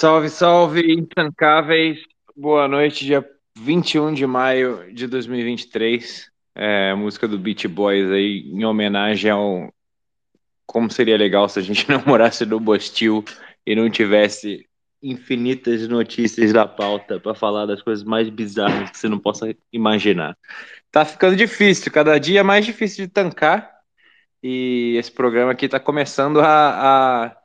Salve, salve, intancáveis. Boa noite, dia 21 de maio de 2023. É, música do Beach Boys aí, em homenagem ao. Como seria legal se a gente não morasse no Bostil e não tivesse infinitas notícias da pauta para falar das coisas mais bizarras que você não possa imaginar. Tá ficando difícil, cada dia é mais difícil de tancar. E esse programa aqui está começando a, a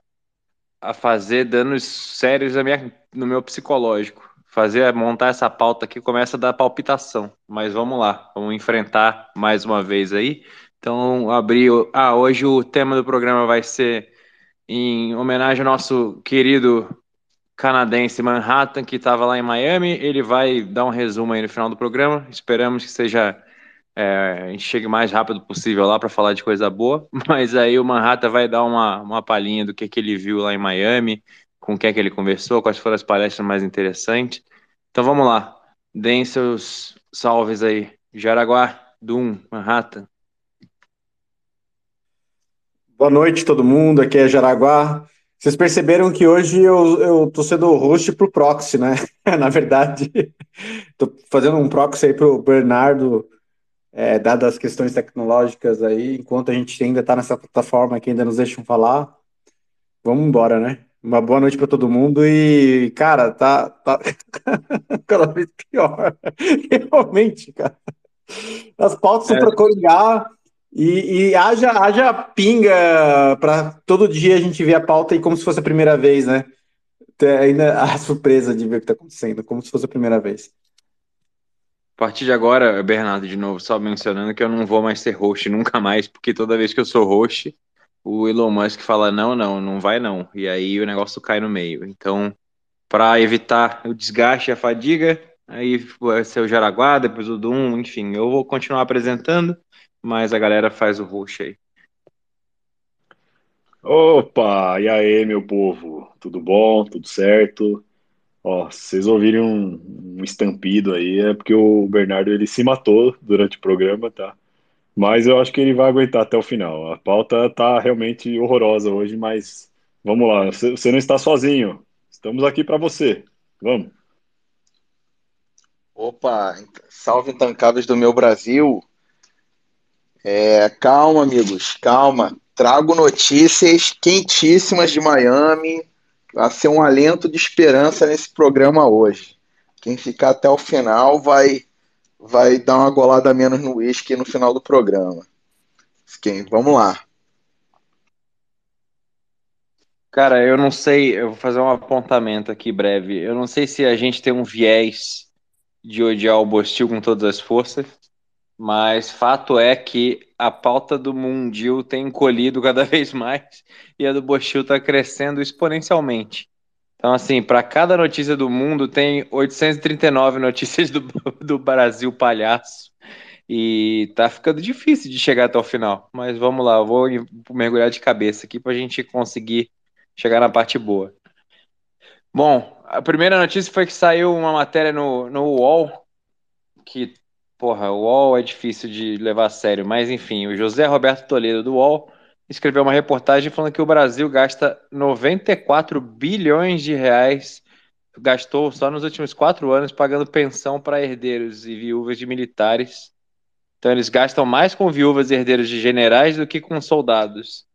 a fazer danos sérios minha, no meu psicológico. Fazer, montar essa pauta aqui começa a dar palpitação. Mas vamos lá, vamos enfrentar mais uma vez aí. Então, abri. Ah, hoje o tema do programa vai ser em homenagem ao nosso querido canadense Manhattan, que estava lá em Miami. Ele vai dar um resumo aí no final do programa. Esperamos que seja é, a gente chegue o mais rápido possível lá para falar de coisa boa, mas aí o Manhattan vai dar uma, uma palhinha do que, que ele viu lá em Miami, com quem é que ele conversou, quais foram as palestras mais interessantes. Então vamos lá, deem seus salves aí. Jaraguá, Dum, Manhattan. Boa noite todo mundo, aqui é Jaraguá. Vocês perceberam que hoje eu, eu tô sendo host pro proxy, né? Na verdade, tô fazendo um proxy aí pro Bernardo é, dadas as questões tecnológicas aí, enquanto a gente ainda está nessa plataforma que ainda nos deixam falar, vamos embora, né? Uma boa noite para todo mundo e, cara, tá, tá cada vez pior. Realmente, cara. As pautas são é. para coringar e, e, haja, haja pinga para todo dia a gente ver a pauta e como se fosse a primeira vez, né? Ainda a surpresa de ver o que está acontecendo, como se fosse a primeira vez. A partir de agora, Bernardo, de novo, só mencionando que eu não vou mais ser host nunca mais, porque toda vez que eu sou host, o Elon Musk fala não, não, não vai não. E aí o negócio cai no meio. Então, para evitar o desgaste e a fadiga, aí o Jaraguá, depois o Doom, enfim, eu vou continuar apresentando, mas a galera faz o host aí. Opa, e aí, meu povo? Tudo bom? Tudo certo? Ó, vocês ouvirem um, um estampido aí, é porque o Bernardo ele se matou durante o programa, tá? Mas eu acho que ele vai aguentar até o final. A pauta tá realmente horrorosa hoje, mas vamos lá. Você não está sozinho. Estamos aqui para você. Vamos. Opa, salve intancáveis do meu Brasil. É, calma, amigos, calma. Trago notícias quentíssimas de Miami vai ser um alento de esperança nesse programa hoje. Quem ficar até o final vai vai dar uma golada menos no uísque no final do programa. Quem, vamos lá. Cara, eu não sei, eu vou fazer um apontamento aqui breve. Eu não sei se a gente tem um viés de odiar o Bostil com todas as forças, mas fato é que a pauta do Mundil tem encolhido cada vez mais e a do Bochil está crescendo exponencialmente. Então, assim, para cada notícia do mundo tem 839 notícias do, do Brasil palhaço. E tá ficando difícil de chegar até o final. Mas vamos lá, eu vou mergulhar de cabeça aqui para a gente conseguir chegar na parte boa. Bom, a primeira notícia foi que saiu uma matéria no, no UOL que Porra, o UOL é difícil de levar a sério, mas enfim, o José Roberto Toledo do UOL escreveu uma reportagem falando que o Brasil gasta 94 bilhões de reais, gastou só nos últimos quatro anos pagando pensão para herdeiros e viúvas de militares. Então eles gastam mais com viúvas e herdeiros de generais do que com soldados.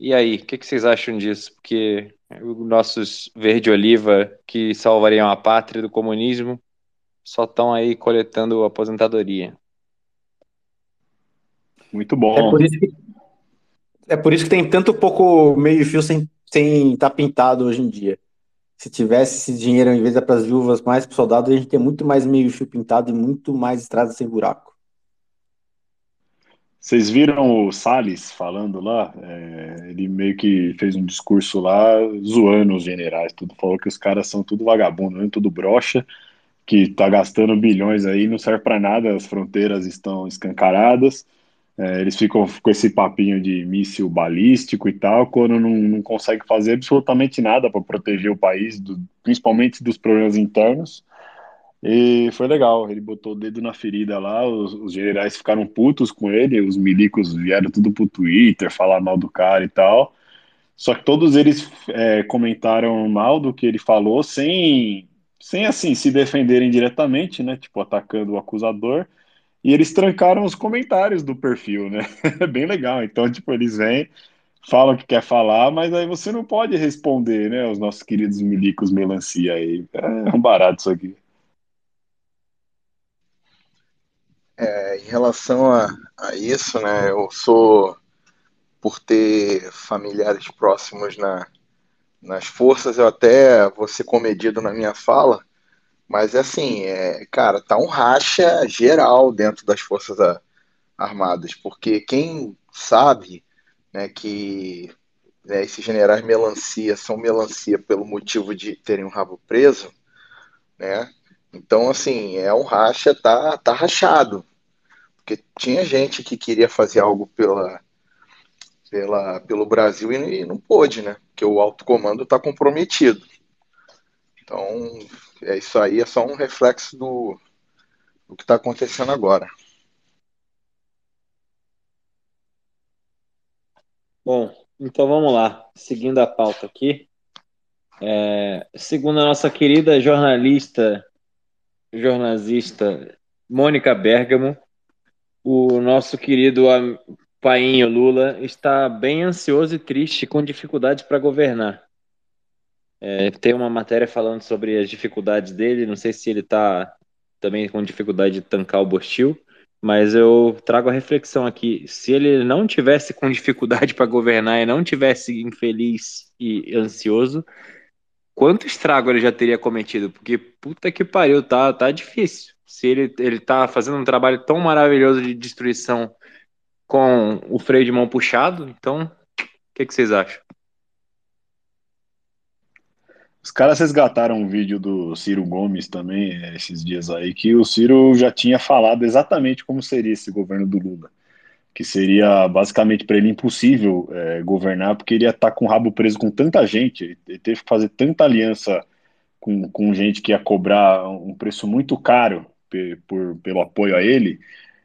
E aí, o que, que, vocês acham disso? Porque os nossos verde-oliva que salvariam a pátria do comunismo só estão aí coletando aposentadoria. Muito bom. É por isso que, é por isso que tem tanto pouco meio-fio sem sem estar tá pintado hoje em dia. Se tivesse esse dinheiro, em vez para as viúvas, mais para os soldados, a gente tem muito mais meio-fio pintado e muito mais estradas sem buraco. Vocês viram o Salles falando lá? É, ele meio que fez um discurso lá zoando os generais, tudo falou que os caras são tudo vagabundo, né? tudo brocha, que está gastando bilhões aí, não serve para nada, as fronteiras estão escancaradas, é, eles ficam com esse papinho de míssil balístico e tal, quando não, não consegue fazer absolutamente nada para proteger o país, do, principalmente dos problemas internos. E foi legal, ele botou o dedo na ferida lá, os, os generais ficaram putos com ele, os milicos vieram tudo pro Twitter falar mal do cara e tal. Só que todos eles é, comentaram mal do que ele falou, sem, sem assim se defenderem diretamente, né? Tipo, atacando o acusador. E eles trancaram os comentários do perfil, né? É bem legal. Então, tipo, eles vêm, falam o que quer falar, mas aí você não pode responder, né? Os nossos queridos milicos melancia aí. É um barato isso aqui. É, em relação a, a isso, né? Eu sou por ter familiares próximos na, nas forças, eu até vou ser comedido na minha fala, mas é assim, é, cara, tá um racha geral dentro das forças armadas, porque quem sabe né, que né, esses generais melancia são melancia pelo motivo de terem um rabo preso, né? Então, assim, é um racha, tá, tá rachado. Porque tinha gente que queria fazer algo pela, pela, pelo Brasil e, e não pôde, né? Porque o alto comando está comprometido. Então, é isso aí, é só um reflexo do, do que está acontecendo agora. Bom, então vamos lá. Seguindo a pauta aqui. É, segundo a nossa querida jornalista, jornalista Mônica Bergamo, o nosso querido painho Lula está bem ansioso e triste, com dificuldades para governar. É, tem uma matéria falando sobre as dificuldades dele, não sei se ele está também com dificuldade de tancar o Bostil, mas eu trago a reflexão aqui: se ele não tivesse com dificuldade para governar e não tivesse infeliz e ansioso, quanto estrago ele já teria cometido? Porque puta que pariu, tá, tá difícil. Se ele, ele tá fazendo um trabalho tão maravilhoso de destruição com o freio de mão puxado. Então, o que, que vocês acham? Os caras resgataram um vídeo do Ciro Gomes também, é, esses dias aí, que o Ciro já tinha falado exatamente como seria esse governo do Lula. Que seria basicamente para ele impossível é, governar, porque ele ia estar tá com o rabo preso com tanta gente, ele teve que fazer tanta aliança com, com gente que ia cobrar um preço muito caro por, pelo apoio a ele,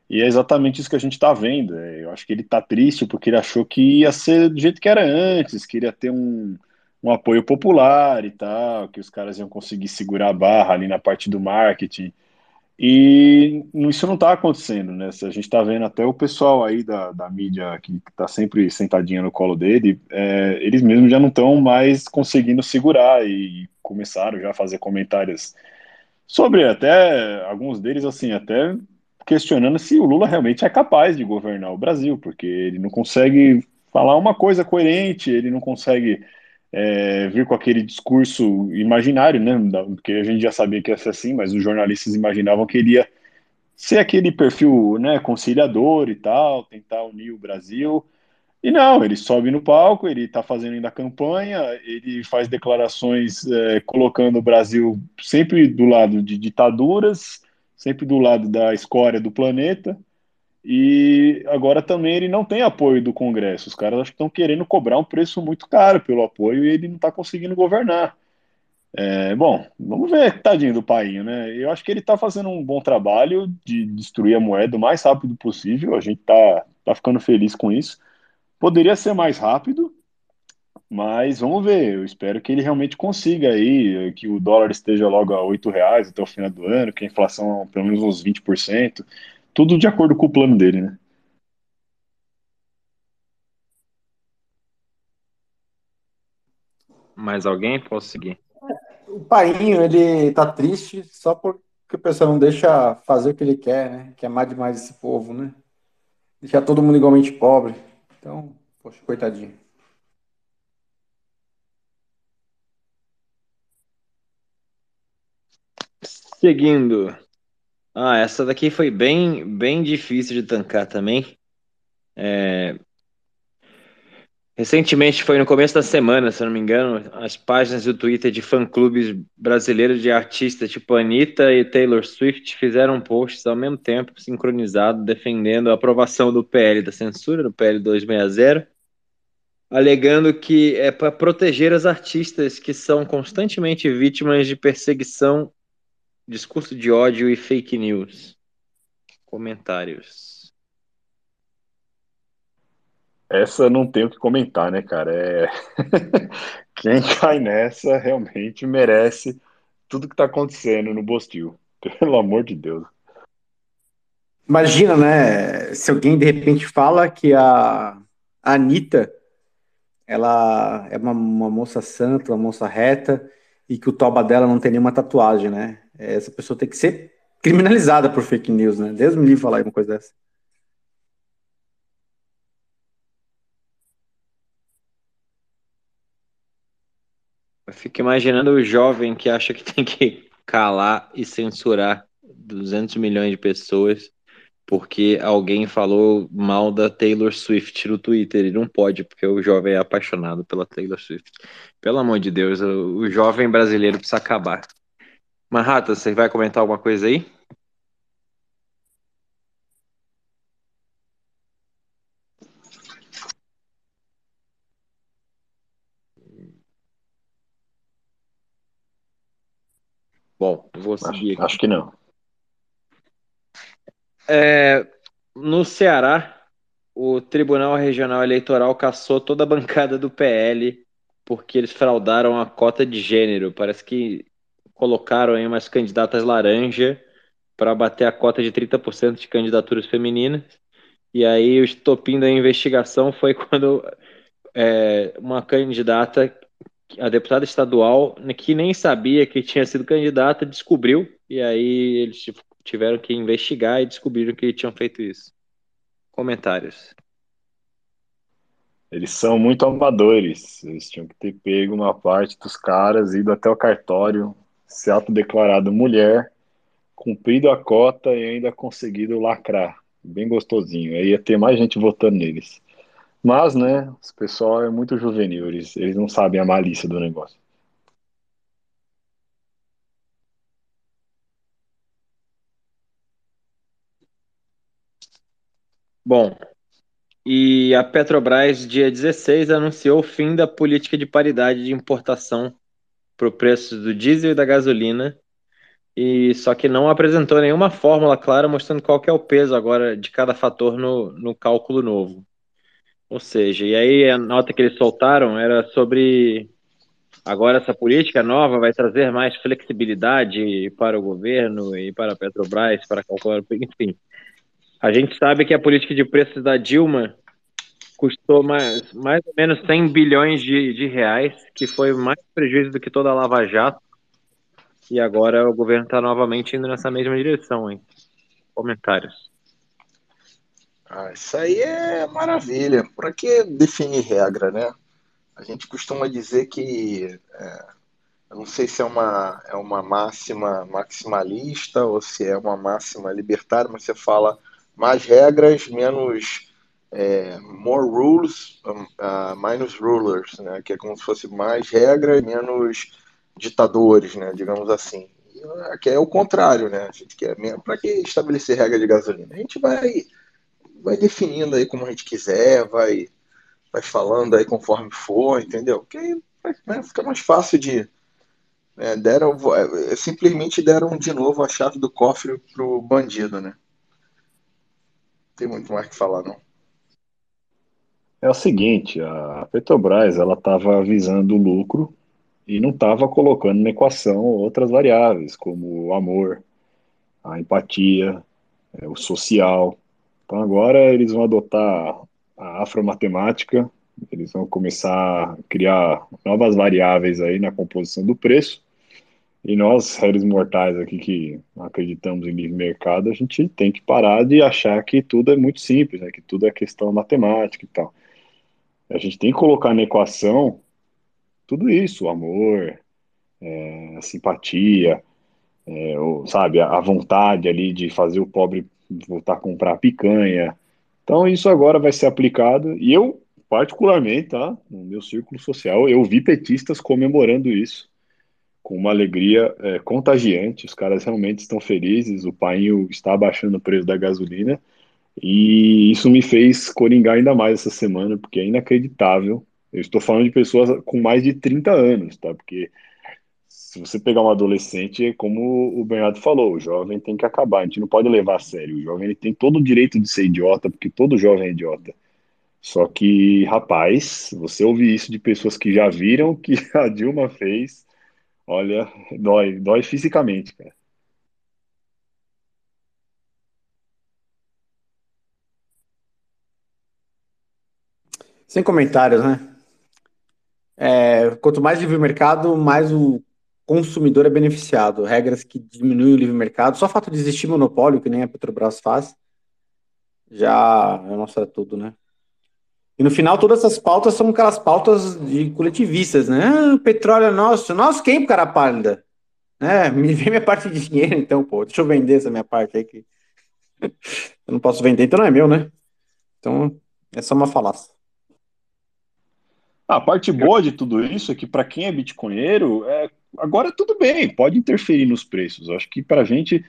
e é exatamente isso que a gente está vendo. É, eu acho que ele está triste porque ele achou que ia ser do jeito que era antes, que iria ter um, um apoio popular e tal, que os caras iam conseguir segurar a barra ali na parte do marketing. E isso não está acontecendo, né? A gente está vendo até o pessoal aí da, da mídia que está sempre sentadinha no colo dele, é, eles mesmos já não estão mais conseguindo segurar e começaram já a fazer comentários sobre até alguns deles, assim, até questionando se o Lula realmente é capaz de governar o Brasil, porque ele não consegue falar uma coisa coerente, ele não consegue é, vir com aquele discurso imaginário, né? Porque a gente já sabia que ia ser assim, mas os jornalistas imaginavam que ele ia ser aquele perfil né, conciliador e tal, tentar unir o Brasil. E não, ele sobe no palco, ele está fazendo ainda campanha, ele faz declarações é, colocando o Brasil sempre do lado de ditaduras, sempre do lado da escória do planeta. E agora também ele não tem apoio do Congresso. Os caras estão querendo cobrar um preço muito caro pelo apoio e ele não está conseguindo governar. É, bom, vamos ver, tadinho do painho, né? Eu acho que ele está fazendo um bom trabalho de destruir a moeda o mais rápido possível. A gente está tá ficando feliz com isso. Poderia ser mais rápido, mas vamos ver, eu espero que ele realmente consiga aí, que o dólar esteja logo a oito reais até o final do ano, que a inflação pelo menos uns 20%, tudo de acordo com o plano dele, né? Mais alguém? Posso seguir? O Painho, ele tá triste só porque o pessoal não deixa fazer o que ele quer, né? Quer mais demais esse povo, né? Deixar todo mundo igualmente pobre. Então, poxa, coitadinho. Seguindo. Ah, essa daqui foi bem, bem difícil de tancar também. É... Recentemente, foi no começo da semana, se não me engano, as páginas do Twitter de fã-clubes brasileiros de artistas tipo Anitta e Taylor Swift fizeram posts ao mesmo tempo, sincronizados, defendendo a aprovação do PL da censura, do PL 260, alegando que é para proteger as artistas que são constantemente vítimas de perseguição Discurso de ódio e fake news. Comentários. essa não tem o que comentar, né, cara? É... Quem cai nessa realmente merece tudo que tá acontecendo no Bostil. Pelo amor de Deus. Imagina, né? Se alguém de repente fala que a, a Anitta ela é uma, uma, moça santa, uma moça reta, e que o toba dela não tem nenhuma tatuagem, né? Essa pessoa tem que ser criminalizada por fake news, né? Deus me livre falar uma coisa dessa. Eu fico imaginando o jovem que acha que tem que calar e censurar 200 milhões de pessoas porque alguém falou mal da Taylor Swift no Twitter. E não pode, porque o jovem é apaixonado pela Taylor Swift. Pelo amor de Deus, o jovem brasileiro precisa acabar. Marrata, você vai comentar alguma coisa aí? Bom, vou seguir acho. Acho que não. É, no Ceará, o Tribunal Regional Eleitoral caçou toda a bancada do PL porque eles fraudaram a cota de gênero. Parece que colocaram aí umas candidatas laranja para bater a cota de 30% de candidaturas femininas. E aí o estopim da investigação foi quando é, uma candidata, a deputada estadual, que nem sabia que tinha sido candidata, descobriu, e aí eles tiveram que investigar e descobriram que tinham feito isso. Comentários. Eles são muito amadores. Eles tinham que ter pego uma parte dos caras, ido até o cartório, se autodeclarado mulher, cumprido a cota e ainda conseguido lacrar. Bem gostosinho. Aí ia ter mais gente votando neles. Mas, né, o pessoal é muito juvenil, eles, eles não sabem a malícia do negócio. Bom, e a Petrobras, dia 16, anunciou o fim da política de paridade de importação para o preço do diesel e da gasolina, e só que não apresentou nenhuma fórmula clara mostrando qual é o peso agora de cada fator no, no cálculo novo. Ou seja, e aí a nota que eles soltaram era sobre agora essa política nova vai trazer mais flexibilidade para o governo e para a Petrobras para calcular, enfim. A gente sabe que a política de preços da Dilma custou mais, mais ou menos 100 bilhões de, de reais, que foi mais prejuízo do que toda a Lava Jato. E agora o governo está novamente indo nessa mesma direção. Hein? Comentários. Ah, isso aí é maravilha. Para que definir regra, né? A gente costuma dizer que é, eu não sei se é uma, é uma máxima maximalista ou se é uma máxima libertária, mas você fala mais regras, menos é, more rules, uh, minus rulers, né? Que é como se fosse mais regras, menos ditadores, né? Digamos assim. Aqui é o contrário, né? A gente quer para que estabelecer regra de gasolina? A gente vai vai definindo aí como a gente quiser, vai vai falando aí conforme for, entendeu? Porque né, fica mais fácil de né, deram é, simplesmente deram de novo a chave do cofre pro bandido, né? tem muito mais que falar, não. É o seguinte, a Petrobras ela estava visando o lucro e não estava colocando na equação outras variáveis, como o amor, a empatia, é, o social. Então agora eles vão adotar a afromatemática, eles vão começar a criar novas variáveis aí na composição do preço e nós, réis mortais aqui que acreditamos em livre mercado, a gente tem que parar de achar que tudo é muito simples, né? que tudo é questão matemática e tal. A gente tem que colocar na equação tudo isso, o amor, é, a simpatia, é, o, sabe, a, vontade ali de fazer o pobre voltar a comprar picanha. Então isso agora vai ser aplicado e eu, particularmente, tá, no meu círculo social, eu vi petistas comemorando isso com uma alegria é, contagiante. Os caras realmente estão felizes. O painho está abaixando o preço da gasolina. E isso me fez coringar ainda mais essa semana, porque é inacreditável. Eu estou falando de pessoas com mais de 30 anos, tá? Porque se você pegar um adolescente, é como o Bernardo falou, o jovem tem que acabar. A gente não pode levar a sério. O jovem ele tem todo o direito de ser idiota, porque todo jovem é idiota. Só que, rapaz, você ouvir isso de pessoas que já viram o que a Dilma fez, olha, dói, dói fisicamente, cara. Sem comentários, né? É, quanto mais livre mercado, mais o consumidor é beneficiado. Regras que diminuem o livre mercado. Só o fato de existir monopólio, que nem a Petrobras faz, já mostra tudo, né? E no final, todas essas pautas são aquelas pautas de coletivistas, né? Ah, petróleo é nosso. Nosso quem, cara pálida? Né? Me vem minha parte de dinheiro, então, pô. Deixa eu vender essa minha parte aí que eu não posso vender, então não é meu, né? Então, é só uma falácia. A parte boa de tudo isso é que para quem é bitcoinheiro, é, agora tudo bem, pode interferir nos preços. Acho que para a gente,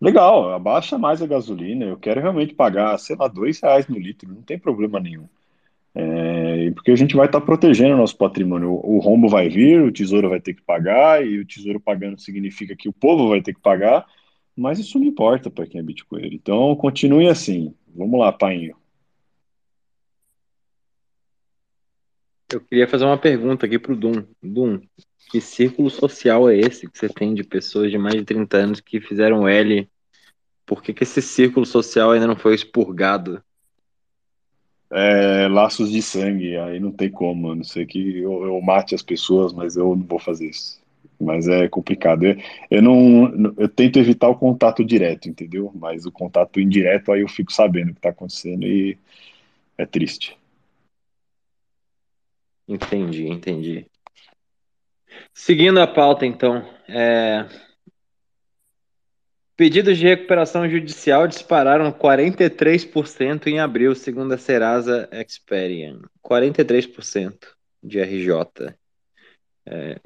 legal, abaixa mais a gasolina. Eu quero realmente pagar, sei lá, dois reais no litro, não tem problema nenhum. É, porque a gente vai estar tá protegendo o nosso patrimônio. O, o, rombo vai vir, o tesouro vai ter que pagar, e o tesouro pagando significa que o povo vai ter que pagar, mas isso não importa para quem é Bitcoin. Então, continue assim. Vamos lá, painho. Eu queria fazer uma pergunta aqui para o Dum. Dum, que círculo social é esse que você tem de pessoas de mais de 30 anos que fizeram L? Por que, que esse círculo social ainda não foi expurgado? é, laços de sangue, aí não tem como, a não sei que eu, eu, mate as pessoas, mas eu não vou fazer isso. Mas é complicado. Eu, eu não, eu tento evitar o contato direto, entendeu? Mas o contato indireto aí eu fico sabendo o que está acontecendo e é triste. Entendi, entendi. Seguindo a pauta, então, é, Pedidos de recuperação judicial dispararam 43% em abril, segundo a Serasa Experian. 43% de RJ. É,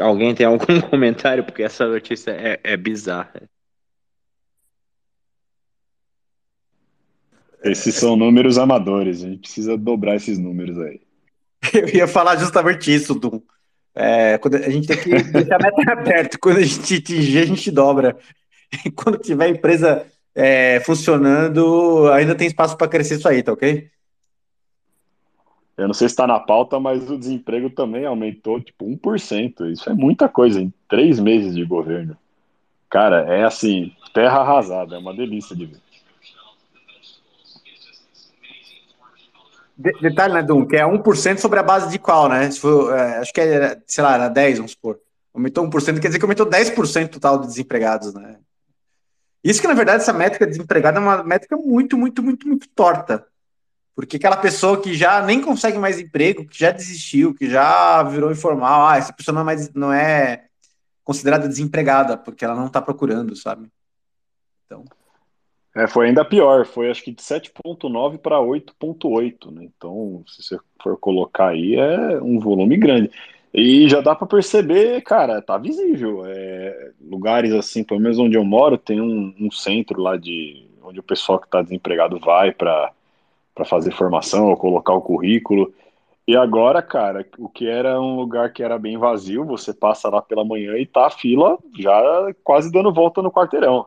alguém tem algum comentário? Porque essa notícia é, é bizarra. Esses são números amadores, a gente precisa dobrar esses números aí. Eu ia falar justamente isso, Dum. É, quando a gente tem que deixar a meta aberta, quando a gente atingir, a gente dobra. E quando tiver a empresa é, funcionando, ainda tem espaço para crescer isso aí, tá ok? Eu não sei se está na pauta, mas o desemprego também aumentou tipo 1%. Isso é muita coisa em três meses de governo. Cara, é assim, terra arrasada, é uma delícia de ver. Detalhe, né, Dum, que é 1% sobre a base de qual, né? For, é, acho que é, sei lá, era 10, vamos supor. Aumentou 1%, quer dizer que aumentou 10% total de desempregados, né? Isso que, na verdade, essa métrica de desempregado é uma métrica muito, muito, muito, muito torta. Porque aquela pessoa que já nem consegue mais emprego, que já desistiu, que já virou informal, ah, essa pessoa não é, mais, não é considerada desempregada, porque ela não está procurando, sabe? Então. É, foi ainda pior, foi acho que de 7,9 para 8,8, né? Então, se você for colocar aí, é um volume grande. E já dá para perceber, cara, tá visível. É, lugares assim, pelo menos onde eu moro, tem um, um centro lá de onde o pessoal que está desempregado vai para fazer formação ou colocar o currículo. E agora, cara, o que era um lugar que era bem vazio, você passa lá pela manhã e tá a fila já quase dando volta no quarteirão.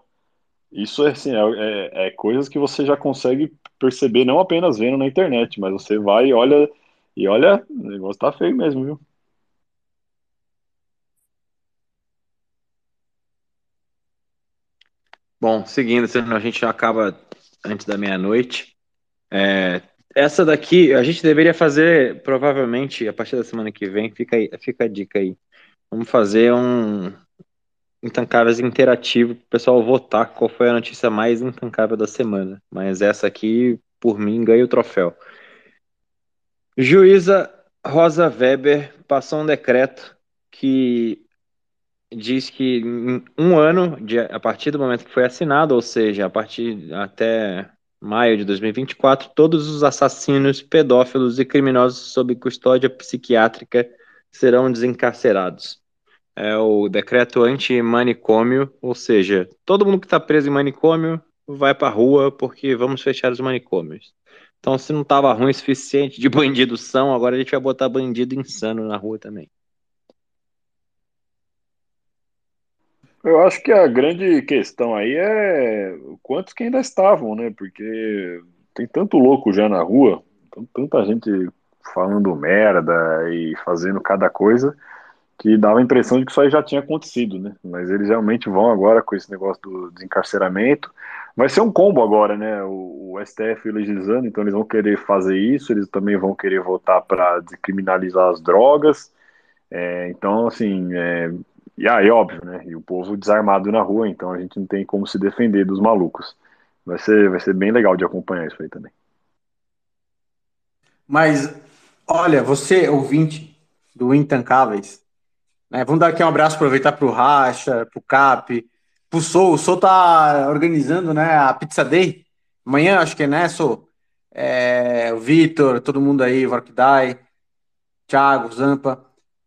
Isso assim, é, é, é coisas que você já consegue perceber não apenas vendo na internet, mas você vai e olha e olha, o negócio tá feio mesmo, viu? Bom, seguindo, senão a gente acaba antes da meia-noite. É, essa daqui a gente deveria fazer provavelmente a partir da semana que vem. Fica, aí, fica a dica aí. Vamos fazer um Intancáveis interativo para o pessoal votar qual foi a notícia mais intancável da semana. Mas essa aqui, por mim, ganha o troféu. Juíza Rosa Weber passou um decreto que diz que em um ano, de, a partir do momento que foi assinado, ou seja, a partir até maio de 2024, todos os assassinos, pedófilos e criminosos sob custódia psiquiátrica serão desencarcerados. É o decreto anti-manicômio, ou seja, todo mundo que está preso em manicômio vai para a rua porque vamos fechar os manicômios. Então, se não estava ruim o suficiente de bandido são, agora a gente vai botar bandido insano na rua também. Eu acho que a grande questão aí é quantos que ainda estavam, né? Porque tem tanto louco já na rua, tanta gente falando merda e fazendo cada coisa que dava a impressão de que isso aí já tinha acontecido, né? Mas eles realmente vão agora com esse negócio do desencarceramento. Vai ser um combo agora, né? O, o STF legislando, então eles vão querer fazer isso, eles também vão querer votar para descriminalizar as drogas. É, então, assim, é, e aí, óbvio, né? E o povo desarmado na rua, então a gente não tem como se defender dos malucos. Vai ser, vai ser bem legal de acompanhar isso aí também. Mas, olha, você, ouvinte do Intancáveis, né, vamos dar aqui um abraço, aproveitar para o Racha, para o Cap, para o Sou. O Sou tá organizando né, a Pizza Day. Amanhã, acho que é, né, Sou? É, o Vitor, todo mundo aí, Vorkdai, Thiago, Zampa.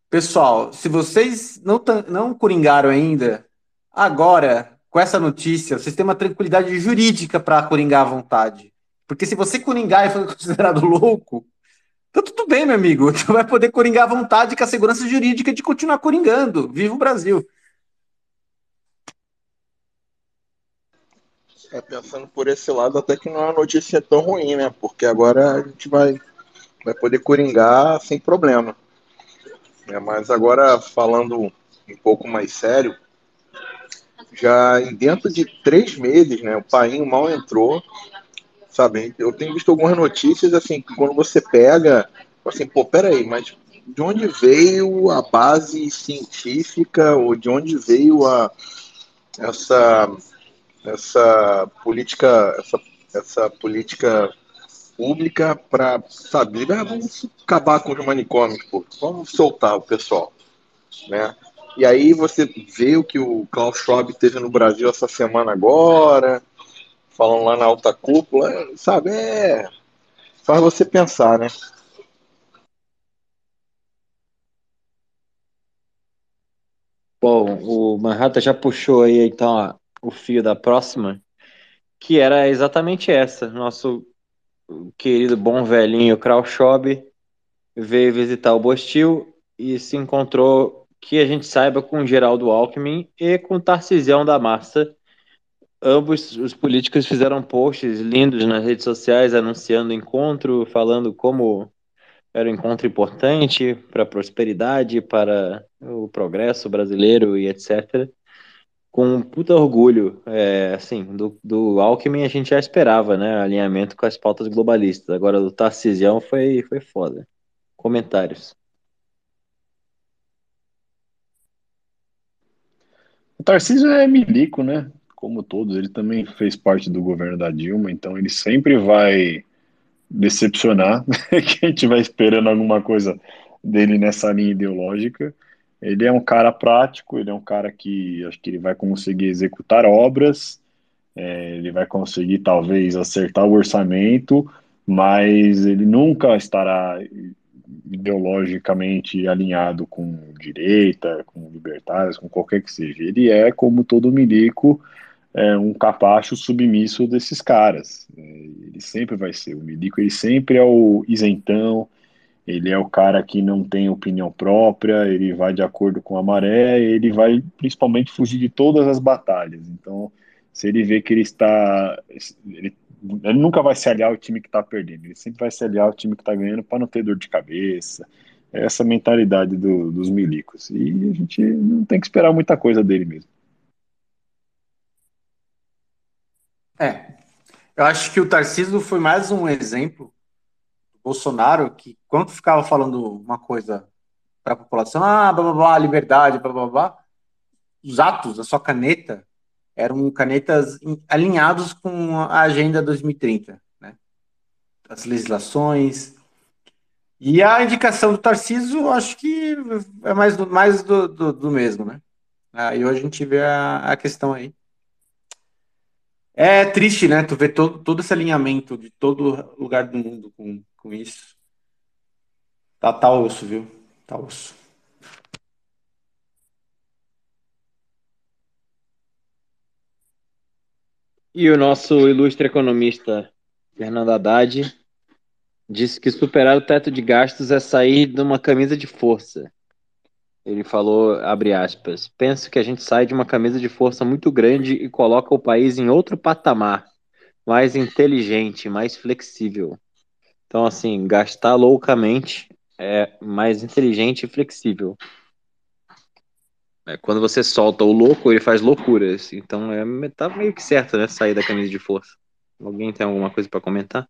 Pessoal, se vocês não, não coringaram ainda, agora, com essa notícia, vocês têm uma tranquilidade jurídica para coringar à vontade. Porque se você coringar e for considerado louco, então tudo bem, meu amigo. Você vai poder coringar à vontade com a segurança jurídica de continuar coringando. Viva o Brasil! É, pensando por esse lado, até que não é uma notícia tão ruim, né? Porque agora a gente vai, vai poder coringar sem problema. É, mas agora, falando um pouco mais sério, já dentro de três meses, né? O Painho mal entrou, sabe? Eu tenho visto algumas notícias, assim, que quando você pega, assim, pô, peraí, mas de onde veio a base científica ou de onde veio a, essa, essa política, essa, essa política pública para saber, ah, vamos acabar com os manicômios, pô, vamos soltar o pessoal, né? E aí você vê o que o Klaus Schwab teve no Brasil essa semana agora, falando lá na alta cúpula, sabe? É, faz você pensar, né? Bom, o Manhattan já puxou aí então o fio da próxima, que era exatamente essa. Nosso querido bom velhinho Krauschob veio visitar o Bostil e se encontrou, que a gente saiba, com Geraldo Alckmin e com Tarcisião da Massa. Ambos os políticos fizeram posts lindos nas redes sociais anunciando o encontro, falando como era um encontro importante para a prosperidade, para o progresso brasileiro e etc com puta orgulho, é, assim, do, do Alckmin a gente já esperava, né, alinhamento com as pautas globalistas, agora do Tarcisião foi, foi foda. Comentários. O Tarcísio é milico, né, como todos, ele também fez parte do governo da Dilma, então ele sempre vai decepcionar, que a gente vai esperando alguma coisa dele nessa linha ideológica, ele é um cara prático, ele é um cara que acho que ele vai conseguir executar obras, é, ele vai conseguir talvez acertar o orçamento, mas ele nunca estará ideologicamente alinhado com direita, com libertários, com qualquer que seja. Ele é, como todo milico, é, um capacho submisso desses caras. É, ele sempre vai ser. O milico ele sempre é o isentão, ele é o cara que não tem opinião própria, ele vai de acordo com a maré, ele vai principalmente fugir de todas as batalhas. Então, se ele vê que ele está. Ele, ele nunca vai se aliar ao time que está perdendo, ele sempre vai se aliar ao time que está ganhando para não ter dor de cabeça. É essa mentalidade do, dos milicos. E a gente não tem que esperar muita coisa dele mesmo. É. Eu acho que o Tarcísio foi mais um exemplo Bolsonaro, que quando ficava falando uma coisa para a população, ah, blá, blá, blá, liberdade, blá, blá, blá, os atos da sua caneta eram canetas alinhados com a Agenda 2030, né? As legislações. E a indicação do Tarcísio, acho que é mais do, mais do, do, do mesmo, né? Aí hoje a gente vê a, a questão aí. É triste, né? Tu vê todo, todo esse alinhamento de todo lugar do mundo com, com isso. Tá, tá osso, viu? Tá osso. E o nosso ilustre economista Fernando Haddad disse que superar o teto de gastos é sair de uma camisa de força. Ele falou, abre aspas, penso que a gente sai de uma camisa de força muito grande e coloca o país em outro patamar, mais inteligente, mais flexível. Então, assim, gastar loucamente é mais inteligente e flexível. É, quando você solta o louco, ele faz loucuras. Então, é, tá meio que certo, né? Sair da camisa de força. Alguém tem alguma coisa para comentar?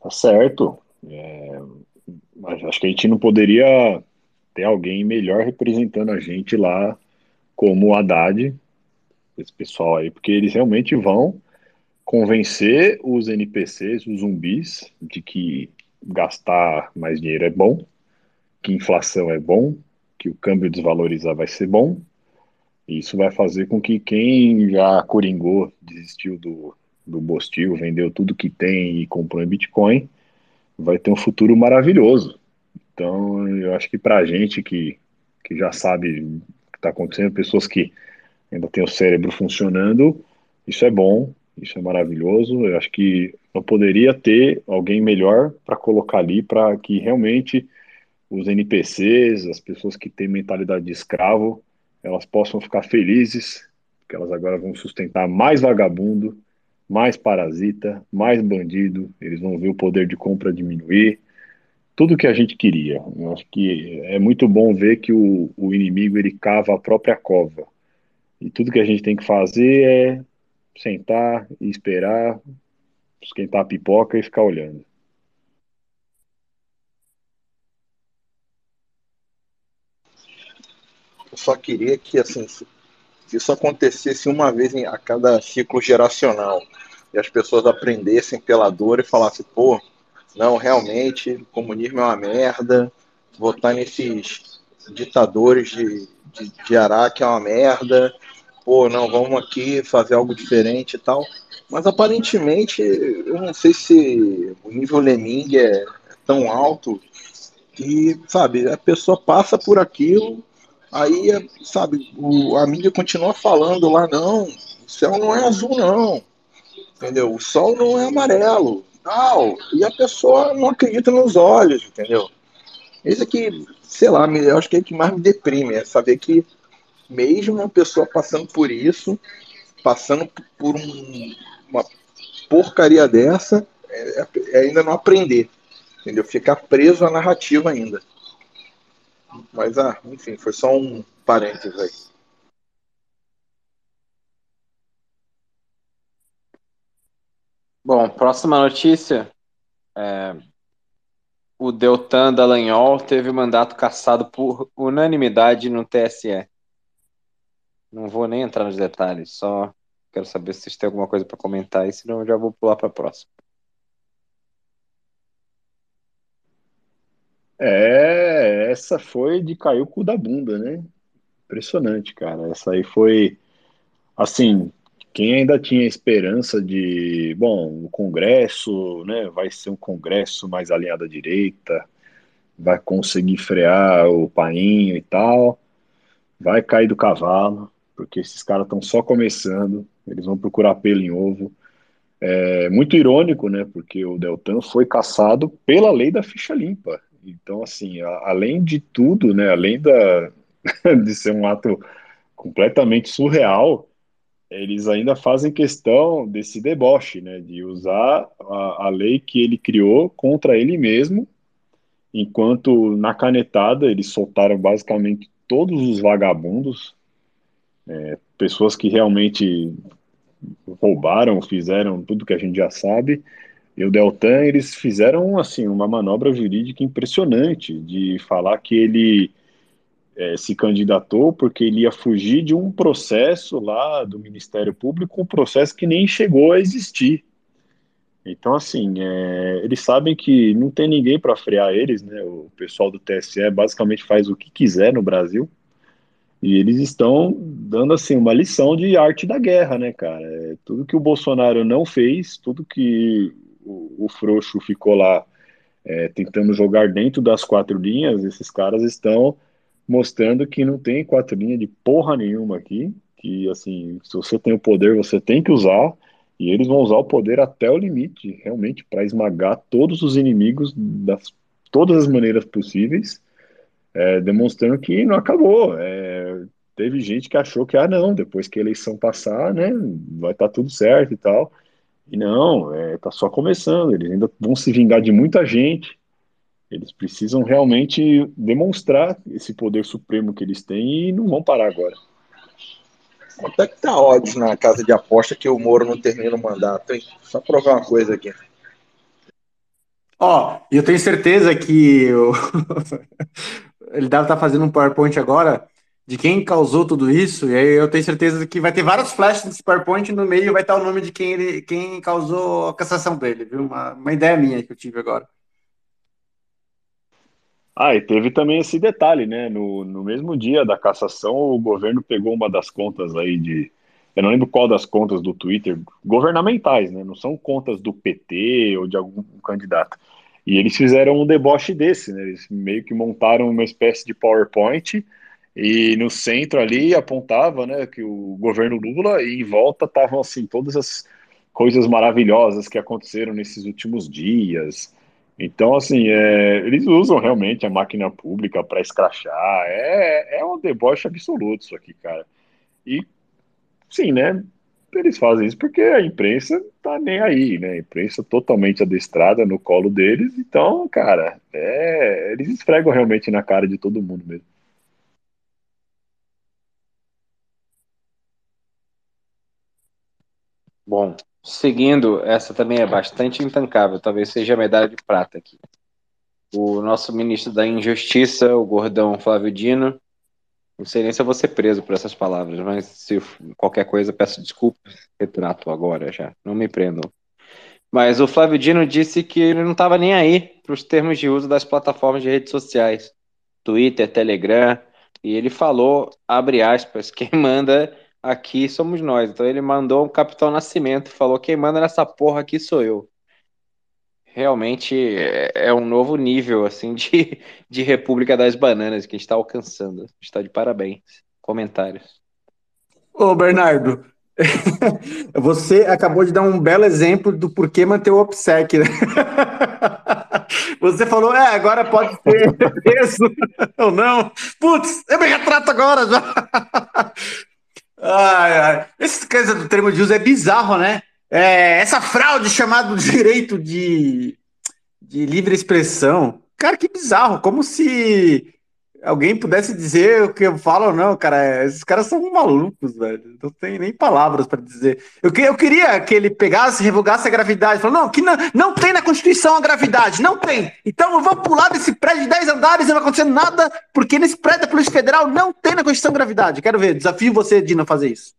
Tá certo. É, mas acho que a gente não poderia ter alguém melhor representando a gente lá como o Haddad, esse pessoal aí, porque eles realmente vão convencer os NPCs, os zumbis, de que gastar mais dinheiro é bom, que inflação é bom, que o câmbio desvalorizar vai ser bom. E isso vai fazer com que quem já coringou, desistiu do, do Bostil, vendeu tudo que tem e comprou em Bitcoin, vai ter um futuro maravilhoso. Então, eu acho que para a gente que, que já sabe o que está acontecendo, pessoas que ainda têm o cérebro funcionando, isso é bom, isso é maravilhoso. Eu acho que não poderia ter alguém melhor para colocar ali para que realmente os NPCs, as pessoas que têm mentalidade de escravo, elas possam ficar felizes, porque elas agora vão sustentar mais vagabundo, mais parasita, mais bandido, eles vão ver o poder de compra diminuir, tudo que a gente queria. Eu acho que é muito bom ver que o, o inimigo ele cava a própria cova. E tudo que a gente tem que fazer é sentar e esperar, esquentar a pipoca e ficar olhando. Eu só queria que assim, isso acontecesse uma vez a cada ciclo geracional e as pessoas aprendessem pela dor e falassem, pô, não, realmente, o comunismo é uma merda, votar nesses ditadores de, de, de Araque é uma merda, pô, não, vamos aqui fazer algo diferente e tal. Mas aparentemente, eu não sei se o nível Lemming é tão alto que, sabe, a pessoa passa por aquilo, aí, sabe, o, a mídia continua falando lá, não, o céu não é azul, não, entendeu? O sol não é amarelo, tal, e a pessoa não acredita nos olhos, entendeu? Isso aqui, sei lá, eu acho que é o que mais me deprime, é saber que mesmo uma pessoa passando por isso, passando por um, uma porcaria dessa, é, é ainda não aprender, entendeu? Ficar preso à narrativa ainda. Mas, ah, enfim, foi só um parênteses aí. Bom, próxima notícia. É, o Deltan Dallagnol teve mandato cassado por unanimidade no TSE. Não vou nem entrar nos detalhes, só quero saber se vocês têm alguma coisa para comentar aí, senão eu já vou pular para a próxima. É, essa foi de cair o cu da bunda, né? Impressionante, cara. Essa aí foi, assim, quem ainda tinha esperança de, bom, o Congresso, né, vai ser um Congresso mais alinhado à direita, vai conseguir frear o painho e tal, vai cair do cavalo porque esses caras estão só começando, eles vão procurar pelo em ovo. É muito irônico, né? Porque o Deltan foi caçado pela lei da ficha limpa. Então, assim, a, além de tudo, né? Além da, de ser um ato completamente surreal, eles ainda fazem questão desse deboche, né? De usar a, a lei que ele criou contra ele mesmo, enquanto na canetada eles soltaram basicamente todos os vagabundos é, pessoas que realmente roubaram, fizeram tudo que a gente já sabe. E o Deltan, eles fizeram assim uma manobra jurídica impressionante de falar que ele é, se candidatou porque ele ia fugir de um processo lá do Ministério Público, um processo que nem chegou a existir. Então, assim, é, eles sabem que não tem ninguém para frear eles, né? O pessoal do TSE basicamente faz o que quiser no Brasil. E eles estão dando assim uma lição de arte da guerra, né, cara? É, tudo que o Bolsonaro não fez, tudo que o, o Frouxo ficou lá é, tentando jogar dentro das quatro linhas, esses caras estão mostrando que não tem quatro linhas de porra nenhuma aqui, que assim, se você tem o poder, você tem que usar, e eles vão usar o poder até o limite, realmente, para esmagar todos os inimigos das todas as maneiras possíveis é, demonstrando que não acabou. É, teve gente que achou que, ah, não, depois que a eleição passar, né, vai estar tá tudo certo e tal. E não, é, tá só começando, eles ainda vão se vingar de muita gente. Eles precisam realmente demonstrar esse poder supremo que eles têm e não vão parar agora. Quanto é que tá odds na casa de aposta que o Moro não termina o mandato, hein? Só provar uma coisa aqui. Ó, oh, eu tenho certeza que eu... ele deve estar tá fazendo um PowerPoint agora de quem causou tudo isso, e aí eu tenho certeza que vai ter vários flashes desse PowerPoint e no meio vai estar o nome de quem ele, quem causou a cassação dele, viu? Uma, uma ideia minha que eu tive agora. Ah, e teve também esse detalhe, né? No, no mesmo dia da cassação, o governo pegou uma das contas aí de. Eu não lembro qual das contas do Twitter, governamentais, né? Não são contas do PT ou de algum candidato. E eles fizeram um deboche desse, né? Eles meio que montaram uma espécie de PowerPoint e no centro ali apontava, né, que o governo Lula e em volta estavam assim todas as coisas maravilhosas que aconteceram nesses últimos dias. Então, assim, é, eles usam realmente a máquina pública para escrachar. É, é um deboche absoluto isso aqui, cara. E, sim, né? Eles fazem isso porque a imprensa tá nem aí, né? A imprensa totalmente adestrada no colo deles. Então, cara, é, eles esfregam realmente na cara de todo mundo mesmo. Bom, seguindo, essa também é bastante intancável, talvez seja a medalha de prata aqui. O nosso ministro da Injustiça, o gordão Flávio Dino, não sei nem se eu vou ser preso por essas palavras, mas se qualquer coisa, peço desculpas, retrato agora já, não me prendam. Mas o Flávio Dino disse que ele não estava nem aí para os termos de uso das plataformas de redes sociais, Twitter, Telegram, e ele falou, abre aspas, quem manda aqui somos nós. Então ele mandou um Capitão Nascimento, falou: quem manda nessa porra aqui sou eu. Realmente é, é um novo nível assim de, de República das Bananas que a gente está alcançando. Está de parabéns. Comentários. Ô, Bernardo, você acabou de dar um belo exemplo do porquê manter o OPSEC, né? Você falou, é, agora pode ser preso ou não. Putz, eu me retrato agora já. Ai, ai. Essa coisa do termo de uso é bizarro, né? É, essa fraude chamada direito de, de livre expressão. Cara, que bizarro. Como se alguém pudesse dizer o que eu falo ou não, cara. Esses caras são malucos, velho. Não tem nem palavras para dizer. Eu, que, eu queria que ele pegasse, revogasse a gravidade. Falou, não, que não, não tem na Constituição a gravidade, não tem. Então eu vou pular desse prédio de 10 andares e não vai acontecer nada, porque nesse prédio da Polícia Federal não tem na Constituição gravidade. Quero ver, desafio você, Dina, a fazer isso.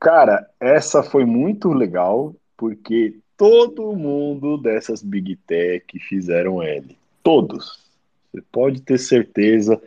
Cara, essa foi muito legal, porque todo mundo dessas Big Tech fizeram L. Todos você pode ter certeza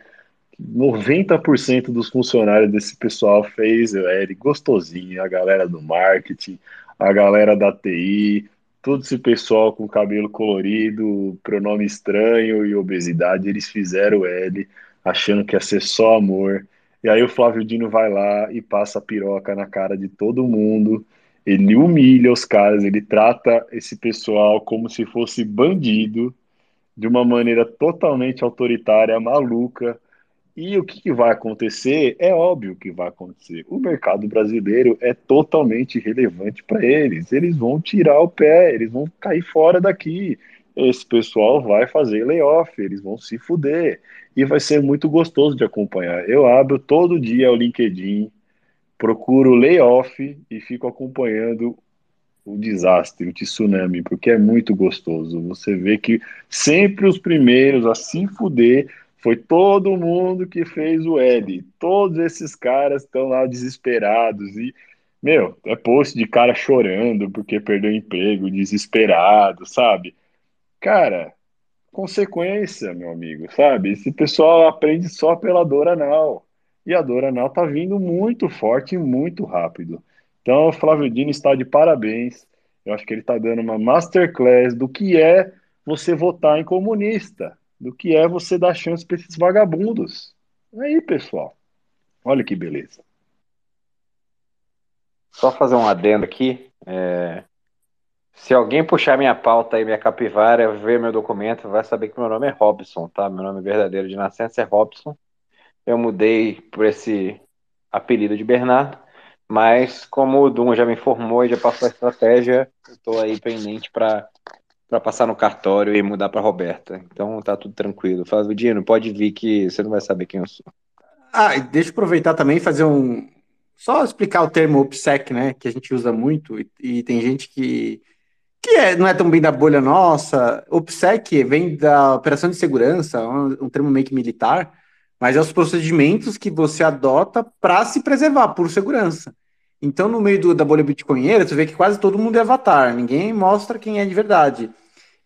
que 90% dos funcionários desse pessoal fez o L gostosinho, a galera do marketing, a galera da TI, todo esse pessoal com cabelo colorido, pronome estranho e obesidade, eles fizeram o L achando que ia ser só amor. E aí o Flávio Dino vai lá e passa a piroca na cara de todo mundo. Ele humilha os caras, ele trata esse pessoal como se fosse bandido, de uma maneira totalmente autoritária, maluca. E o que, que vai acontecer? É óbvio que vai acontecer. O mercado brasileiro é totalmente relevante para eles. Eles vão tirar o pé, eles vão cair fora daqui. Esse pessoal vai fazer layoff, eles vão se fuder. E vai ser muito gostoso de acompanhar. Eu abro todo dia o LinkedIn, procuro layoff e fico acompanhando o desastre, o tsunami, porque é muito gostoso. Você vê que sempre os primeiros a se fuder foi todo mundo que fez o L. Todos esses caras estão lá desesperados e meu, é post de cara chorando porque perdeu emprego, desesperado, sabe? Cara, consequência, meu amigo, sabe? Esse pessoal aprende só pela dor anal. E a dor anal tá vindo muito forte e muito rápido. Então, o Flávio Dino está de parabéns. Eu acho que ele está dando uma masterclass do que é você votar em comunista, do que é você dar chance para esses vagabundos. Aí, pessoal, olha que beleza. Só fazer um adendo aqui. É... Se alguém puxar minha pauta e minha capivara, ver meu documento, vai saber que meu nome é Robson, tá? Meu nome verdadeiro de nascença é Robson. eu mudei por esse apelido de Bernardo. Mas como o Dum já me informou e já passou a estratégia, eu tô aí pendente para para passar no cartório e mudar para Roberta. Então tá tudo tranquilo. Fala, Dino, pode vir que você não vai saber quem eu sou. Ah, deixa eu aproveitar também e fazer um. Só explicar o termo OPSEC, né? Que a gente usa muito, e, e tem gente que, que é, não é tão bem da bolha nossa. OPSEC vem da Operação de Segurança, um, um termo meio que militar, mas é os procedimentos que você adota para se preservar por segurança. Então, no meio do, da bolha bitcoinheira, você vê que quase todo mundo é avatar, ninguém mostra quem é de verdade.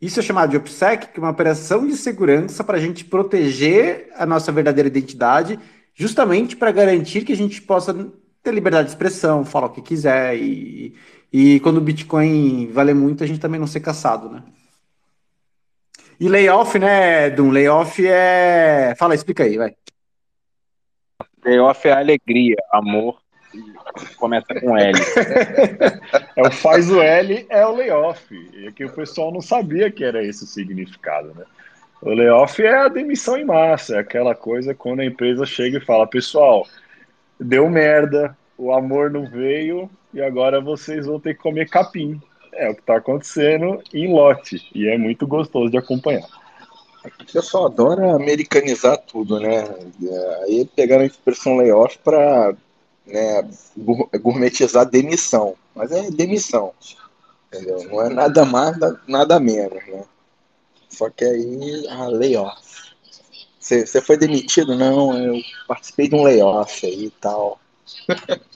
Isso é chamado de OPSEC, que é uma operação de segurança para a gente proteger a nossa verdadeira identidade, justamente para garantir que a gente possa ter liberdade de expressão, falar o que quiser, e, e quando o Bitcoin vale muito, a gente também não ser caçado, né? E layoff, né, Dum? Layoff é. Fala, explica aí, vai. Layoff é alegria, amor, começa com L. é o faz o L é o layoff. E aqui o pessoal não sabia que era esse o significado, né? O layoff é a demissão em massa, é aquela coisa quando a empresa chega e fala, pessoal, deu merda, o amor não veio e agora vocês vão ter que comer capim. É o que está acontecendo em lote e é muito gostoso de acompanhar. O pessoal adora americanizar tudo, né? Aí pegaram a expressão layoff para né, gourmetizar demissão. Mas é demissão. Entendeu? Não é nada mais, nada menos, né? Só que aí, a layoff. Você foi demitido? Não, eu participei de um layoff aí e tal.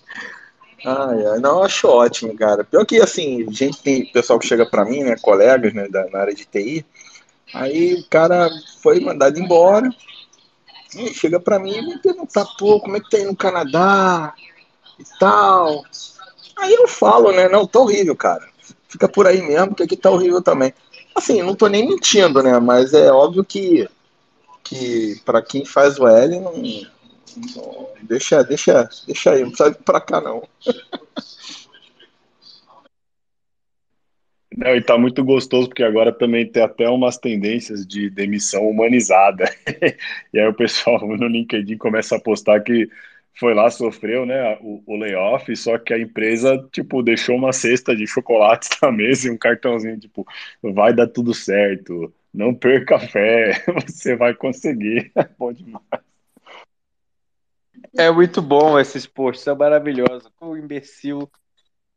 ah, é. Não, acho ótimo, cara. Pior que, assim, gente tem pessoal que chega para mim, né, colegas, né, da, na área de TI, aí o cara foi mandado embora, e chega para mim e me perguntar, pô, como é que tá aí no Canadá e tal. Aí eu falo, né, não, tá horrível, cara. Fica por aí mesmo, que aqui tá horrível também. Assim, não tô nem mentindo, né, mas é óbvio que, que para quem faz o L, não, deixa, deixa, deixa aí, não vir pra cá, não. Não, e tá muito gostoso porque agora também tem até umas tendências de demissão humanizada. e aí o pessoal no LinkedIn começa a postar que foi lá, sofreu, né, o, o, layoff, só que a empresa, tipo, deixou uma cesta de chocolates na mesa e um cartãozinho, tipo, vai dar tudo certo, não perca fé, você vai conseguir. bom demais. É muito bom esses posts, são maravilhosos. O imbecil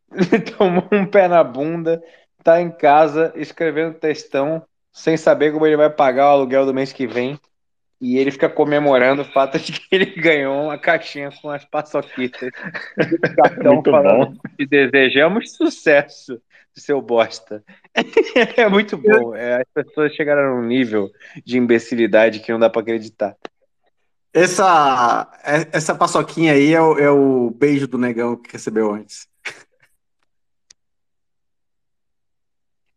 tomou um pé na bunda, tá em casa escrevendo textão, sem saber como ele vai pagar o aluguel do mês que vem. E ele fica comemorando o fato de que ele ganhou uma caixinha com as paçoquitas. muito falando bom. que desejamos sucesso, seu bosta. É muito bom. É, as pessoas chegaram num nível de imbecilidade que não dá para acreditar. Essa, essa paçoquinha aí é o, é o beijo do negão que recebeu antes.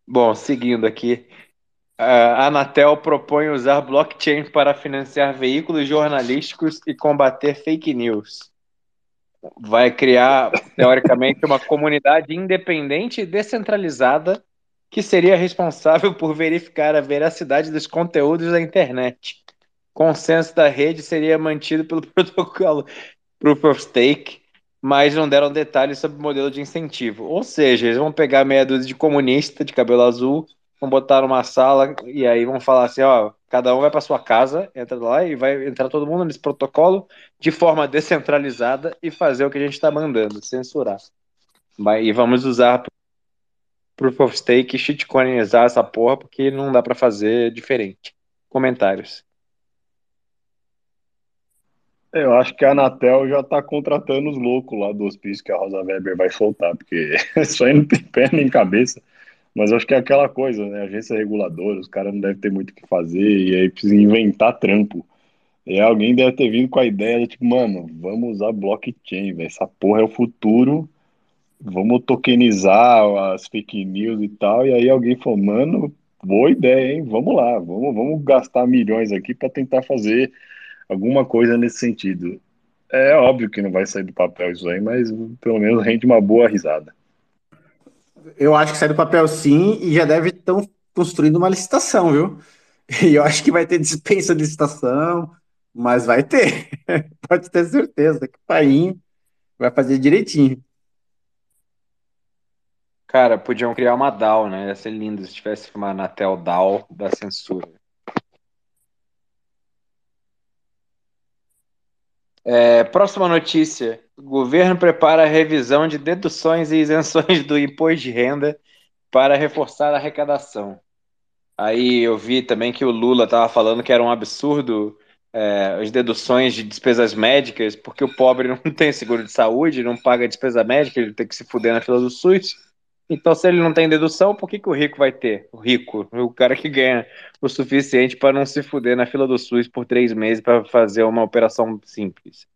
Bom, seguindo aqui, a Anatel propõe usar blockchain para financiar veículos jornalísticos e combater fake news. Vai criar, teoricamente, uma comunidade independente e descentralizada que seria responsável por verificar a veracidade dos conteúdos da internet. Consenso da rede seria mantido pelo protocolo Proof of Stake, mas não deram detalhes sobre o modelo de incentivo. Ou seja, eles vão pegar meia dúzia de comunista de cabelo azul, vão botar numa sala e aí vão falar assim, ó, cada um vai para sua casa, entra lá e vai entrar todo mundo nesse protocolo de forma descentralizada e fazer o que a gente está mandando, censurar. E vamos usar Proof of Stake e shitcoinizar essa porra porque não dá para fazer diferente. Comentários. Eu acho que a Anatel já está contratando os loucos lá do hospício que a Rosa Weber vai soltar, porque isso aí não tem pé nem cabeça. Mas acho que é aquela coisa, né? Agência reguladora, os caras não devem ter muito o que fazer, e aí precisa inventar trampo. E alguém deve ter vindo com a ideia de, tipo, mano, vamos usar blockchain, velho. Essa porra é o futuro. Vamos tokenizar as fake news e tal. E aí alguém falou, mano, boa ideia, hein? Vamos lá, vamos, vamos gastar milhões aqui para tentar fazer alguma coisa nesse sentido. É óbvio que não vai sair do papel isso aí, mas pelo menos rende uma boa risada. Eu acho que sai do papel sim e já deve estar construindo uma licitação, viu? E eu acho que vai ter dispensa de licitação. mas vai ter. Pode ter certeza que o Painho vai fazer direitinho. Cara, podiam criar uma DAO, né? Ia ser lindo se tivesse uma Anatel DAO da censura. É, próxima notícia. O governo prepara a revisão de deduções e isenções do imposto de renda para reforçar a arrecadação. Aí eu vi também que o Lula estava falando que era um absurdo é, as deduções de despesas médicas, porque o pobre não tem seguro de saúde, não paga despesa médica, ele tem que se fuder na fila do SUS. Então, se ele não tem dedução, por que, que o rico vai ter? O rico, o cara que ganha o suficiente para não se fuder na fila do SUS por três meses para fazer uma operação simples.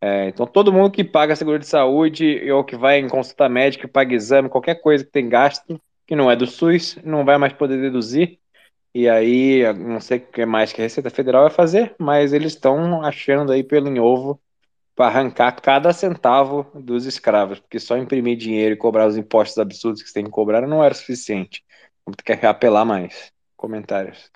É, então, todo mundo que paga seguro de saúde ou que vai em consulta médica, paga exame, qualquer coisa que tem gasto, que não é do SUS, não vai mais poder deduzir. E aí, não sei o que mais que a Receita Federal vai fazer, mas eles estão achando aí pelo em ovo para arrancar cada centavo dos escravos, porque só imprimir dinheiro e cobrar os impostos absurdos que você tem que cobrar não era suficiente. Vamos ter apelar mais. Comentários.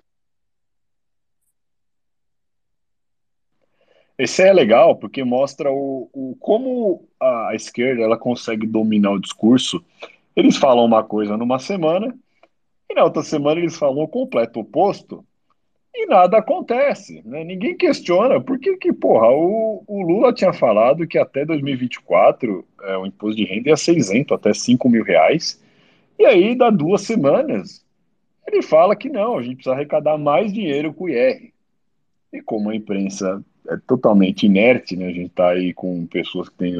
Esse é legal porque mostra o, o como a esquerda ela consegue dominar o discurso. Eles falam uma coisa numa semana e na outra semana eles falam o completo oposto e nada acontece, né? Ninguém questiona por que, porra, o, o, Lula tinha falado que até 2024 é, o imposto de renda ia ser isento até 5 mil reais, e aí dá duas semanas ele fala que não, a gente precisa arrecadar mais dinheiro com o IR. E como a imprensa é totalmente inerte, né? A gente está aí com pessoas que têm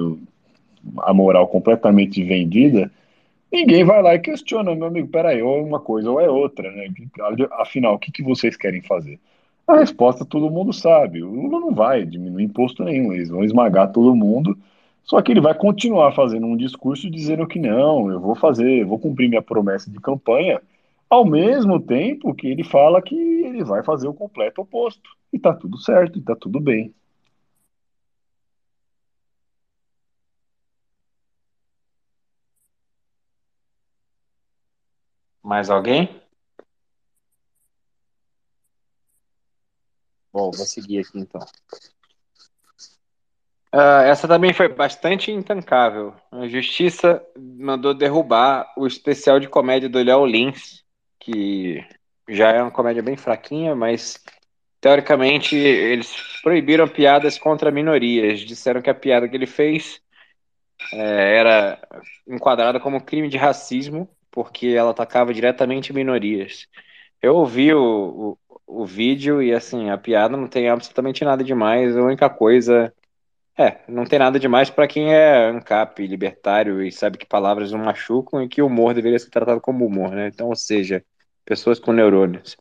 a moral completamente vendida, ninguém vai lá e questiona, meu amigo, peraí, ou é uma coisa ou é outra, né? Afinal, o que, que vocês querem fazer? A resposta todo mundo sabe. O Lula não vai diminuir imposto nenhum, eles vão esmagar todo mundo. Só que ele vai continuar fazendo um discurso dizendo que não, eu vou fazer, eu vou cumprir minha promessa de campanha, ao mesmo tempo que ele fala que ele vai fazer o completo oposto. E tá tudo certo, e tá tudo bem. Mais alguém? Bom, vou seguir aqui então. Uh, essa também foi bastante intancável. A justiça mandou derrubar o especial de comédia do Léo Lins, que já é uma comédia bem fraquinha, mas teoricamente eles proibiram piadas contra minorias. Disseram que a piada que ele fez é, era enquadrada como crime de racismo porque ela atacava diretamente minorias. Eu ouvi o, o, o, vídeo e, assim, a piada não tem absolutamente nada demais. A única coisa. É, não tem nada demais para quem é ANCAP, libertário e sabe que palavras não machucam e que humor deveria ser tratado como humor, né? Então, ou seja, pessoas com neurônios.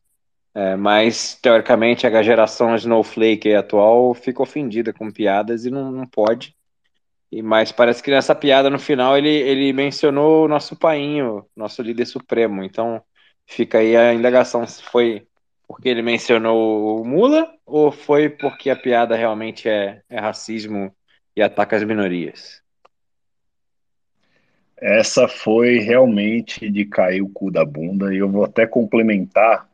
É, mas, teoricamente, a geração Snowflake atual fica ofendida com piadas e não, não pode. E, mas parece que nessa piada no final ele, ele mencionou o nosso painho, nosso líder supremo. Então fica aí a indagação se foi porque ele mencionou o Mula ou foi porque a piada realmente é, é racismo e ataca as minorias? Essa foi realmente de cair o cu da bunda e eu vou até complementar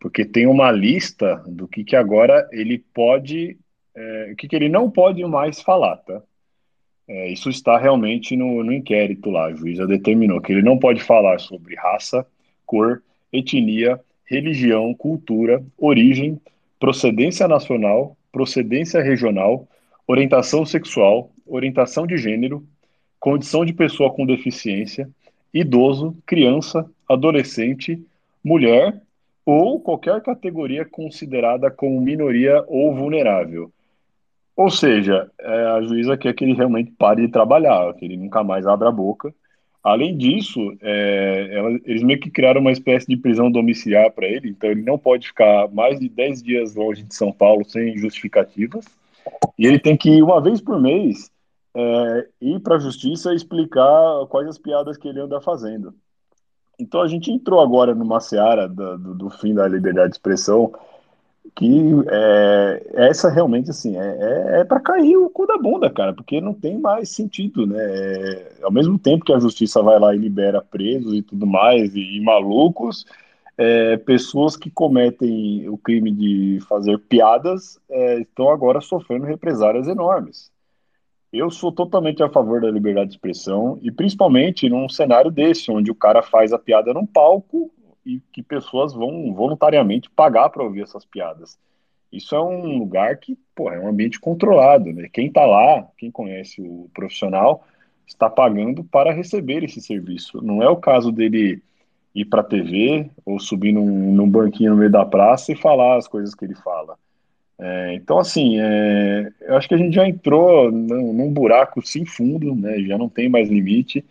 porque tem uma lista do que, que agora ele pode, é, o que, que ele não pode mais falar, tá? É, isso está realmente no, no inquérito lá. A juíza determinou que ele não pode falar sobre raça, cor, etnia, religião, cultura, origem, procedência nacional, procedência regional, orientação sexual, orientação de gênero, condição de pessoa com deficiência, idoso, criança, adolescente, mulher ou qualquer categoria considerada como minoria ou vulnerável, ou seja, é, a juíza quer que ele realmente pare de trabalhar, que ele nunca mais abra a boca. Além disso, é, ela, eles meio que criaram uma espécie de prisão domiciliar para ele, então ele não pode ficar mais de 10 dias longe de São Paulo sem justificativas. E ele tem que ir uma vez por mês é, ir para a justiça explicar quais as piadas que ele anda fazendo. Então a gente entrou agora numa seara do, do, do fim da liberdade de expressão que é, essa realmente assim é, é, é para cair o cu da bunda, cara, porque não tem mais sentido, né? É, ao mesmo tempo que a justiça vai lá e libera presos e tudo mais e, e malucos, é, pessoas que cometem o crime de fazer piadas é, estão agora sofrendo represárias enormes. Eu sou totalmente a favor da liberdade de expressão e principalmente num cenário desse, onde o cara faz a piada num palco e que pessoas vão voluntariamente pagar para ouvir essas piadas. Isso é um lugar que, pô, é um ambiente controlado, né? Quem está lá, quem conhece o profissional, está pagando para receber esse serviço. Não é o caso dele ir para a TV ou subir num, num, banquinho no meio da praça e falar as coisas que ele fala. É, então, assim, é, eu acho que a gente já entrou num, num, buraco sem fundo, né? Já não tem mais limite.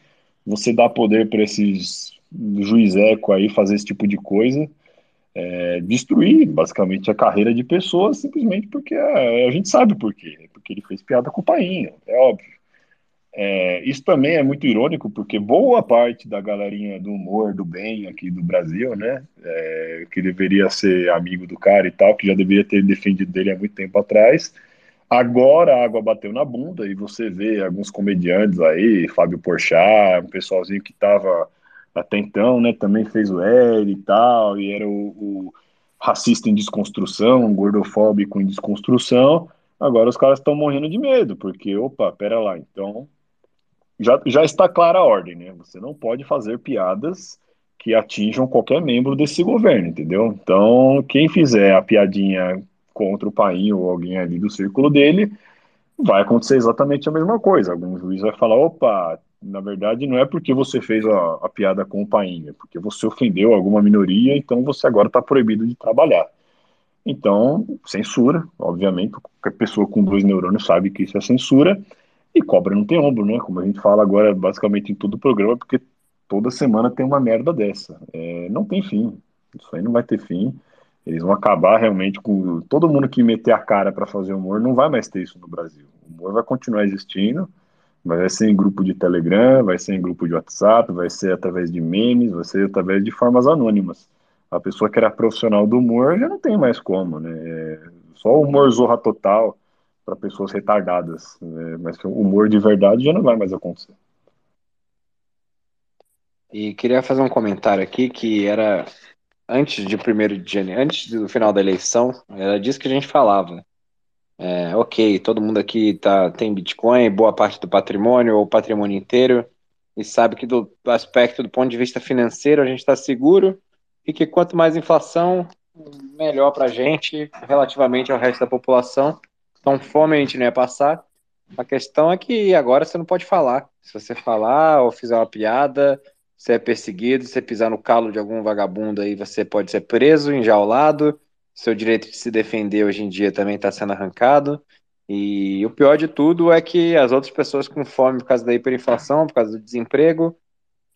Você dá poder para esses juiz eco aí fazer esse tipo de coisa, é, destruir basicamente a carreira de pessoas simplesmente porque a, a gente sabe por quê, porque ele fez piada com o painho, é óbvio. É, isso também é muito irônico, porque boa parte da galerinha do humor, do bem aqui do Brasil, né, é, que deveria ser amigo do cara e tal, que já deveria ter defendido dele há muito tempo atrás, agora a água bateu na bunda e você vê alguns comediantes aí, Fábio Porchat, um pessoalzinho que tava até então, né, também fez o L e tal, e era o, o racista em desconstrução, gordofóbico em desconstrução, agora os caras estão morrendo de medo, porque, opa, pera lá, então já, já está clara a ordem, né? Você não pode fazer piadas que atinjam qualquer membro desse governo, entendeu? Então, quem fizer a piadinha contra o painho ou alguém ali do círculo dele, vai acontecer exatamente a mesma coisa. Algum juiz vai falar: opa, na verdade não é porque você fez a, a piada com o painho, é porque você ofendeu alguma minoria, então você agora está proibido de trabalhar. Então, censura, obviamente, qualquer pessoa com dois neurônios sabe que isso é censura, e cobra não tem ombro, né? Como a gente fala agora basicamente em todo o programa, porque toda semana tem uma merda dessa. É, não tem fim. Isso aí não vai ter fim. Eles vão acabar realmente com todo mundo que meter a cara para fazer humor, não vai mais ter isso no Brasil. O humor vai continuar existindo, vai ser em grupo de Telegram, vai ser em grupo de WhatsApp, vai ser através de memes, vai ser através de formas anônimas. A pessoa que era profissional do humor já não tem mais como, né? É só humor zorra total para pessoas retardadas, né? mas o humor de verdade já não vai mais acontecer. E queria fazer um comentário aqui que era antes de 1 de janeiro, antes do final da eleição, era disso que a gente falava. É, ok, todo mundo aqui tá, tem Bitcoin, boa parte do patrimônio, ou patrimônio inteiro, e sabe que do aspecto do ponto de vista financeiro a gente está seguro, e que quanto mais inflação, melhor para a gente, relativamente ao resto da população. Então, fome a gente não ia passar. A questão é que agora você não pode falar. Se você falar ou fizer uma piada, você é perseguido. Se você pisar no calo de algum vagabundo aí, você pode ser preso, enjaulado. Seu direito de se defender hoje em dia também está sendo arrancado. E o pior de tudo é que as outras pessoas com fome por causa da hiperinflação, por causa do desemprego,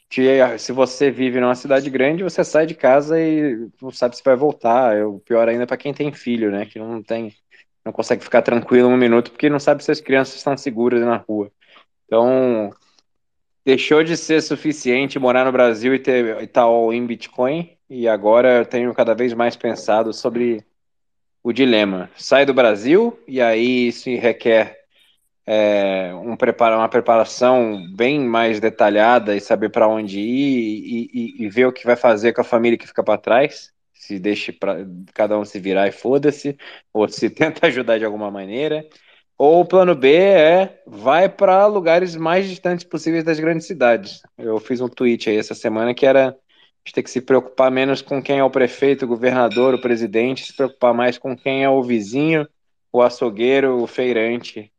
que se você vive numa cidade grande, você sai de casa e não sabe se vai voltar. O pior ainda é para quem tem filho, né? Que não tem não consegue ficar tranquilo um minuto porque não sabe se as crianças estão seguras na rua. Então, deixou de ser suficiente morar no Brasil e ter e tá em Bitcoin, e agora eu tenho cada vez mais pensado sobre o dilema. Sai do Brasil, e aí isso requer é, um prepara, uma preparação bem mais detalhada e saber para onde ir e, e, e ver o que vai fazer com a família que fica para trás se deixe para cada um se virar e foda-se, ou se tenta ajudar de alguma maneira. Ou o plano B é vai para lugares mais distantes possíveis das grandes cidades. Eu fiz um tweet aí essa semana que era gente tem que se preocupar menos com quem é o prefeito, o governador, o presidente, se preocupar mais com quem é o vizinho, o açougueiro, o feirante,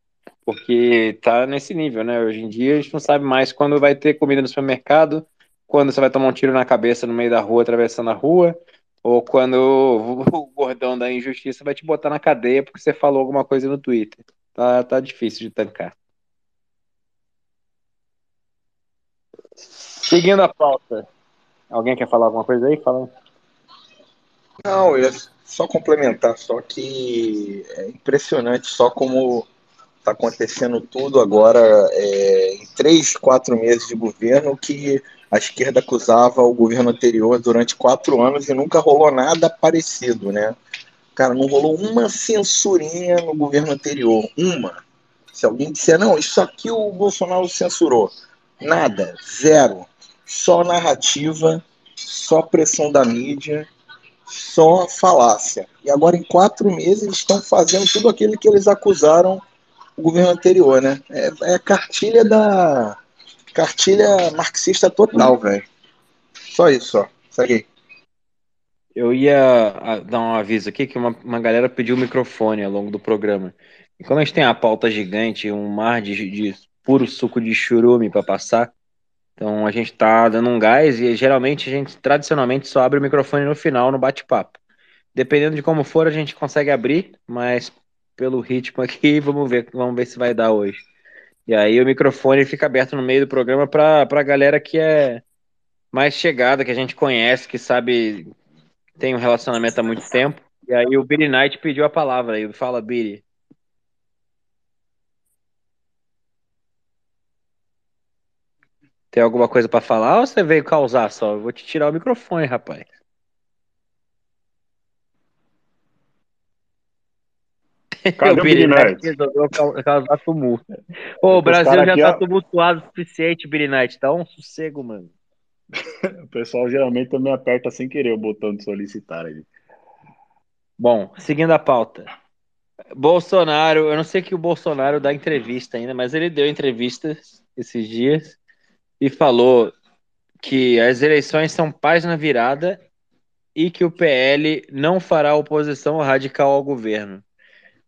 porque tá nesse nível, né? Hoje em dia a gente não sabe mais quando vai ter comida no supermercado, quando você vai tomar um tiro na cabeça no meio da rua, atravessando a rua, ou quando o gordão da injustiça vai te botar na cadeia porque você falou alguma coisa no Twitter. Tá, tá difícil de tancar. Seguindo a pauta. Alguém quer falar alguma coisa aí? Fala. Não, eu ia só complementar, só que é impressionante só como está acontecendo tudo agora é, em três, quatro meses de governo que a esquerda acusava o governo anterior durante quatro anos e nunca rolou nada parecido, né? Cara, não rolou uma censurinha no governo anterior, uma. Se alguém disser, não, isso aqui o Bolsonaro censurou. Nada, zero. Só narrativa só pressão da mídia, só falácia. E agora, em quatro meses, eles estão fazendo tudo aquilo que eles acusaram o governo anterior, né? É, é cartilha da. Cartilha marxista total, velho. Só isso, ó. Segue Eu ia dar um aviso aqui que uma, uma galera pediu o microfone ao longo do programa. E como a gente tem a pauta gigante, um mar de, de puro suco de churume para passar, então a gente tá dando um gás e geralmente a gente tradicionalmente só abre o microfone no final, no bate-papo. Dependendo de como for, a gente consegue abrir, mas pelo ritmo aqui, vamos ver, vamos ver se vai dar hoje. E aí o microfone fica aberto no meio do programa para a galera que é mais chegada, que a gente conhece, que sabe, tem um relacionamento há muito tempo. E aí o Billy Knight pediu a palavra aí. Fala, Billy. Tem alguma coisa para falar ou você veio causar só? Eu vou te tirar o microfone, rapaz. Cadê o Billy Knight? Resolveu causar tumulto. Ô, o Brasil já tá ó... tumultuado o suficiente, Knight. Dá um sossego, mano. o pessoal geralmente também aperta sem querer o botão de solicitar aí. Bom, seguindo a pauta. Bolsonaro, eu não sei que o Bolsonaro dá entrevista ainda, mas ele deu entrevistas esses dias e falou que as eleições são paz na virada e que o PL não fará oposição radical ao governo.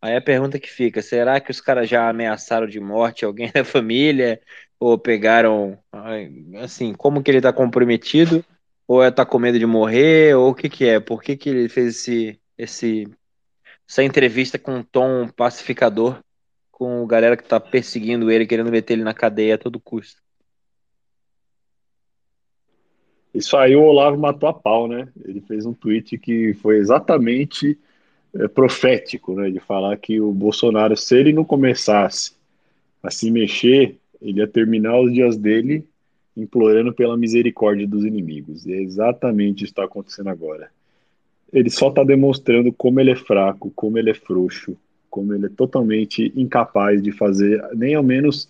Aí a pergunta que fica: será que os caras já ameaçaram de morte alguém da família? Ou pegaram, assim, como que ele tá comprometido? Ou é tá com medo de morrer? Ou o que que é? Por que que ele fez esse, esse, essa entrevista com um tom pacificador com galera que tá perseguindo ele, querendo meter ele na cadeia a todo custo? Isso aí o Olavo matou a pau, né? Ele fez um tweet que foi exatamente é, profético, né? De falar que o Bolsonaro, se ele não começasse a se mexer, ele ia terminar os dias dele implorando pela misericórdia dos inimigos. E é exatamente isso que está acontecendo agora. Ele só está demonstrando como ele é fraco, como ele é frouxo, como ele é totalmente incapaz de fazer nem ao menos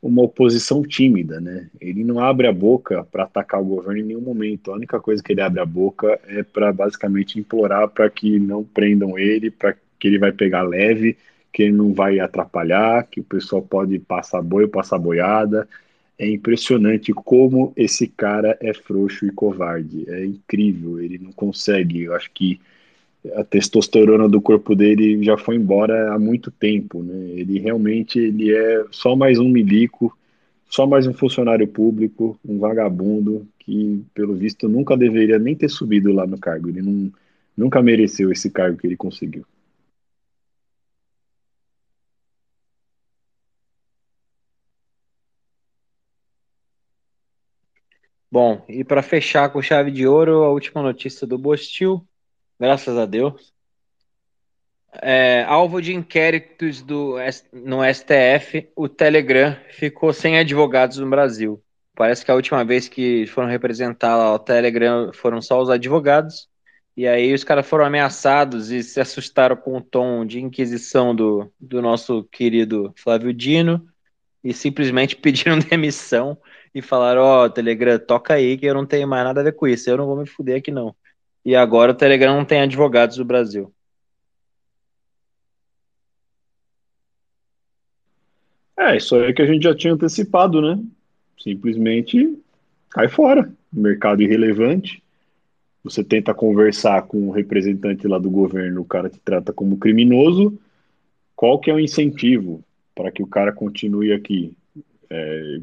uma oposição tímida, né? Ele não abre a boca para atacar o governo em nenhum momento. A única coisa que ele abre a boca é para basicamente implorar para que não prendam ele, para que ele vai pegar leve, que ele não vai atrapalhar, que o pessoal pode passar boi, passar boiada. É impressionante como esse cara é frouxo e covarde. É incrível, ele não consegue. Eu acho que a testosterona do corpo dele já foi embora há muito tempo, né? Ele realmente ele é só mais um milico, só mais um funcionário público, um vagabundo que, pelo visto, nunca deveria nem ter subido lá no cargo. Ele não, nunca mereceu esse cargo que ele conseguiu. Bom, e para fechar com chave de ouro, a última notícia do Bostil, graças a Deus. É, alvo de inquéritos do, no STF, o Telegram ficou sem advogados no Brasil. Parece que a última vez que foram representar lá o Telegram foram só os advogados. E aí os caras foram ameaçados e se assustaram com o tom de inquisição do, do nosso querido Flávio Dino e simplesmente pediram demissão e falaram: Ó, oh, Telegram, toca aí que eu não tenho mais nada a ver com isso, eu não vou me fuder aqui não. E agora o Telegram não tem advogados do Brasil. É, isso aí que a gente já tinha antecipado, né? Simplesmente cai fora. Mercado irrelevante. Você tenta conversar com o representante lá do governo, o cara te trata como criminoso. Qual que é o incentivo para que o cara continue aqui? É,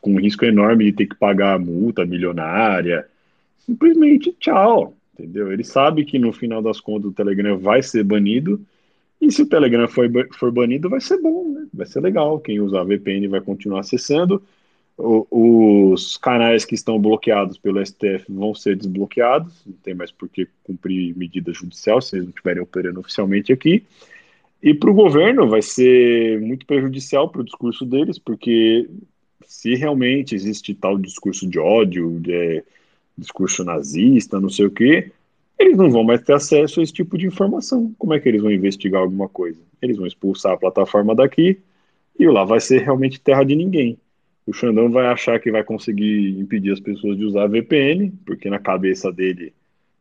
com um risco enorme de ter que pagar multa milionária, simplesmente tchau, entendeu? Ele sabe que no final das contas o Telegram vai ser banido, e se o Telegram for, for banido, vai ser bom, né? Vai ser legal. Quem usar VPN vai continuar acessando. O, os canais que estão bloqueados pelo STF vão ser desbloqueados, não tem mais por que cumprir medida judicial se eles não estiverem operando oficialmente aqui. E para o governo vai ser muito prejudicial para o discurso deles, porque se realmente existe tal discurso de ódio, de, discurso nazista, não sei o quê, eles não vão mais ter acesso a esse tipo de informação. Como é que eles vão investigar alguma coisa? Eles vão expulsar a plataforma daqui e lá vai ser realmente terra de ninguém. O Xandão vai achar que vai conseguir impedir as pessoas de usar VPN, porque na cabeça dele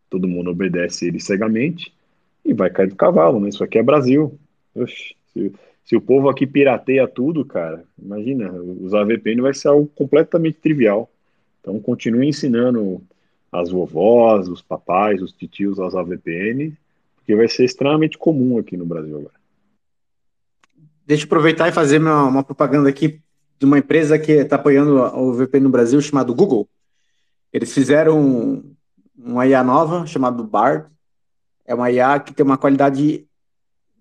todo mundo obedece ele cegamente, e vai cair do cavalo, né? Isso aqui é Brasil. Oxi, se, se o povo aqui pirateia tudo, cara, imagina, usar VPN vai ser algo completamente trivial. Então continue ensinando as vovós, os papais, os titios a usar VPN, porque vai ser extremamente comum aqui no Brasil agora. Deixa eu aproveitar e fazer uma, uma propaganda aqui de uma empresa que está apoiando o VPN no Brasil, chamado Google. Eles fizeram um, uma IA nova, chamada Bard. É uma IA que tem uma qualidade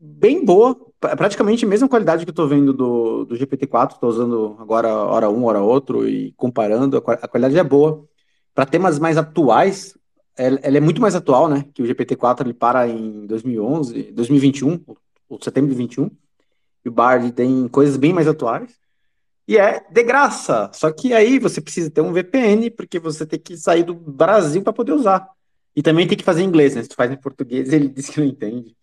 bem boa, praticamente a mesma qualidade que eu estou vendo do, do GPT-4, estou usando agora hora um, hora outro, e comparando, a, a qualidade é boa. Para temas mais atuais, ela, é muito mais atual, né? Que o GPT-4 ele para em 2011, 2021, ou setembro de 21, e o Bard tem coisas bem mais atuais. E é de graça. Só que aí você precisa ter um VPN, porque você tem que sair do Brasil para poder usar. E também tem que fazer em inglês, né? Se tu faz em português, ele diz que não entende.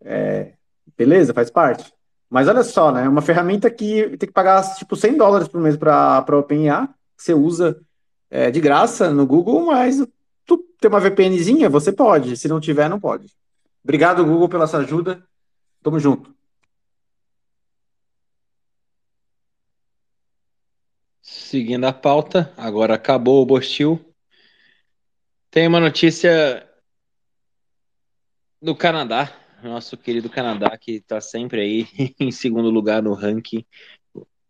É, beleza, faz parte. Mas olha só, né? É uma ferramenta que tem que pagar tipo 100 dólares por mês para a OpenIA, que você usa é, de graça no Google, mas tu tem uma VPNzinha, você pode. Se não tiver, não pode. Obrigado, Google, pela sua ajuda. Tamo junto. Seguindo a pauta, agora acabou o Bostil. Tem uma notícia do Canadá, nosso querido Canadá, que está sempre aí em segundo lugar no ranking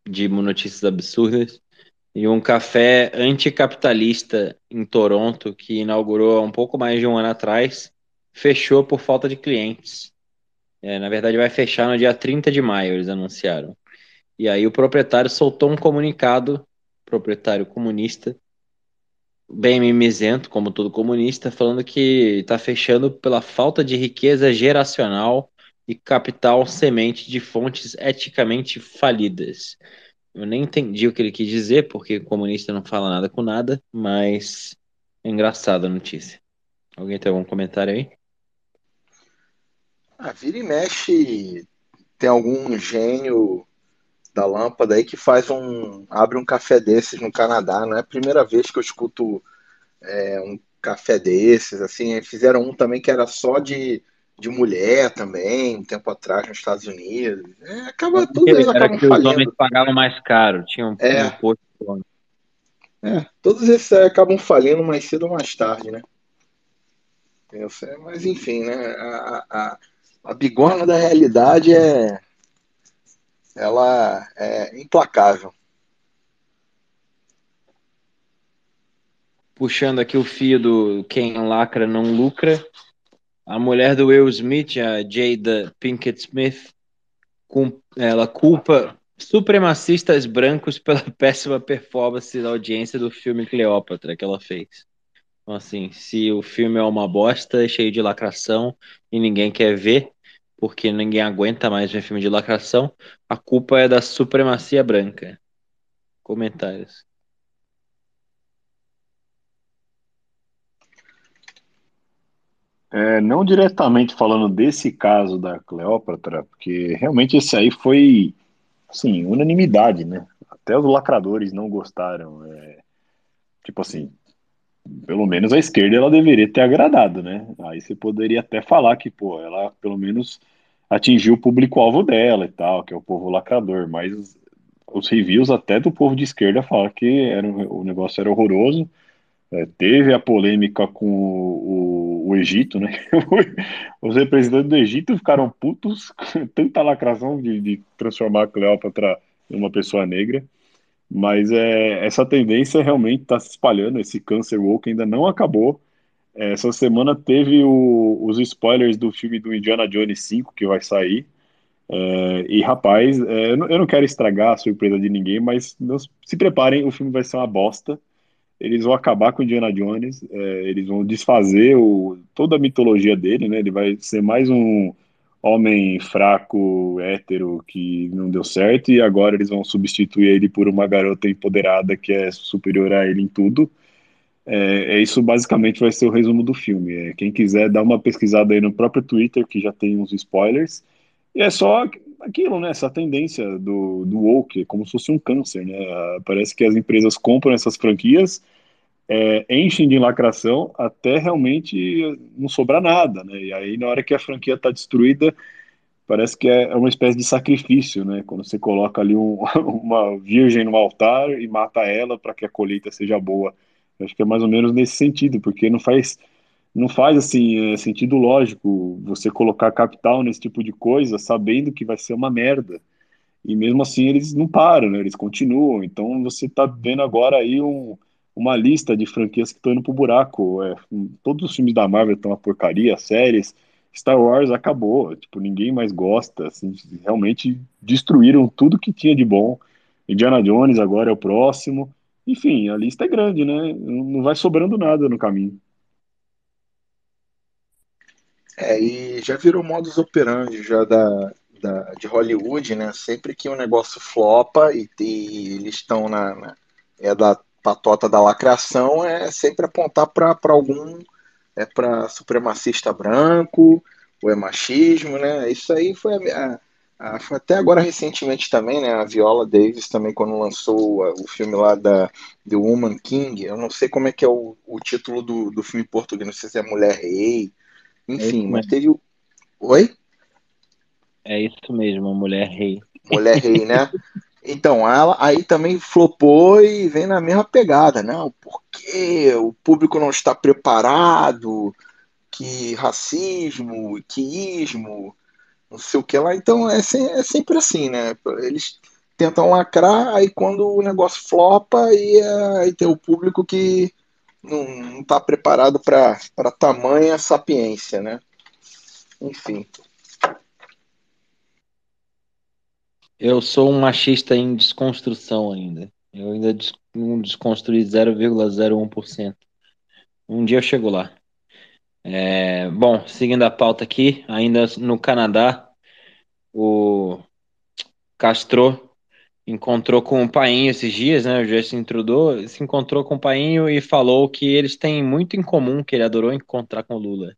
de notícias absurdas. E um café anticapitalista em Toronto, que inaugurou há um pouco mais de um ano atrás, fechou por falta de clientes. É, na verdade, vai fechar no dia 30 de maio, eles anunciaram. E aí o proprietário soltou um comunicado, proprietário comunista, bem mimizento, como todo comunista, falando que está fechando pela falta de riqueza geracional e capital semente de fontes eticamente falidas. Eu nem entendi o que ele quis dizer, porque comunista não fala nada com nada, mas é engraçada a notícia. Alguém tem algum comentário aí? Ah, vira e mexe, tem algum gênio da lâmpada aí que faz um. abre um café desses no Canadá. Não é a primeira vez que eu escuto é, um café desses. Assim, fizeram um também que era só de, de mulher também, um tempo atrás nos Estados Unidos. É, acaba tudo eles era que falindo. os homens pagavam mais caro, tinham é. um posto. É, todos esses acabam falindo mais cedo ou mais tarde, né? Mas enfim, né? A, a, a bigorna da realidade é ela é implacável. Puxando aqui o fio do quem lacra não lucra, a mulher do Will Smith, a Jada Pinkett Smith, ela culpa supremacistas brancos pela péssima performance da audiência do filme Cleópatra que ela fez. Então, assim, se o filme é uma bosta, cheio de lacração e ninguém quer ver, porque ninguém aguenta mais ver filme de lacração, a culpa é da supremacia branca. Comentários. É, não diretamente falando desse caso da Cleópatra, porque realmente esse aí foi, assim, unanimidade, né? Até os lacradores não gostaram. É, tipo assim, pelo menos a esquerda ela deveria ter agradado, né? Aí você poderia até falar que, pô, ela pelo menos atingiu o público-alvo dela e tal, que é o povo lacrador, mas os reviews até do povo de esquerda falam que era, o negócio era horroroso. É, teve a polêmica com o, o, Egito, né? Os representantes do Egito ficaram putos com tanta lacração de, de transformar Cleópatra em uma pessoa negra. Mas é, essa tendência realmente está se espalhando, esse câncer woke ainda não acabou. Essa semana teve o, os spoilers do filme do Indiana Jones 5 que vai sair. É, e rapaz, é, eu, não, eu, não, quero estragar a surpresa de ninguém, mas se preparem, o filme vai ser uma bosta. Eles vão acabar com Indiana Jones, é, eles vão desfazer o, toda a mitologia dele, né? Ele vai ser mais um homem fraco, hétero, que não deu certo, e agora eles vão substituir ele por uma garota empoderada que é superior a ele em tudo. É, é isso basicamente vai ser o resumo do filme. É, quem quiser dar uma pesquisada aí no próprio Twitter, que já tem uns spoilers, E é só aquilo, né? Essa tendência do, do woke, como se fosse um câncer, né? Parece que as empresas compram essas franquias, é, enchem de lacração até realmente não sobrar nada, né? E aí, na hora que a franquia está destruída, parece que é uma espécie de sacrifício, né? Quando você coloca ali um, uma virgem no altar e mata ela para que a colheita seja boa. Acho que é mais ou menos nesse sentido, porque não faz não faz assim é, sentido lógico você colocar capital nesse tipo de coisa sabendo que vai ser uma merda. E mesmo assim eles não param, né? Eles continuam. Então você está vendo agora aí um, uma lista de franquias que estão indo pro buraco. É, todos os filmes da Marvel estão uma porcaria, séries. Star Wars acabou, tipo, ninguém mais gosta, assim, realmente destruíram tudo que tinha de bom. Indiana Jones agora é o próximo. Enfim, a lista é grande, né? Não vai sobrando nada no caminho. É, e já virou modus operandi já da, da, de Hollywood, né? Sempre que um negócio flopa e, e eles estão na, na, é da patota da lacração, é sempre apontar para algum é para supremacista branco, ou é machismo, né? Isso aí foi, a, a, até agora recentemente também, né? A Viola Davis também quando lançou o, o filme lá da The Woman King, eu não sei como é que é o, o título do, do filme em português, não sei se é Mulher Rei, enfim, é mas teve o. Oi? É isso mesmo, Mulher Rei. Mulher Rei, né? Então, ela aí também flopou e vem na mesma pegada, não, porque o público não está preparado, que racismo, que ismo, não sei o que lá. Então é, é sempre assim, né? Eles tentam lacrar, aí quando o negócio flopa, aí, aí tem o público que não está preparado para tamanha sapiência, né? Enfim. Eu sou um machista em desconstrução ainda. Eu ainda não desconstruí 0,01%. Um dia eu chego lá. É, bom, seguindo a pauta aqui, ainda no Canadá, o Castro encontrou com o Painho esses dias, né? O Justin Trudeau se encontrou com o Painho e falou que eles têm muito em comum, que ele adorou encontrar com o Lula.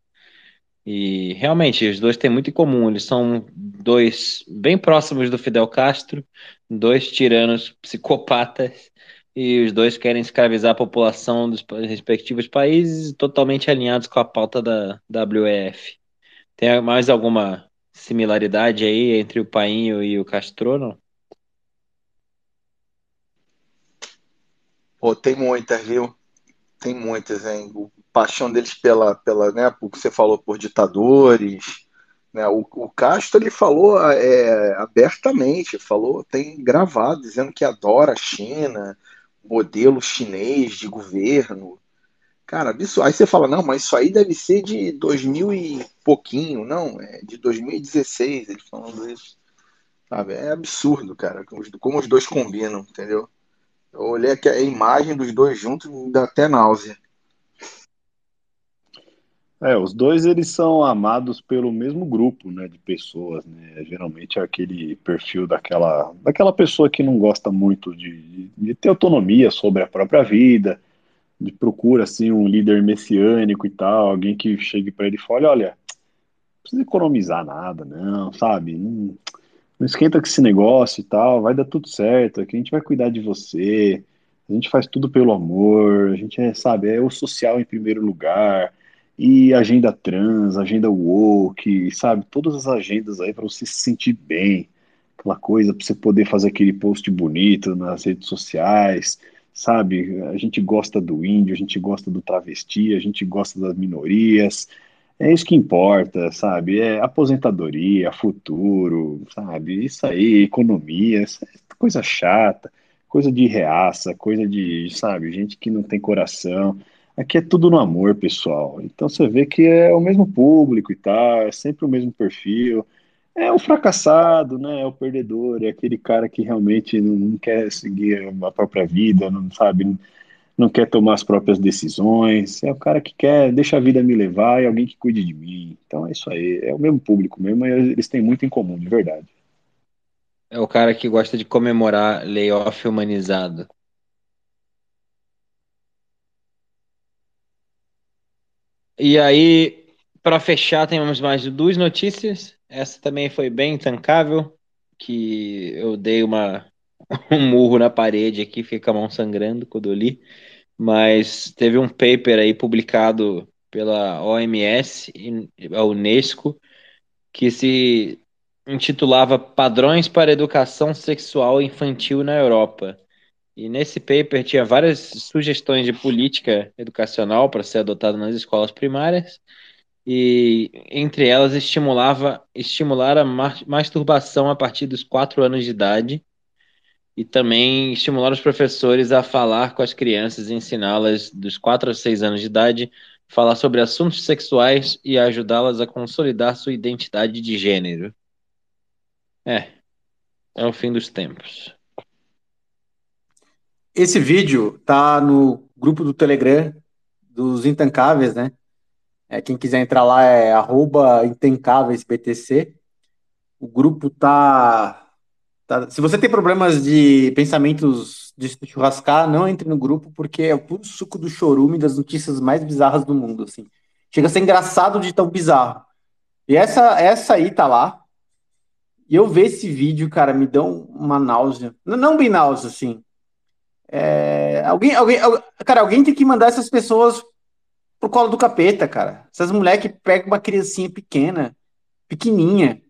E realmente, os dois têm muito em comum. Eles são dois bem próximos do Fidel Castro, dois tiranos psicopatas, e os dois querem escravizar a população dos respectivos países, totalmente alinhados com a pauta da WEF. Tem mais alguma similaridade aí entre o Painho e o Castro, não? Tem muitas, viu? Tem muitas, hein? O paixão deles pela, pela né, o que você falou, por ditadores. Né? O, o Castro ele falou é, abertamente, falou, tem gravado, dizendo que adora a China, modelo chinês de governo. Cara, isso, aí você fala, não, mas isso aí deve ser de 2000 e pouquinho. Não, é de 2016, ele falando isso. Sabe? É absurdo, cara, como os dois combinam, entendeu? Eu olhei aqui a imagem dos dois juntos, dá até náusea. É, os dois eles são amados pelo mesmo grupo, né, de pessoas, né? Geralmente é aquele perfil daquela, daquela pessoa que não gosta muito de, de ter autonomia sobre a própria vida, de procura assim um líder messiânico e tal, alguém que chegue para ele e fale, olha, não precisa economizar nada, não, sabe? Não, não esquenta com esse negócio e tal, vai dar tudo certo, aqui a gente vai cuidar de você, a gente faz tudo pelo amor, a gente é, sabe, é o social em primeiro lugar, e agenda trans, agenda woke, sabe, todas as agendas aí para você se sentir bem, aquela coisa para você poder fazer aquele post bonito nas redes sociais, sabe, a gente gosta do índio, a gente gosta do travesti, a gente gosta das minorias, é isso que importa, sabe? É aposentadoria, futuro, sabe? Isso aí, economia, é coisa chata, coisa de reaça, coisa de, sabe, gente que não tem coração. Aqui é tudo no amor, pessoal. Então você vê que é o mesmo público e tal, é sempre o mesmo perfil. É o fracassado, né? É o perdedor, é aquele cara que realmente não, não quer seguir a própria vida, não sabe, não quer tomar as próprias decisões, é o cara que quer, deixa a vida me levar e alguém que cuide de mim. Então é isso aí, é o mesmo público mesmo, mas eles têm muito em comum, de verdade. É o cara que gosta de comemorar layoff humanizado. E aí, para fechar, temos mais duas notícias. essa também foi bem intancável, que eu dei uma, um murro na parede aqui, fica a mão sangrando quando eu li, mas teve um paper aí publicado pela OMS e a Unesco que se intitulava Padrões para Educação Sexual Infantil na Europa. E nesse paper tinha várias sugestões de política educacional para ser adotada nas escolas primárias, e entre elas estimulava estimular a masturbação a partir dos 4 anos de idade e também estimular os professores a falar com as crianças e ensiná-las dos 4 a 6 anos de idade, falar sobre assuntos sexuais e ajudá-las a consolidar sua identidade de gênero. É, é o fim dos tempos. Esse vídeo tá no grupo do Telegram dos Intancáveis, né? É, quem quiser entrar lá é arroba intancáveisbtc. O grupo tá, tá. Se você tem problemas de pensamentos de churrascar, não entre no grupo, porque é o puro suco do chorume das notícias mais bizarras do mundo. Assim. Chega a ser engraçado de tão bizarro. E essa, essa aí tá lá. E eu ver esse vídeo, cara, me dá uma náusea. Não, não bem náusea, assim. É, alguém, alguém, cara, alguém tem que mandar essas pessoas pro colo do capeta, cara. Essas mulheres que pegam uma criancinha pequena, pequenininha,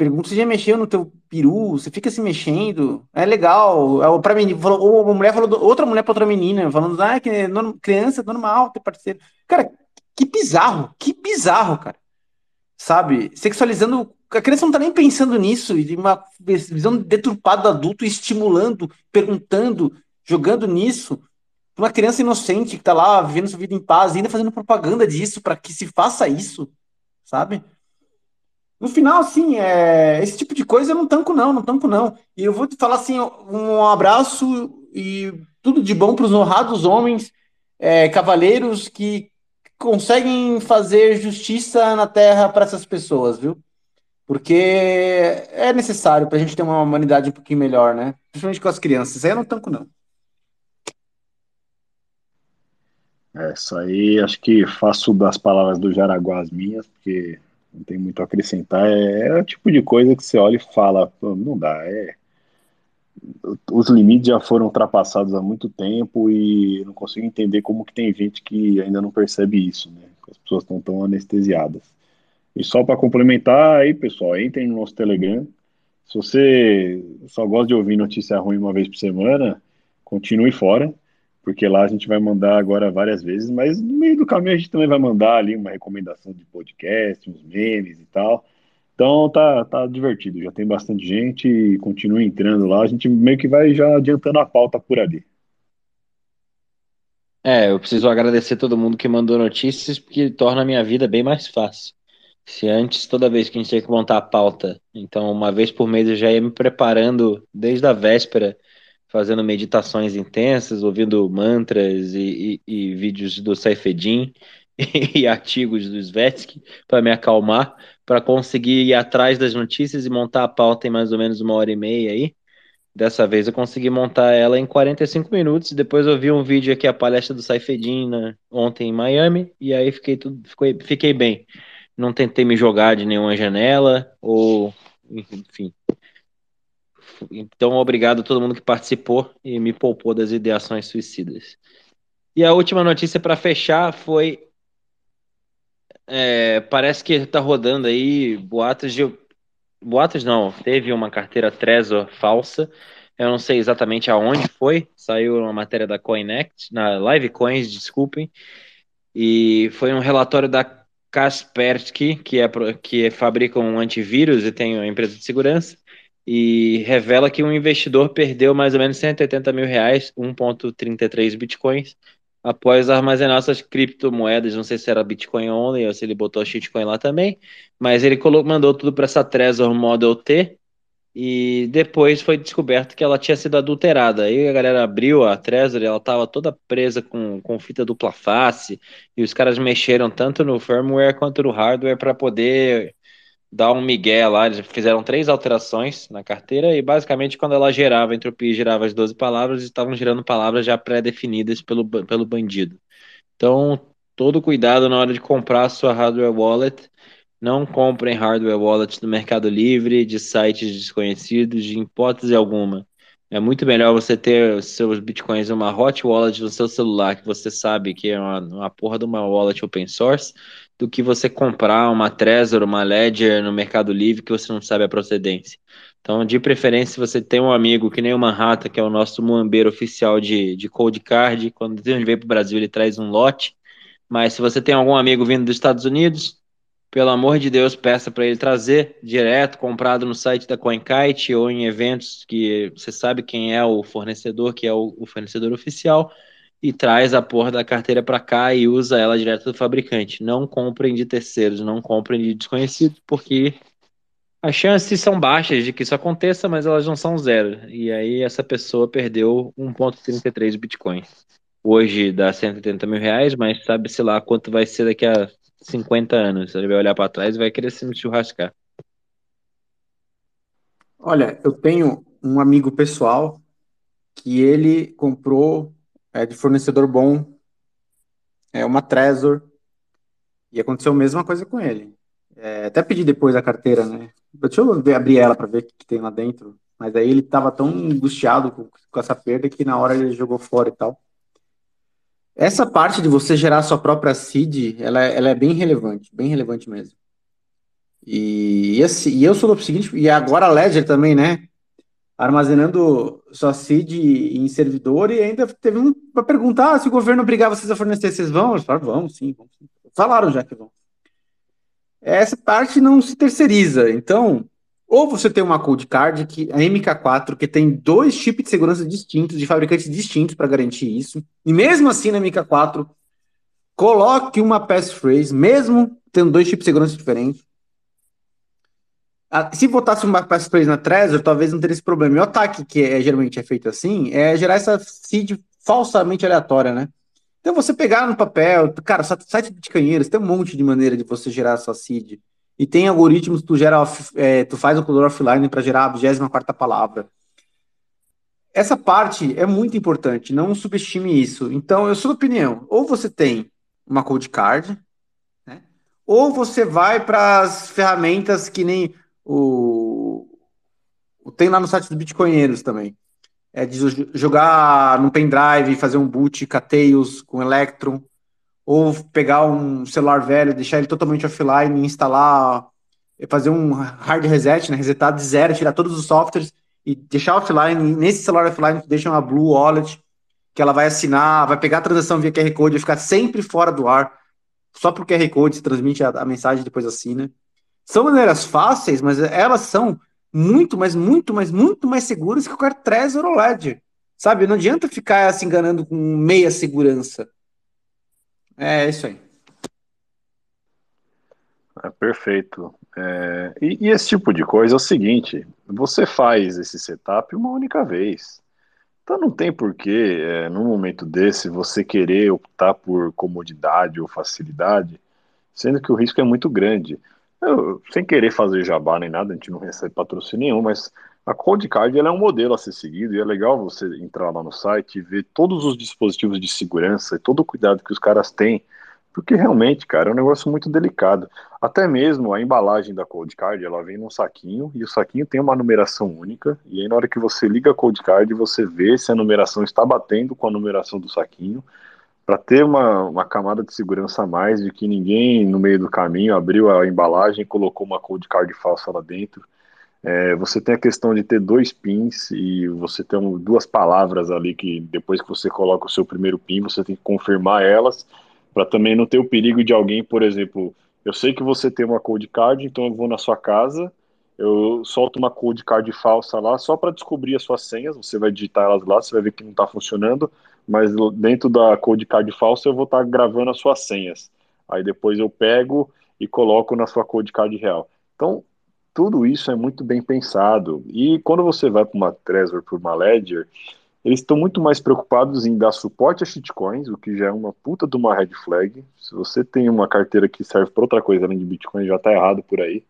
pergunta se já mexeu no teu peru, você fica se mexendo, é legal. É, pra menina, falou, ou uma mulher falou, outra mulher pra outra menina, falando, ah, que é criança, normal ter parceiro. Cara, que bizarro, que bizarro, cara. Sabe? Sexualizando a criança não tá nem pensando nisso, e uma visão deturpada do adulto estimulando, perguntando, jogando nisso. Uma criança inocente que tá lá vivendo sua vida em paz, ainda fazendo propaganda disso para que se faça isso, sabe? No final, assim, é... esse tipo de coisa eu não tanco, não, não tanco, não. E eu vou te falar assim: um abraço e tudo de bom para os honrados homens, é, cavaleiros que conseguem fazer justiça na terra para essas pessoas, viu? Porque é necessário para a gente ter uma humanidade um pouquinho melhor, né? Principalmente com as crianças. Aí eu não tanco, não. É, isso aí acho que faço das palavras do Jaraguá as minhas, porque não tem muito a acrescentar. É, é o tipo de coisa que você olha e fala, não dá, é. Os limites já foram ultrapassados há muito tempo e não consigo entender como que tem gente que ainda não percebe isso, né? As pessoas estão tão anestesiadas. E só para complementar aí, pessoal, entrem no nosso Telegram. Se você só gosta de ouvir notícia ruim uma vez por semana, continue fora, porque lá a gente vai mandar agora várias vezes, mas no meio do caminho a gente também vai mandar ali uma recomendação de podcast, uns memes e tal. Então tá, tá divertido, já tem bastante gente e continue entrando lá. A gente meio que vai já adiantando a pauta por ali. É, eu preciso agradecer todo mundo que mandou notícias, porque torna a minha vida bem mais fácil. Se antes, toda vez que a gente tinha que montar a pauta, então uma vez por mês eu já ia me preparando desde a véspera, fazendo meditações intensas, ouvindo mantras e, e, e vídeos do Saifedin e, artigos do Svetsky para me acalmar, para conseguir ir atrás das notícias e montar a pauta em mais ou menos uma hora e meia aí. Dessa vez eu consegui montar ela em 45 minutos. Depois eu vi um vídeo aqui, a palestra do Saifedin né, ontem em Miami, e aí fiquei, tudo, fiquei, fiquei bem não tentei me jogar de nenhuma janela, ou enfim. Então, obrigado a todo mundo que participou e me poupou das ideações suicidas. E a última notícia para fechar foi. É, parece que está rodando aí boatos de. Boatos não, teve uma carteira Trezor falsa. Eu não sei exatamente aonde foi. Saiu uma matéria da CoinEct, na Live Coins, desculpem. E foi um relatório da Kaspersky, que, é, que fabrica um antivírus e tem uma empresa de segurança, e revela que um investidor perdeu mais ou menos 180 mil reais, 1,33 bitcoins, após armazenar suas criptomoedas. Não sei se era Bitcoin only ou se ele botou shitcoin lá também, mas ele mandou tudo para essa Trezor Model T, e depois foi descoberto que ela tinha sido adulterada. Aí a galera abriu a Trezor, ela estava toda presa com, com fita dupla face, e os caras mexeram tanto no firmware quanto no hardware para poder dar um migué lá. Eles fizeram três alterações na carteira, e basicamente quando ela gerava, a entropia gerava as 12 palavras, estavam gerando palavras já pré-definidas pelo, pelo bandido. Então, todo cuidado na hora de comprar a sua hardware wallet Não comprem hardware wallet no Mercado Livre, de sites desconhecidos, de hipótese alguma. É muito melhor você ter seus bitcoins em uma hot wallet no seu celular, que você sabe que é uma, uma porra de uma wallet open source, do que você comprar uma Trezor, uma Ledger no Mercado Livre que você não sabe a procedência. Então, de preferência, se você tem um amigo que nem o Manhattan, que é o nosso muambeiro oficial de, de Cold Card, quando ele vem para o Brasil, ele traz um lote. Mas se você tem algum amigo vindo dos Estados Unidos, pelo amor de Deus, peça para ele trazer direto, comprado no site da CoinKite ou em eventos que você sabe quem é o fornecedor, que é o, o fornecedor oficial, e traz a porra da carteira para cá e usa ela direto do fabricante. Não comprem de terceiros, não comprem de desconhecidos, porque as chances são baixas de que isso aconteça, mas elas não são zero. E aí essa pessoa perdeu 1,33 Bitcoin. Hoje dá 180 mil reais, mas sabe-se lá quanto vai ser daqui a 50 anos. Ele vai olhar para trás e vai querer se churrascar. Olha, eu tenho um amigo pessoal que ele comprou é, de fornecedor bom é uma Trezor e aconteceu a mesma coisa com ele. É, até pedi depois a carteira, né? Deixa eu ver, abrir ela para ver o que, que, tem lá dentro. Mas aí ele estava tão angustiado com, com essa perda que na hora ele jogou fora e tal. Essa parte de você gerar sua própria seed, ela, é, ela é bem relevante, bem relevante mesmo. E, e, assim, e eu sou do seguinte, e agora a Ledger também, né? Armazenando sua seed em servidor e ainda teve um para perguntar ah, se o governo obrigar vocês a fornecer, vocês vão? Eles falaram, vamos sim, sim. Falaram já que vão. Essa parte não se terceiriza. Então, ou você tem uma cold card, que, a MK4, que tem dois chips de segurança distintos, de fabricantes distintos para garantir isso. E mesmo assim, na MK4, coloque uma passphrase, mesmo tendo dois chips de segurança diferentes. Se botasse uma passphrase na Trezor, talvez não teria esse problema. E o ataque, que é, geralmente é feito assim, é gerar essa seed falsamente aleatória, né? Então, você pegar no papel, cara, site de canheiros, tem um monte de maneira de você gerar sua seed e tem algoritmos que tu, gera off, é, tu faz o color offline para gerar a 24 palavra. Essa parte é muito importante, não subestime isso. Então, eu sou da opinião, ou você tem uma code card, né? ou você vai para as ferramentas que nem o, tem lá no site dos bitcoinheiros também. É de jogar no pendrive, fazer um boot, Cateus com Electron, ou pegar um celular velho, deixar ele totalmente offline, instalar, fazer um hard reset, né, resetar de zero, tirar todos os softwares e deixar offline. Nesse celular offline, deixa uma Blue Wallet, que ela vai assinar, vai pegar a transação via QR Code e ficar sempre fora do ar. Só por QR Code se transmite a, a mensagem depois assina. São maneiras fáceis, mas elas são muito, mas muito, mas muito mais seguras que qualquer Trezor ou Ledger. Sabe? Não adianta ficar se enganando com meia segurança. É, é isso aí. É, perfeito. É, e, e, esse tipo de coisa é o seguinte: você faz esse setup uma única vez. Então não tem porquê, é, num momento desse, você querer optar por comodidade ou facilidade, sendo que o risco é muito grande. Eu, sem querer fazer jabá nem nada, a gente não recebe patrocínio nenhum, mas a Code Card é um modelo a ser seguido e é legal você entrar lá no site e ver todos os dispositivos de segurança e todo o cuidado que os caras têm, porque realmente, cara, é um negócio muito delicado. Até mesmo a embalagem da Code Card, ela vem num saquinho e o saquinho tem uma numeração única e aí na hora que você liga a Code Card, você vê se a numeração está batendo com a numeração do saquinho para ter uma, uma camada de segurança a mais de que ninguém no meio do caminho abriu a embalagem e colocou uma Code Card falsa lá dentro. É, você tem a questão de ter dois pins e você tem duas palavras ali que depois que você coloca o seu primeiro pin, você tem que confirmar elas para também não ter o perigo de alguém, por exemplo, eu sei que você tem uma code card, então eu vou na sua casa, eu solto uma code card falsa lá só para descobrir as suas senhas, você vai digitar elas lá, você vai ver que não está funcionando, mas dentro da code card falsa eu vou estar tá gravando as suas senhas. Aí depois eu pego e coloco na sua code card real. Então, tudo isso é muito bem pensado. E quando você vai para uma Trezor, para uma Ledger, eles estão muito mais preocupados em dar suporte a shitcoins, o que já é uma puta de uma red flag. Se você tem uma carteira que serve para outra coisa além de Bitcoin, já está errado por aí.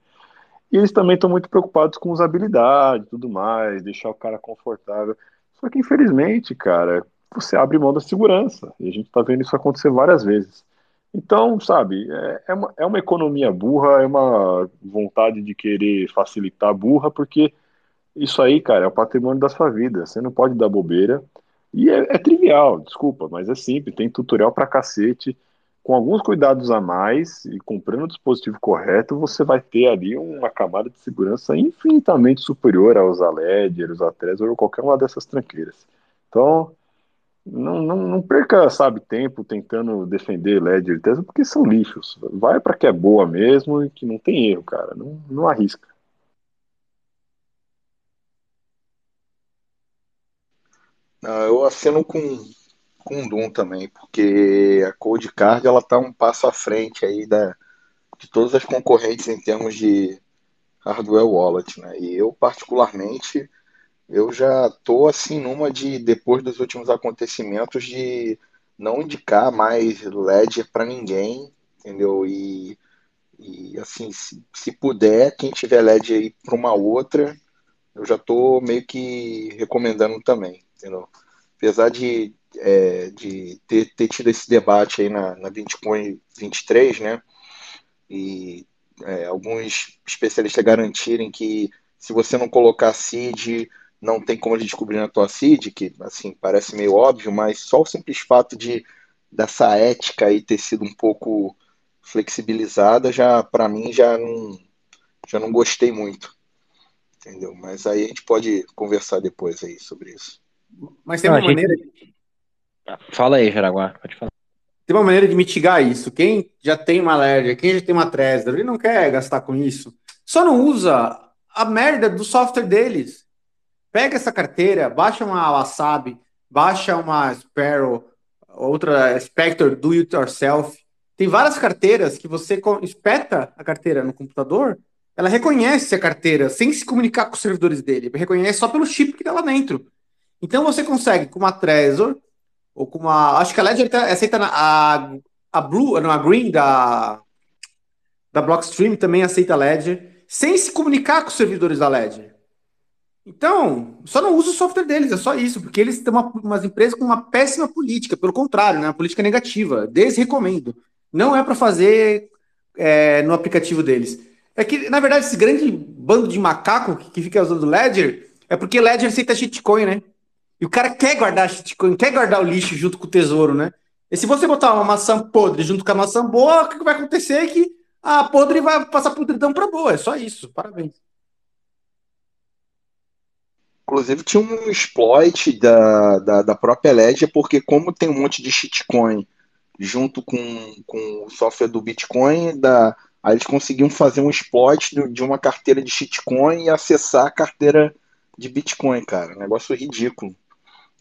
E eles também estão muito preocupados com usabilidade tudo mais, deixar o cara confortável. Só que, infelizmente, cara, você abre mão da segurança. E a gente está vendo isso acontecer várias vezes. Então, sabe, é, é, uma, é uma economia burra, é uma vontade de querer facilitar burra, porque isso aí, cara, é o patrimônio da sua vida. Você não pode dar bobeira. E é, é trivial, desculpa, mas é simples. Tem tutorial pra cacete. Com alguns cuidados a mais e comprando o dispositivo correto, você vai ter ali uma camada de segurança infinitamente superior aos Aled, os A3 ou qualquer uma dessas tranqueiras. Então, não, não, não perca, sabe, tempo tentando defender LED e Tesla, porque são lixos. Vai para que é boa mesmo e que não tem erro, cara. Não, não arrisca. Não, eu assino com, com o Doom também, porque a Cold Card ela tá um passo à frente aí da, de todas as concorrentes em termos de hardware wallet, né? E eu particularmente eu já tô assim numa de depois dos últimos acontecimentos de não indicar mais Ledger para ninguém, entendeu? E, e assim, se, se puder, quem tiver Ledger aí para uma outra, eu já tô meio que recomendando também, entendeu? Apesar de, é, de ter, ter tido esse debate aí na, na Bitcoin 23, né? E é, alguns especialistas garantirem que se você não colocar seed não tem como ele descobrir na tua CID, que assim parece meio óbvio, mas só o simples fato de dessa ética aí ter sido um pouco flexibilizada já para mim já não já não gostei muito. Entendeu? Mas aí a gente pode conversar depois aí sobre isso. Mas tem uma maneira Fala aí, Jaraguá, pode falar. Tem uma maneira de mitigar isso. Quem já tem uma alergia, quem já tem uma Trezor, ele não quer gastar com isso. Só não usa a merda do software deles. Pega essa carteira, baixa uma Wasabi, baixa uma Sparrow, outra Spectre Do It Yourself. Tem várias carteiras que você espeta a carteira no computador, ela reconhece a carteira sem se comunicar com os servidores dele, reconhece só pelo chip que está lá dentro. Então você consegue com uma Trezor ou com uma, acho que a Ledger aceita a, a Blue, não, a Green da da Blockstream também aceita a Ledger, sem se comunicar com os servidores da Ledger. Então, só não usa o software deles, é só isso, porque eles têm uma, umas empresas com uma péssima política, pelo contrário, né, uma política negativa. Desrecomendo. Não é para fazer é, no aplicativo deles. É que, na verdade, esse grande bando de macaco que, que fica usando Ledger é porque Ledger aceita shitcoin, né? E o cara quer guardar shitcoin, quer guardar o lixo junto com o tesouro, né? E se você botar uma maçã podre junto com a maçã boa, o que vai acontecer é que a podre vai passar podridão para boa. É só isso. Parabéns. Inclusive tinha um exploit da, da, da, própria Ledger, porque como tem um monte de shitcoin junto com, com o software do Bitcoin, da, aí eles conseguiam fazer um exploit de uma carteira de shitcoin e acessar a carteira de Bitcoin, cara. Negócio ridículo.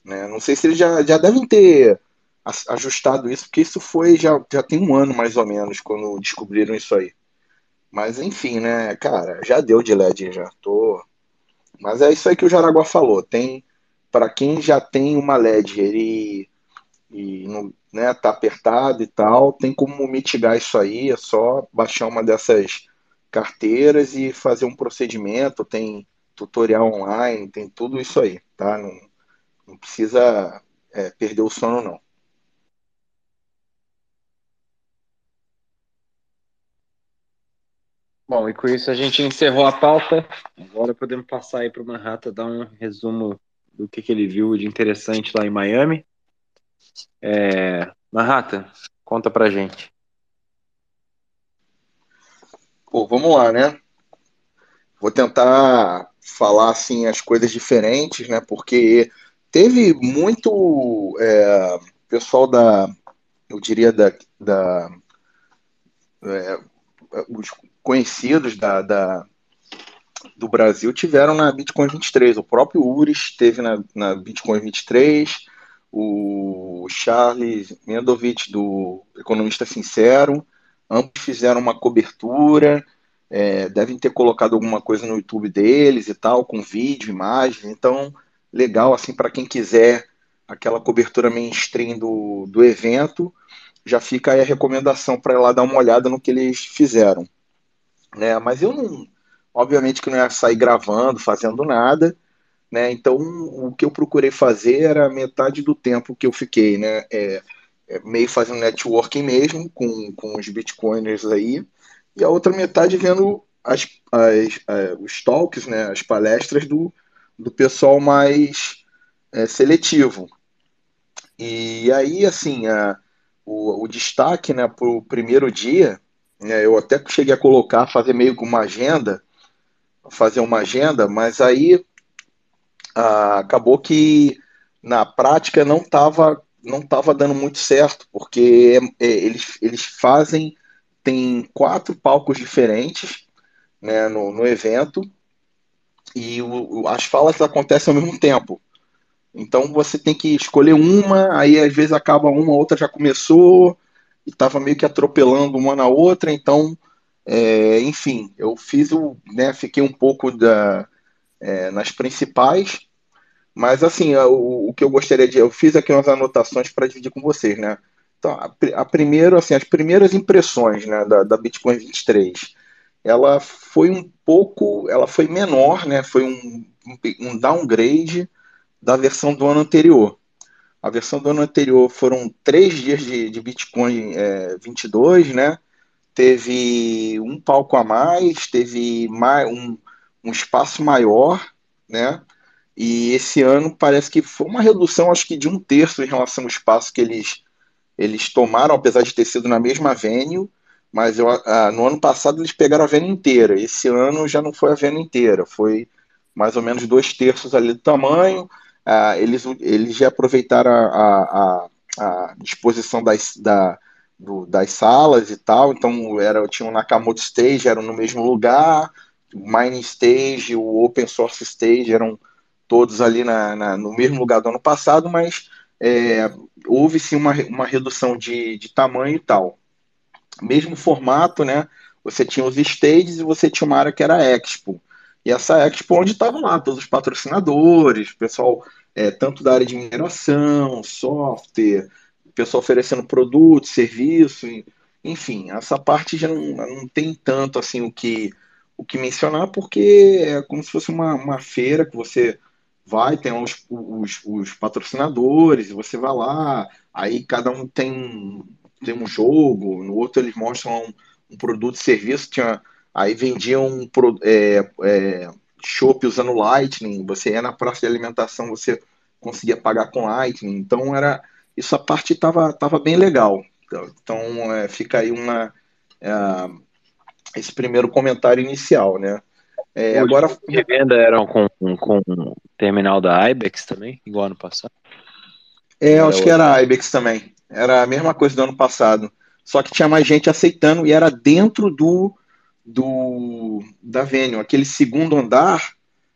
Né? Não sei se eles já, já devem ter ajustado isso, porque isso foi já, já tem um ano mais ou menos quando descobriram isso aí. Mas enfim, né, cara, já deu de Ledger já. Tô mas é isso aí que o Jaraguá falou. Tem para quem já tem uma Ledger e, e não, né, tá apertado e tal, tem como mitigar isso aí, é só baixar uma dessas carteiras e fazer um procedimento, tem tutorial online, tem tudo isso aí, tá? Não, não precisa é, perder o sono não. Bom, e com isso a gente encerrou a pauta. Agora podemos passar aí para o Manhattan dar um resumo do que, que ele viu de interessante lá em Miami. É... Manhattan, conta pra gente. Pô, vamos lá, né? Vou tentar falar assim as coisas diferentes, né? Porque teve muito é, pessoal da, eu diria da, da é, os conhecidos da, da, do Brasil tiveram na Bitcoin 23. O próprio Uris teve na, na Bitcoin 23, o Charles Mendovich, do Economista Sincero, ambos fizeram uma cobertura, é, devem ter colocado alguma coisa no YouTube deles e tal, com vídeo, imagens. Então, legal assim para quem quiser aquela cobertura mainstream do, do evento, já fica aí a recomendação para ir lá dar uma olhada no que eles fizeram né? Mas eu não, obviamente que não ia sair gravando, fazendo nada, né? Então o que eu procurei fazer era metade do tempo que eu fiquei, né? É, é, meio fazendo networking mesmo com, com os bitcoiners aí, e a outra metade vendo as, as, as os talks, né, as palestras do, do pessoal mais é, seletivo. E aí, assim, a, o, o destaque né, para o primeiro dia, né, eu até cheguei a colocar, fazer meio que uma agenda, fazer uma agenda, mas aí a, acabou que na prática não estava não tava dando muito certo, porque é, é, eles, eles fazem, tem quatro palcos diferentes né, no, no evento, e o, as falas acontecem ao mesmo tempo. Então você tem que escolher uma, aí às vezes acaba uma, outra já começou, e estava meio que atropelando uma na outra, então, é, enfim, eu fiz o, né, fiquei um pouco da, é, nas principais, mas assim, o, o, que eu gostaria de, eu fiz aqui umas anotações para dividir com vocês, né? Então, a, a primeiro, assim, as primeiras impressões, né, da, da Bitcoin 23, ela foi um pouco, ela foi menor, né? Foi um, um downgrade da versão do ano anterior. A versão do ano anterior foram três dias de, de Bitcoin é, 22, né? Teve um palco a mais, teve mais, um, um espaço maior, né? E esse ano parece que foi uma redução, acho que de um terço em relação ao espaço que eles, eles tomaram, apesar de ter sido na mesma venue. Mas eu, no ano passado eles pegaram a venue inteira. Esse ano já não foi a venue inteira, foi mais ou menos dois terços ali do tamanho ah, eles, eles já aproveitaram a, a, a disposição das, da, do, das salas e tal, então era, tinha o Nakamoto Stage, eram no mesmo lugar, o Mining Stage, o Open Source Stage eram todos ali na, na no mesmo lugar do ano passado, mas é, houve sim uma, uma redução de, de tamanho e tal. Mesmo formato, né? Você tinha os stages e você tinha uma área que era Expo. E essa Expo onde estavam lá todos os patrocinadores, pessoal é, tanto da área de mineração, software, pessoal oferecendo produtos, serviço, enfim, essa parte já não, não tem tanto assim o que, o que mencionar, porque é como se fosse uma, uma feira que você vai, tem os, os, os patrocinadores, você vai lá, aí cada um tem, tem um jogo, no outro eles mostram um, um produto serviço, tinha, aí vendiam um, é, é, chopp usando Lightning, você ia na praça de alimentação, você conseguia pagar com Lightning, então era isso a parte estava tava bem legal. Então é, fica aí uma é, esse primeiro comentário inicial, né? É, agora de venda eram com, com o terminal da Ibex também, igual ano passado. É, acho que era a Ibex também. Era a mesma coisa do ano passado. Só que tinha mais gente aceitando e era dentro do do da Venue. Aquele segundo andar,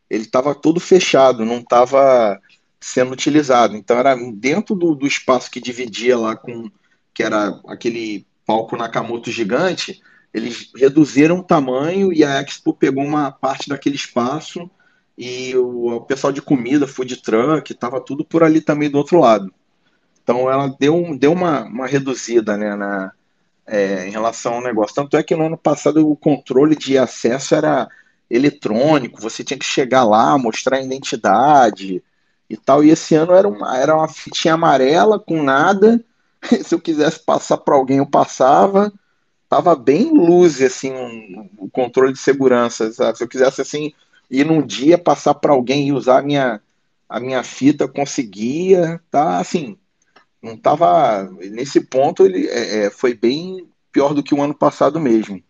ele estava todo fechado, não estava sendo utilizado. Então era dentro do, do espaço que dividia lá com que era aquele palco Nakamoto gigante, eles reduziram o tamanho e a Expo pegou uma parte daquele espaço e o, o pessoal de comida, food truck, estava tudo por ali também do outro lado. Então ela deu, deu uma, uma reduzida né, na, é, em relação ao negócio. Tanto é que no ano passado o controle de acesso era eletrônico, você tinha que chegar lá, mostrar a identidade e tal. E esse ano era uma, era uma fitinha amarela com nada. Se eu quisesse passar para alguém, eu passava. Tava bem luz assim um, o controle de segurança. Sabe? Se eu quisesse assim ir num dia passar para alguém e usar a minha a minha fita, conseguia. Tá assim, não estava nesse ponto ele é, é, foi bem pior do que o ano passado mesmo,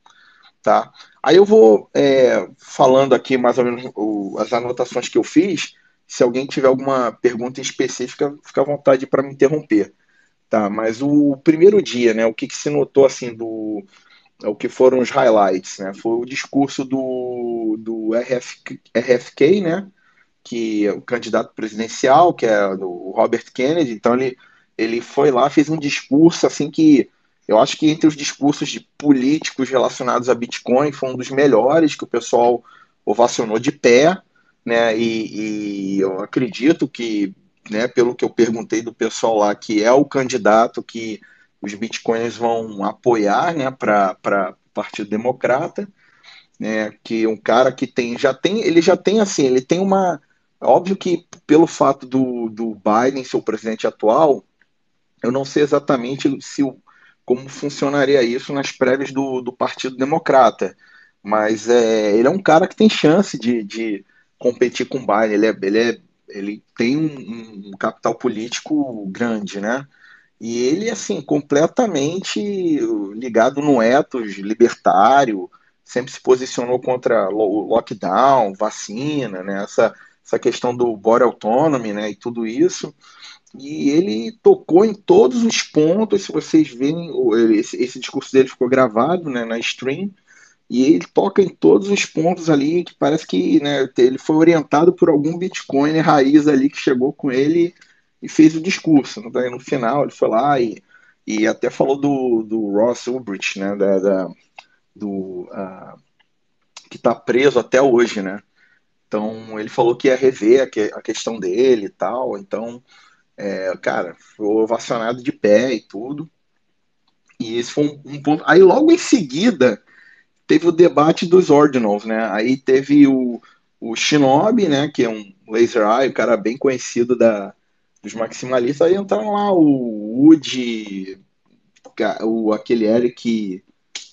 tá? Aí eu vou é, falando aqui mais ou menos o, as anotações que eu fiz. Se alguém tiver alguma pergunta específica, fica à vontade para me interromper, tá? Mas o primeiro dia, né? O que, que se notou assim do o que foram os highlights, né? Foi o discurso do, do RF, RFK, né? Que é o candidato presidencial, que é o Robert Kennedy. Então ele ele foi lá, fez um discurso assim que eu acho que entre os discursos de políticos relacionados a Bitcoin foi um dos melhores que o pessoal ovacionou de pé, né? E, e eu acredito que, né, pelo que eu perguntei do pessoal lá, que é o candidato que os bitcoins vão apoiar, né, para o Partido Democrata, né? Que um cara que tem já tem, ele já tem assim, ele tem uma óbvio que pelo fato do, do Biden ser o presidente atual, eu não sei exatamente se como funcionaria isso nas prévias do, do Partido Democrata, mas é, ele é um cara que tem chance de, de competir com o Biden, ele, é, ele, é, ele tem um, um capital político grande, né? E ele, assim, completamente ligado no ethos libertário, sempre se posicionou contra o lockdown, vacina, né? Essa, essa questão do body autonomy, né? E tudo isso. E ele tocou em todos os pontos, se vocês verem, esse, esse discurso dele ficou gravado né, na stream, e ele toca em todos os pontos ali que parece que né, ele foi orientado por algum Bitcoin raiz ali que chegou com ele e fez o discurso. No final ele foi lá e, e até falou do, do Ross Ulbricht, né, da, da do, uh, que está preso até hoje, né? Então ele falou que ia rever a, a questão dele e tal. Então, é, cara, foi ovacionado de pé e tudo. E esse foi um, um, ponto. Aí logo em seguida teve o debate dos Ordinals, né? Aí teve o, o Shinobi, né? Que é um laser eye, um cara bem conhecido da, dos maximalistas. Aí entraram lá o Woody, o, aquele Eric,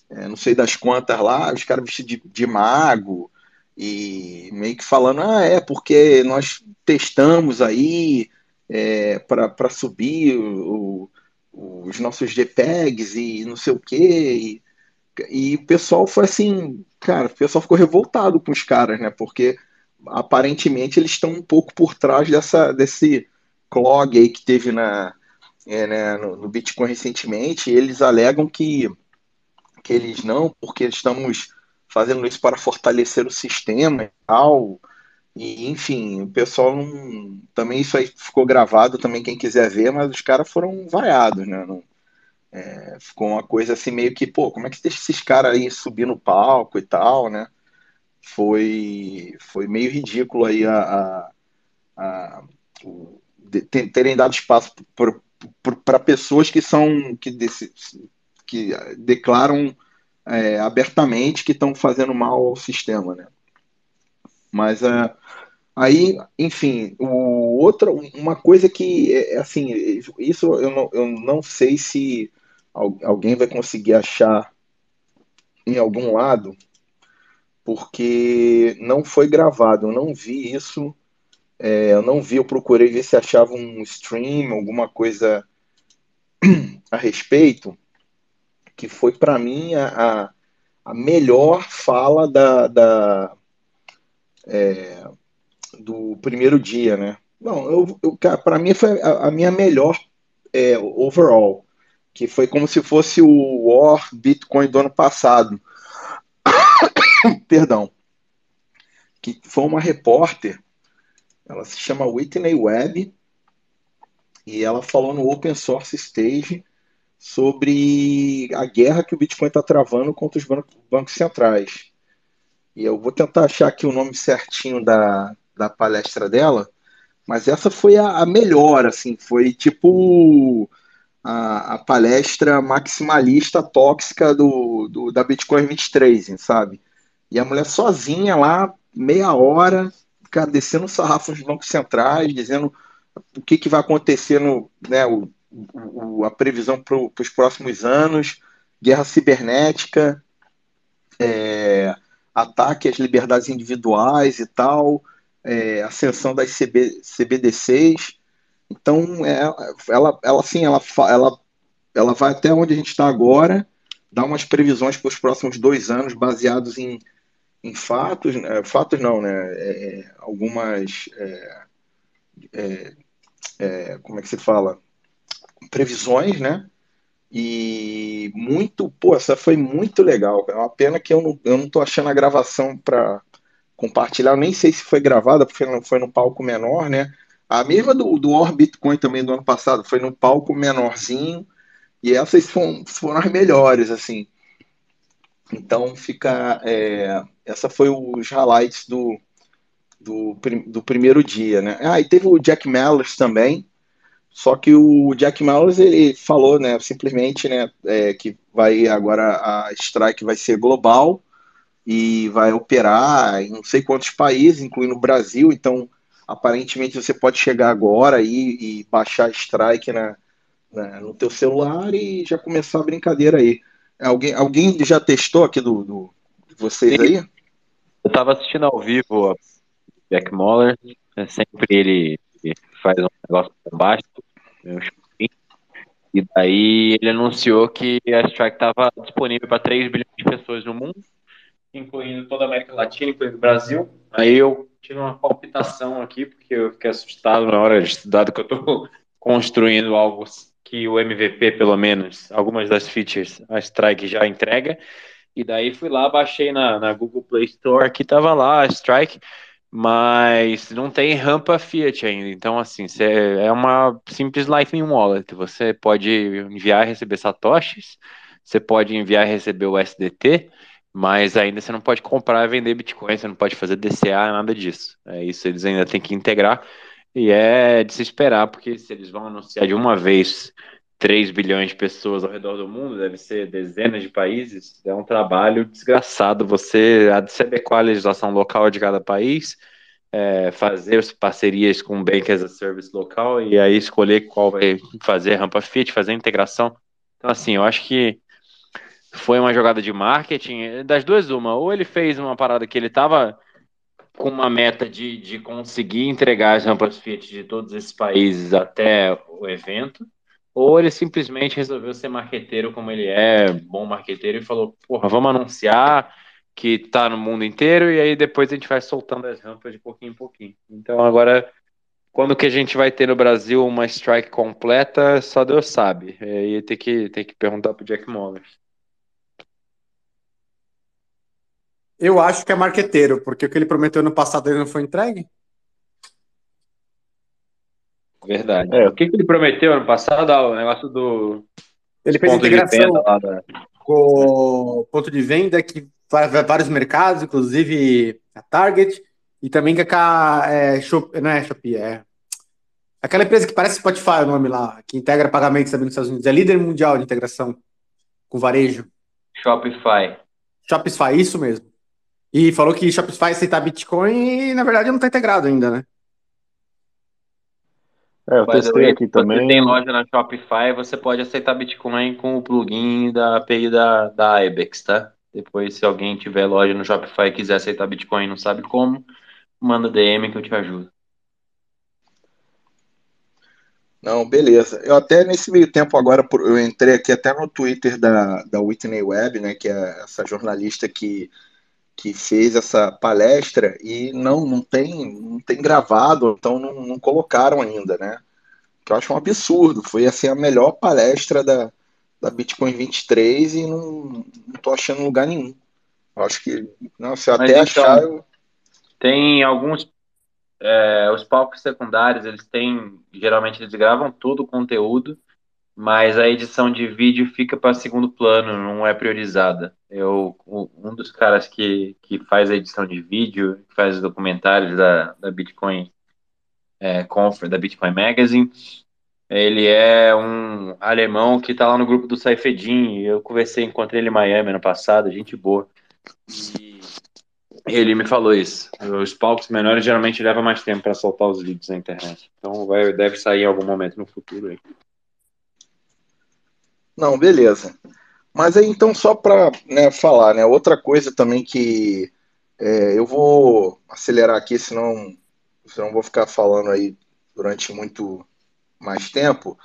é, não sei das quantas lá, os caras vestidos de, de mago e meio que falando, ah, é porque nós testamos aí é, para subir o, o, os nossos JPEGs e não sei o que. E, e, o pessoal foi assim, cara, o pessoal ficou revoltado com os caras, né? Porque aparentemente eles estão um pouco por trás dessa, desse clog aí que teve na, é, né, no, no, Bitcoin recentemente. eles alegam que, que eles não, porque estamos fazendo isso para fortalecer o sistema e tal. E, enfim, o pessoal não. Também isso aí ficou gravado também, quem quiser ver, mas os caras foram vaiados, né? Não, é, ficou uma coisa assim, meio que, pô, como é que deixa esses caras aí subir no palco e tal, né? Foi, foi meio ridículo aí a, a, a o, de, terem dado espaço para pessoas que são que, que declaram é, abertamente que estão fazendo mal ao sistema, né? Mas é, aí, enfim, o outra, uma coisa que, é, assim, isso eu não, eu não sei se alguém vai conseguir achar em algum lado, porque não foi gravado, eu não vi isso, é, eu não vi, eu procurei ver se achava um stream, alguma coisa a respeito, que foi para mim a, a melhor fala da, da, é, do primeiro dia, né? Não, eu, eu para mim foi a, a minha melhor é, overall, que foi como se fosse o War Bitcoin do ano passado. Perdão. Que foi uma repórter, ela se chama Whitney Webb, e ela falou no Open Source Stage sobre a guerra que o Bitcoin está travando contra os bancos centrais. E eu vou tentar achar aqui o nome certinho da, da palestra dela, mas essa foi a, a melhor, assim, foi tipo a, a, palestra maximalista tóxica do, do, da Bitcoin 23, sabe? E a mulher sozinha lá, meia hora, cara, descendo o sarrafo nos bancos centrais, dizendo o que, que vai acontecer no, né, o, o a previsão para os próximos anos, guerra cibernética, é, ataque às liberdades individuais e tal, é, ascensão das CB, CBDCs. Então, é, ela, ela, assim, ela, ela, ela vai até onde a gente está agora, dá umas previsões para os próximos dois anos baseados em, em fatos, né? fatos não, né? É, é algumas, é, é, como é que se fala? Previsões, né? E muito, pô, essa foi muito legal. É uma pena que eu não, eu não tô achando a gravação para compartilhar. Eu nem sei se foi gravada, porque não foi no palco menor, né? A mesma do, do Or também do ano passado, foi no palco menorzinho. E essas foram, foram as melhores, assim. Então fica. É, essa foi os highlights do, do, do primeiro dia, né? Ah, e teve o Jack Mallers também, só que o Jack Mallers ele falou, né, simplesmente, né, é, que vai agora a strike vai ser global e vai operar em não sei quantos países, incluindo o Brasil. Então, aparentemente você pode chegar agora e, e baixar a strike na, né, no teu celular e já começar a brincadeira aí. Alguém, alguém já testou aqui do, do de vocês Sim. aí? Eu estava assistindo ao vivo o Jack Moller, é sempre ele faz um negócio bombástico, um e daí ele anunciou que a Strike estava disponível para 3 bilhões de pessoas no mundo, incluindo toda a América Latina, incluindo o Brasil. Aí eu tive uma palpitação aqui, porque eu fiquei assustado na hora de estudar que eu estou construindo algo que o MVP, pelo menos, algumas das features, a Strike já entrega. E daí fui lá, baixei na, na Google Play Store, que tava lá a Strike, mas não tem rampa Fiat ainda. Então, assim, cê, é uma simples Lightning Wallet. Você pode enviar e receber satoshis, você pode enviar e receber o SDT, mas ainda você não pode comprar e vender Bitcoin, você não pode fazer DCA, nada disso. É isso, eles ainda têm que integrar. E é de se esperar, porque se eles vão anunciar de uma vez 3 bilhões de pessoas ao redor do mundo, deve ser dezenas de países, é um trabalho desgraçado você adequar a legislação local de cada país, é, fazer parcerias com o Bank as a Service local e aí escolher qual vai fazer rampa fit, fazer integração. Então, assim, eu acho que foi uma jogada de marketing, das duas uma, ou ele fez uma parada que ele estava com uma meta de, de conseguir entregar as rampas Fiat de todos esses países até o evento, ou ele simplesmente resolveu ser marqueteiro como ele é, bom marqueteiro, e falou, porra, vamos anunciar que tá no mundo inteiro, e aí depois a gente vai soltando as rampas de pouquinho em pouquinho. Então agora, quando que a gente vai ter no Brasil uma strike completa, só Deus sabe. Aí tem que, tem que perguntar pro Jack Moller. Eu acho que é marqueteiro, porque o que ele prometeu no passado ele não foi entregue. Verdade. É. O que, que ele prometeu ano passado? Ah, o negócio do. Ele fez integração da... com o ponto de venda que vai vários mercados, inclusive a Target, e também com a é, Shop, não é Shopee, é aquela empresa que parece Spotify o nome lá, que integra pagamentos também nos Estados Unidos, é líder mundial de integração com varejo. Shopify. Shopify, isso mesmo. E falou que Shopify aceitar Bitcoin e, na verdade, não está integrado ainda, né? É, eu testei aqui também. Você tem loja na Shopify, você pode aceitar Bitcoin com o plugin da API da, da Ibex, tá? Depois, se alguém tiver loja no Shopify e quiser aceitar Bitcoin e não sabe como, manda DM que eu te ajudo. Não, beleza. Eu até nesse meio tempo agora, eu entrei aqui até no Twitter da, da Whitney Webb, né, que é essa jornalista que que fez essa palestra e não, não, tem, não tem gravado, então não, não colocaram ainda, né? Que eu acho um absurdo. Foi assim a melhor palestra da, da Bitcoin 23 e não, não tô achando lugar nenhum. Eu acho que, não, se eu até então, achar. Eu... Tem alguns. É, os palcos secundários, eles têm. Geralmente eles gravam todo o conteúdo mas a edição de vídeo fica para segundo plano, não é priorizada. Eu, um dos caras que, que faz a edição de vídeo, que faz os documentários da, da Bitcoin é, Conference, da Bitcoin Magazine, ele é um alemão que está lá no grupo do Saifedin. Eu conversei, encontrei ele em Miami ano passado, gente boa. E ele me falou isso. Os palcos menores geralmente levam mais tempo para soltar os vídeos na internet. Então vai, deve sair em algum momento no futuro aí. Não, beleza. Mas aí então só para né, falar, né? Outra coisa também que é, eu vou acelerar aqui, senão, senão vou ficar falando aí durante muito mais tempo.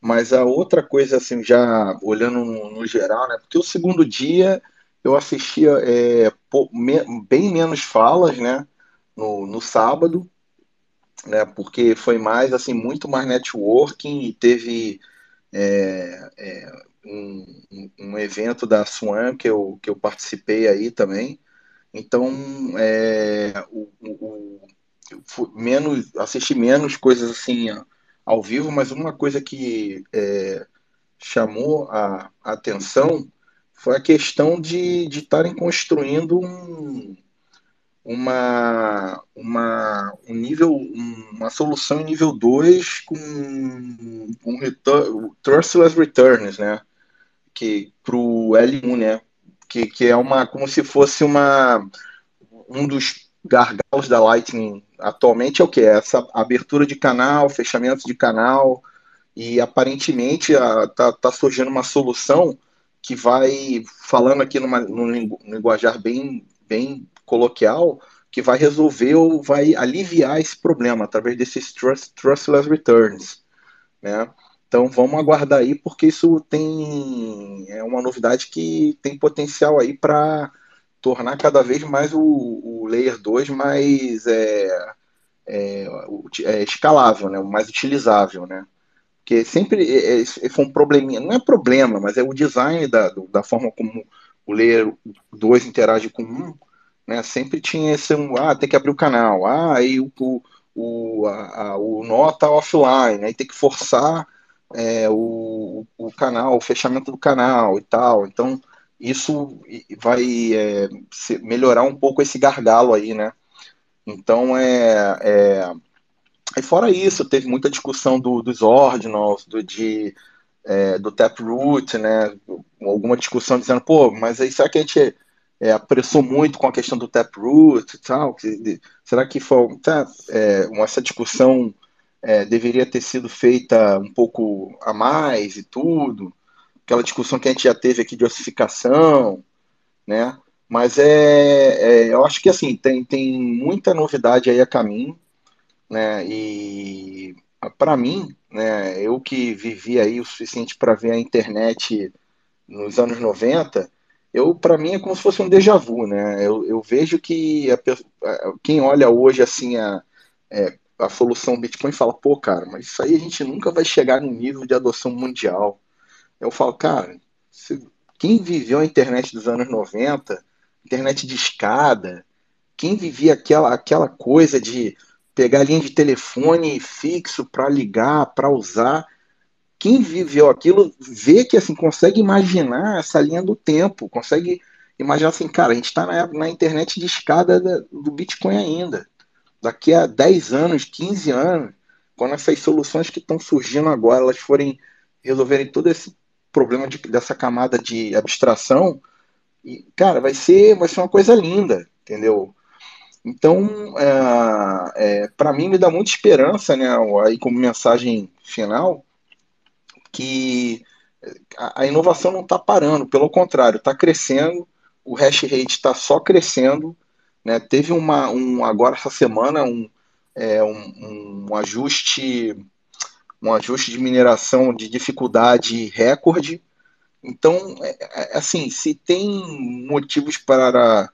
Mas a outra coisa, assim, já olhando no, no geral, né? Porque o segundo dia eu assistia é, bem menos falas, né? No, no sábado, né? Porque foi mais, assim, muito mais networking e teve é, é, um, um, evento da Swan que eu, que eu participei aí também. Então, é, o, o, o, menos, assisti menos coisas assim ao vivo, mas uma coisa que é, chamou a, a, atenção foi a questão de estarem construindo um, uma, uma, um nível, uma solução em nível 2 com um trustless returns, né? Que para o L1, né? Que, que é uma como se fosse uma um dos gargalos da Lightning atualmente é o que essa abertura de canal, fechamento de canal e aparentemente está tá surgindo uma solução que vai, falando aqui numa, num linguajar bem, bem coloquial, que vai resolver ou vai aliviar esse problema através desses trust, trustless returns, né? Então vamos aguardar aí, porque isso tem é uma novidade que tem potencial aí para tornar cada vez mais o, o Layer 2 mais é, é, é, escalável, né? mais utilizável, né? Porque sempre é, é, foi um probleminha, não é problema, mas é o design da, da forma como o Layer 2 interage com um, né? Sempre tinha esse, um, ah, tem que abrir o canal, ah, aí o, o, a, a, o nó tá offline, aí tem que forçar é, o, o canal, o fechamento do canal e tal. Então, isso vai é, melhorar um pouco esse gargalo aí, né? Então, é, é... E fora isso, teve muita discussão do, dos ordinals, do, de, é, do Taproot, né? Alguma discussão dizendo, pô, mas aí será que a gente é, apressou muito com a questão do Taproot e tal? Que, será que foi tá, é, essa discussão é, deveria ter sido feita um pouco a mais e tudo? Aquela discussão que a gente já teve aqui de ossificação, né? Mas é, é, eu acho que assim tem, tem muita novidade aí a caminho, né? E para mim, né? Eu que vivi aí o suficiente para ver a internet nos anos 90, eu para mim é como se fosse um déjà vu, né? Eu, eu vejo que a, quem olha hoje assim a, é, a solução Bitcoin fala, pô, cara, mas isso aí a gente nunca vai chegar no nível de adoção mundial. Eu falo, cara, se, quem viveu a internet dos anos 90 internet de escada. Quem vivia aquela, aquela coisa de pegar linha de telefone fixo para ligar, para usar. Quem viveu aquilo vê que assim consegue imaginar essa linha do tempo, consegue imaginar assim, cara, a gente está na, na internet de escada da, do Bitcoin ainda. Daqui a 10 anos, 15 anos, quando essas soluções que estão surgindo agora, elas forem resolverem todo esse problema de, dessa camada de abstração, e, cara, vai ser, vai ser uma coisa linda, entendeu? Então, é, é, para mim, me dá muita esperança, né, aí como mensagem final, que a, inovação não está parando, pelo contrário, está crescendo, o hash rate está só crescendo, né, teve uma, um, agora essa semana, um, é, um, um ajuste um ajuste de mineração de dificuldade recorde, então, é, é, assim, se tem motivos para,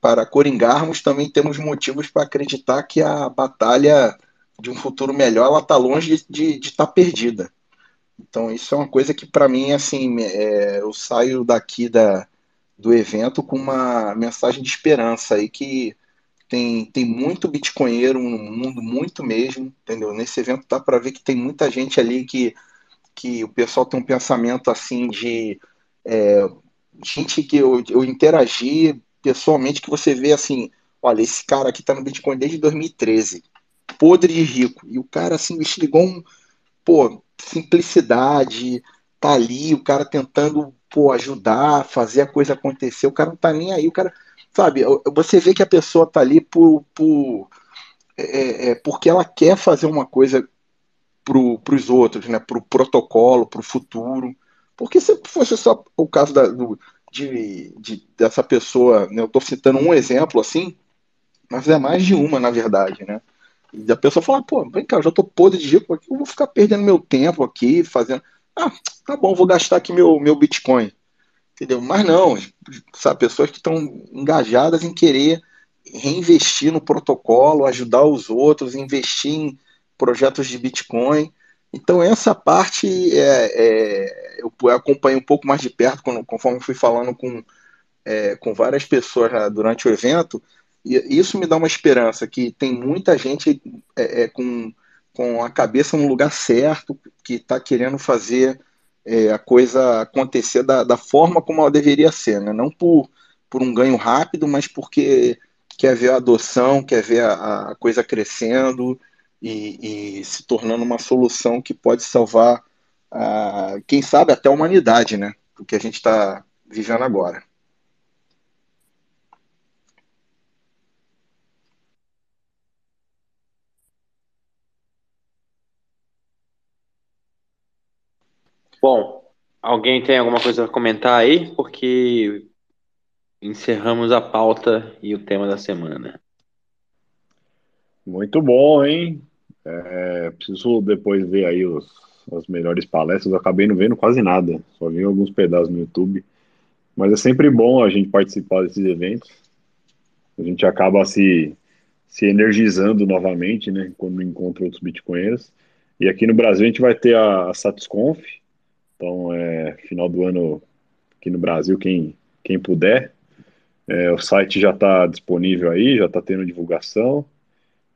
para coringarmos, também temos motivos para acreditar que a batalha de um futuro melhor ela está longe de estar tá perdida. Então, isso é uma coisa que, para mim, assim, é, eu saio daqui da, do evento com uma mensagem de esperança aí que tem, tem muito bitcoinheiro no mundo, muito mesmo, entendeu? Nesse evento dá para ver que tem muita gente ali que que o pessoal tem um pensamento assim de é, gente que eu, eu interagi pessoalmente que você vê assim, olha, esse cara aqui tá no Bitcoin desde 2013, podre de rico, e o cara assim, igual um, pô, simplicidade, tá ali, o cara tentando, pô, ajudar, fazer a coisa acontecer, o cara não tá nem aí, o cara, sabe, você vê que a pessoa tá ali por, por é, é, porque ela quer fazer uma coisa para os outros, né, para o protocolo, para o futuro. Porque se fosse só o caso da, do, de, de, dessa pessoa, né, eu estou citando um exemplo assim, mas é mais de uma, na verdade, né? E a pessoa fala, pô, vem cá, eu já estou podre de rico aqui, eu vou ficar perdendo meu tempo aqui, fazendo. Ah, tá bom, vou gastar aqui meu, meu Bitcoin. Entendeu? Mas não, sabe, pessoas que estão engajadas em querer reinvestir no protocolo, ajudar os outros, investir em projetos de Bitcoin. Então, essa parte é, é, eu acompanhei um pouco mais de perto, conforme fui falando com, é, com várias pessoas durante o evento, e isso me dá uma esperança, que tem muita gente é, é, com, com a cabeça no lugar certo, que está querendo fazer é, a coisa acontecer da, da forma como ela deveria ser, né? não por, por um ganho rápido, mas porque quer ver a adoção, quer ver a, a coisa crescendo, e, e se tornando uma solução que pode salvar, uh, quem sabe, até a humanidade, né? O que a gente está vivendo agora. Bom, alguém tem alguma coisa a comentar aí? Porque encerramos a pauta e o tema da semana. Muito bom, hein? É, preciso depois ver aí os, as melhores palestras. Eu acabei não vendo quase nada, só vi alguns pedaços no YouTube. Mas é sempre bom a gente participar desses eventos. A gente acaba se, se energizando novamente, né? Quando encontra outros bitcoinheiros. E aqui no Brasil a gente vai ter a, a Satisconf. Então, é final do ano aqui no Brasil, quem, quem puder. É, o site já está disponível aí, já está tendo divulgação.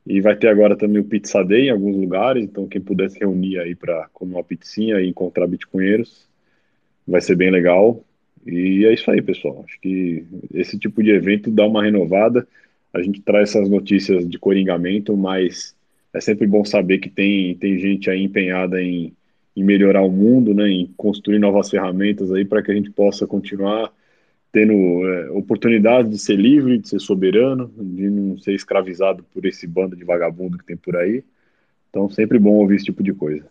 E vai ter agora também o Pizza Day em alguns lugares, então quem puder se reunir aí para comer uma pizzinha e encontrar bitcoinheiros, vai ser bem legal. E é isso aí, pessoal. Acho que esse tipo de evento dá uma renovada. A gente traz essas notícias de coringamento, mas é sempre bom saber que tem, tem gente aí empenhada em, em melhorar o mundo, né, em construir novas ferramentas aí para que a gente possa continuar tendo é, oportunidade de ser livre, de ser soberano, de não ser escravizado por esse bando de vagabundo que tem por aí. Então, sempre bom ouvir esse tipo de coisa.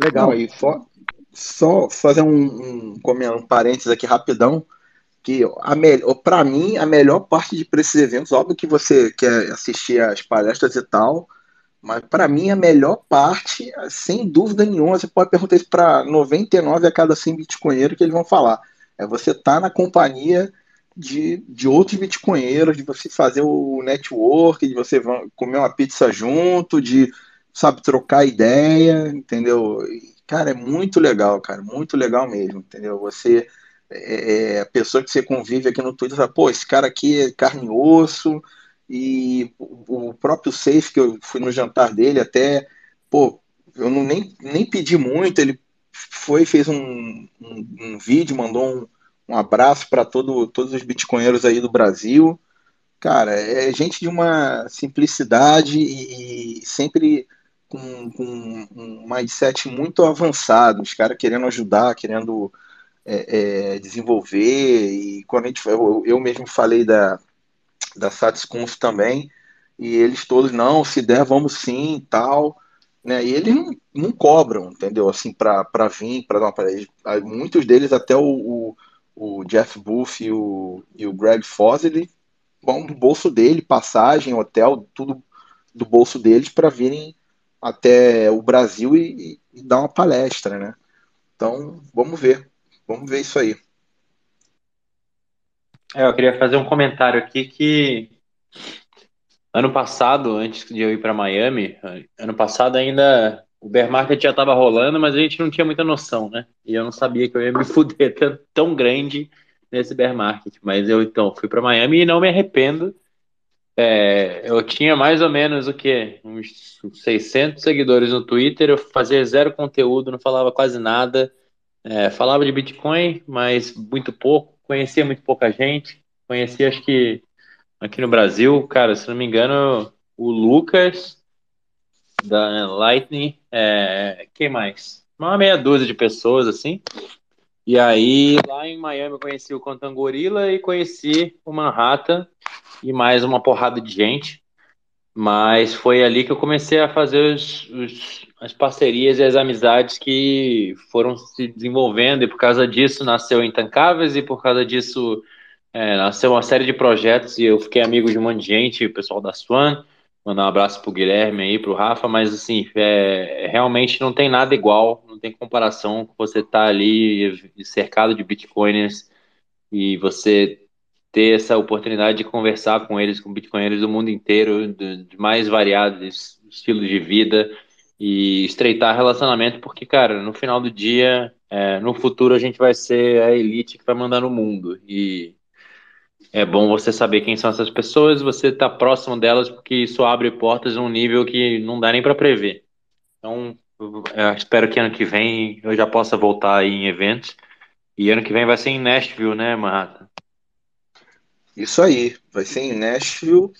Legal. E só, só fazer um, um, um parênteses aqui rapidão, que para mim a melhor parte de para esses eventos, óbvio que você quer assistir as palestras e tal, mas para mim a melhor parte, sem dúvida nenhuma, você pode perguntar isso para 99 a cada 100 bitcoinheiros que eles vão falar é você estar tá na companhia de, de outros bitcoinheiros, de você fazer o network, de você comer uma pizza junto, de, sabe, trocar ideia, entendeu? Cara, é muito legal, cara, muito legal mesmo, entendeu? Você, é, é a pessoa que você convive aqui no Twitter, fala, pô, esse cara aqui é carne e osso, e o próprio Safe, que eu fui no jantar dele, até, pô, eu não, nem, nem pedi muito, ele foi, fez um, um, um vídeo, mandou um, um abraço para todo, todos os bitcoinheiros aí do Brasil. Cara, é gente de uma simplicidade e, e sempre com, com, um mindset muito avançado, os caras querendo ajudar, querendo é, é, desenvolver. E quando a gente, eu, eu mesmo falei da, da SatisConf também, e eles todos, não, se der, vamos sim tal né? E eles não, não cobram, entendeu? Assim, para vir, para dar uma parede. Muitos deles, até o, o, o, Jeff Booth e o, e o Greg Fosley, vão do bolso dele, passagem, hotel, tudo do bolso deles para virem até o Brasil e, e, dar uma palestra, né? Então, vamos ver. Vamos ver isso aí. É, eu queria fazer um comentário aqui que Ano passado, antes de eu ir para Miami, ano passado ainda o bear market já estava rolando, mas a gente não tinha muita noção, né? E eu não sabia que eu ia me fuder tão, tão grande nesse bear market. Mas eu então fui para Miami e não me arrependo. É, eu tinha mais ou menos o que uns 600 seguidores no Twitter. Eu fazia zero conteúdo, não falava quase nada. É, falava de Bitcoin, mas muito pouco. Conhecia muito pouca gente. Conhecia acho que aqui no Brasil, cara, se não me engano, o Lucas da Lightning, é, quem mais? Uma meia dúzia de pessoas, assim. E aí, lá em Miami, eu conheci o Contangorila e conheci o Manhattan e mais uma porrada de gente. Mas foi ali que eu comecei a fazer os, os, as parcerias e as amizades que foram se desenvolvendo, e por causa disso nasceu Intancáveis, e por causa disso é, nasceu uma série de projetos. E eu fiquei amigo de um monte de gente, o pessoal da Swan. Mandar um abraço pro Guilherme aí, pro Rafa, mas assim, é, realmente não tem nada igual, não tem comparação com você tá ali cercado de bitcoiners e você ter essa oportunidade de conversar com eles, com bitcoiners do mundo inteiro, de, mais variados estilos de vida e estreitar relacionamento, porque, cara, no final do dia, é, no futuro a gente vai ser a elite que vai mandar no mundo. E é bom você saber quem são essas pessoas, você tá próximo delas, porque isso abre portas a um nível que não dá nem para prever. Então, espero que ano que vem eu já possa voltar aí em eventos. E ano que vem vai ser em Nashville, né, Marrata? Isso aí, vai ser em Nashville.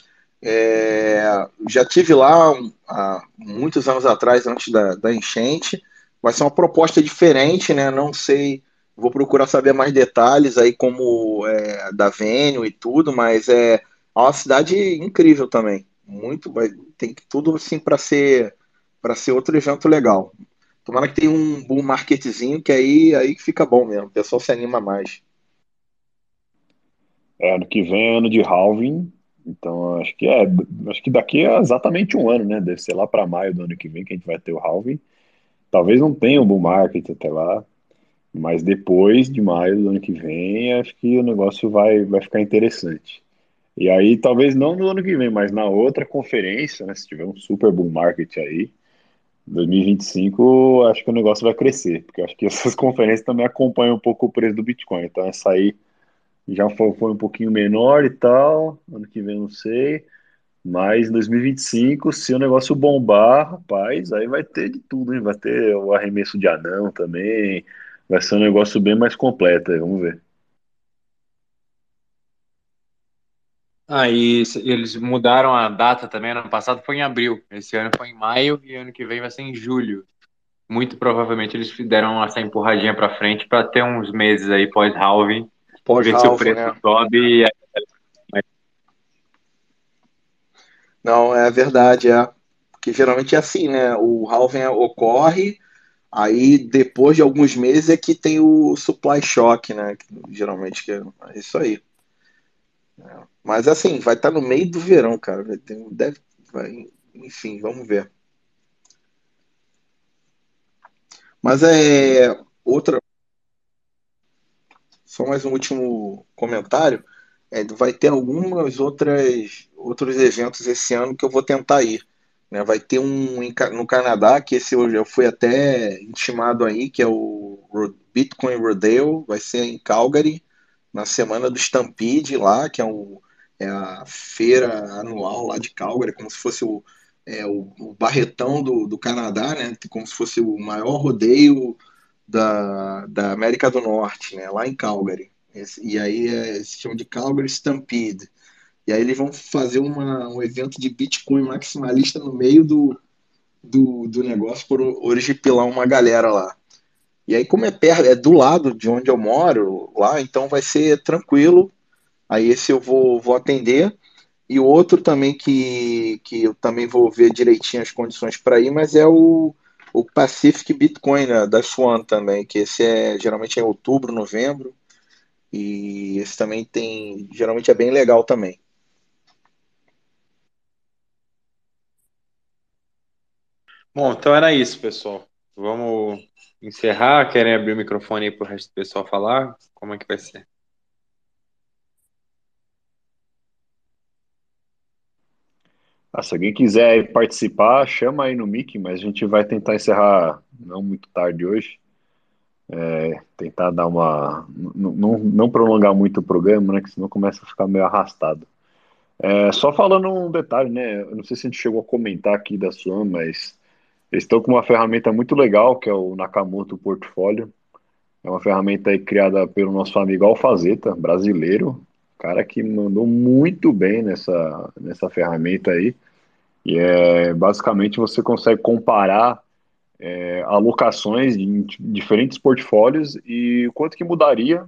É, já tive lá há muitos anos atrás, antes da, da enchente. Vai ser uma proposta diferente, né? Não sei Vou procurar saber mais detalhes aí, como é, da Venue e tudo, mas é uma cidade incrível também. Muito, tem tudo assim para ser para ser outro evento legal. Tomara que tenha um bull marketzinho, que aí, aí fica bom mesmo. O pessoal se anima mais. É, ano que vem é ano de halving, então acho que é, acho que daqui a exatamente um ano, né? Deve ser lá para maio do ano que vem que a gente vai ter o halving. Talvez não tenha um bull market até lá, mas depois de maio do ano que vem, acho que o negócio vai, vai ficar interessante. E aí, talvez não no ano que vem, mas na outra conferência, né? Se tiver um super bull market aí, 2025, acho que o negócio vai crescer, porque acho que essas conferências também acompanham um pouco o preço do Bitcoin. Então, essa aí já foi, foi um pouquinho menor e tal. Ano que vem, não sei. Mas em 2025, se o negócio bombar, rapaz, aí vai ter de tudo, hein? Vai ter o arremesso de anão também. Vai ser um negócio bem mais completo aí, vamos ver. Aí ah, eles mudaram a data também. Ano passado foi em abril, esse ano foi em maio e ano que vem vai ser em julho. Muito provavelmente eles deram essa empurradinha para frente para ter uns meses aí pós-halving, pós ver se o preço né? sobe. Não, é verdade, é. Porque geralmente é assim, né? O halving ocorre, aí depois de alguns meses é que tem o supply shock, né? Geralmente que é isso aí. Mas assim, vai estar tá no meio do verão, cara. Deve, vai, enfim, vamos ver. Mas é outra. Só mais um último comentário. É, vai ter algumas outras outros eventos esse ano que eu vou tentar ir. Né? Vai ter um no Canadá, que esse eu fui até intimado aí, que é o Bitcoin Rodeo, vai ser em Calgary na semana do Stampede lá, que é, é a feira anual lá de Calgary, como se fosse o, é, o, o, Barretão do, do Canadá, né? Como se fosse o maior rodeio da, da América do Norte, né? Lá em Calgary. Esse, e aí é, se chama de Calgary Stampede. E aí eles vão fazer uma, um evento de Bitcoin maximalista no meio do, do, do negócio por origipilar uma galera lá. E aí, como é perto, é do lado de onde eu moro, lá, então vai ser tranquilo. Aí esse eu vou, vou atender. E o outro também que, que eu também vou ver direitinho as condições para ir, mas é o, o Pacific Bitcoin né, da Swan também, que esse é geralmente é em outubro, novembro. E esse também tem, geralmente é bem legal também. Bom, então era isso, pessoal. Vamos encerrar? Querem abrir o microfone para o resto do pessoal falar? Como é que vai ser? Ah, se alguém quiser participar, chama aí no mic, mas a gente vai tentar encerrar não muito tarde hoje. É, tentar dar uma. Não, não prolongar muito o programa, né? Que senão começa a ficar meio arrastado. É, só falando um detalhe, né? Eu não sei se a gente chegou a comentar aqui da sua, mas eles estão com uma ferramenta muito legal, que é o Nakamoto Portfólio. É uma ferramenta aí criada pelo nosso amigo Alfazeta, brasileiro, cara que mandou muito bem nessa, nessa ferramenta aí. E é basicamente você consegue comparar é, alocações em diferentes portfólios e quanto que mudaria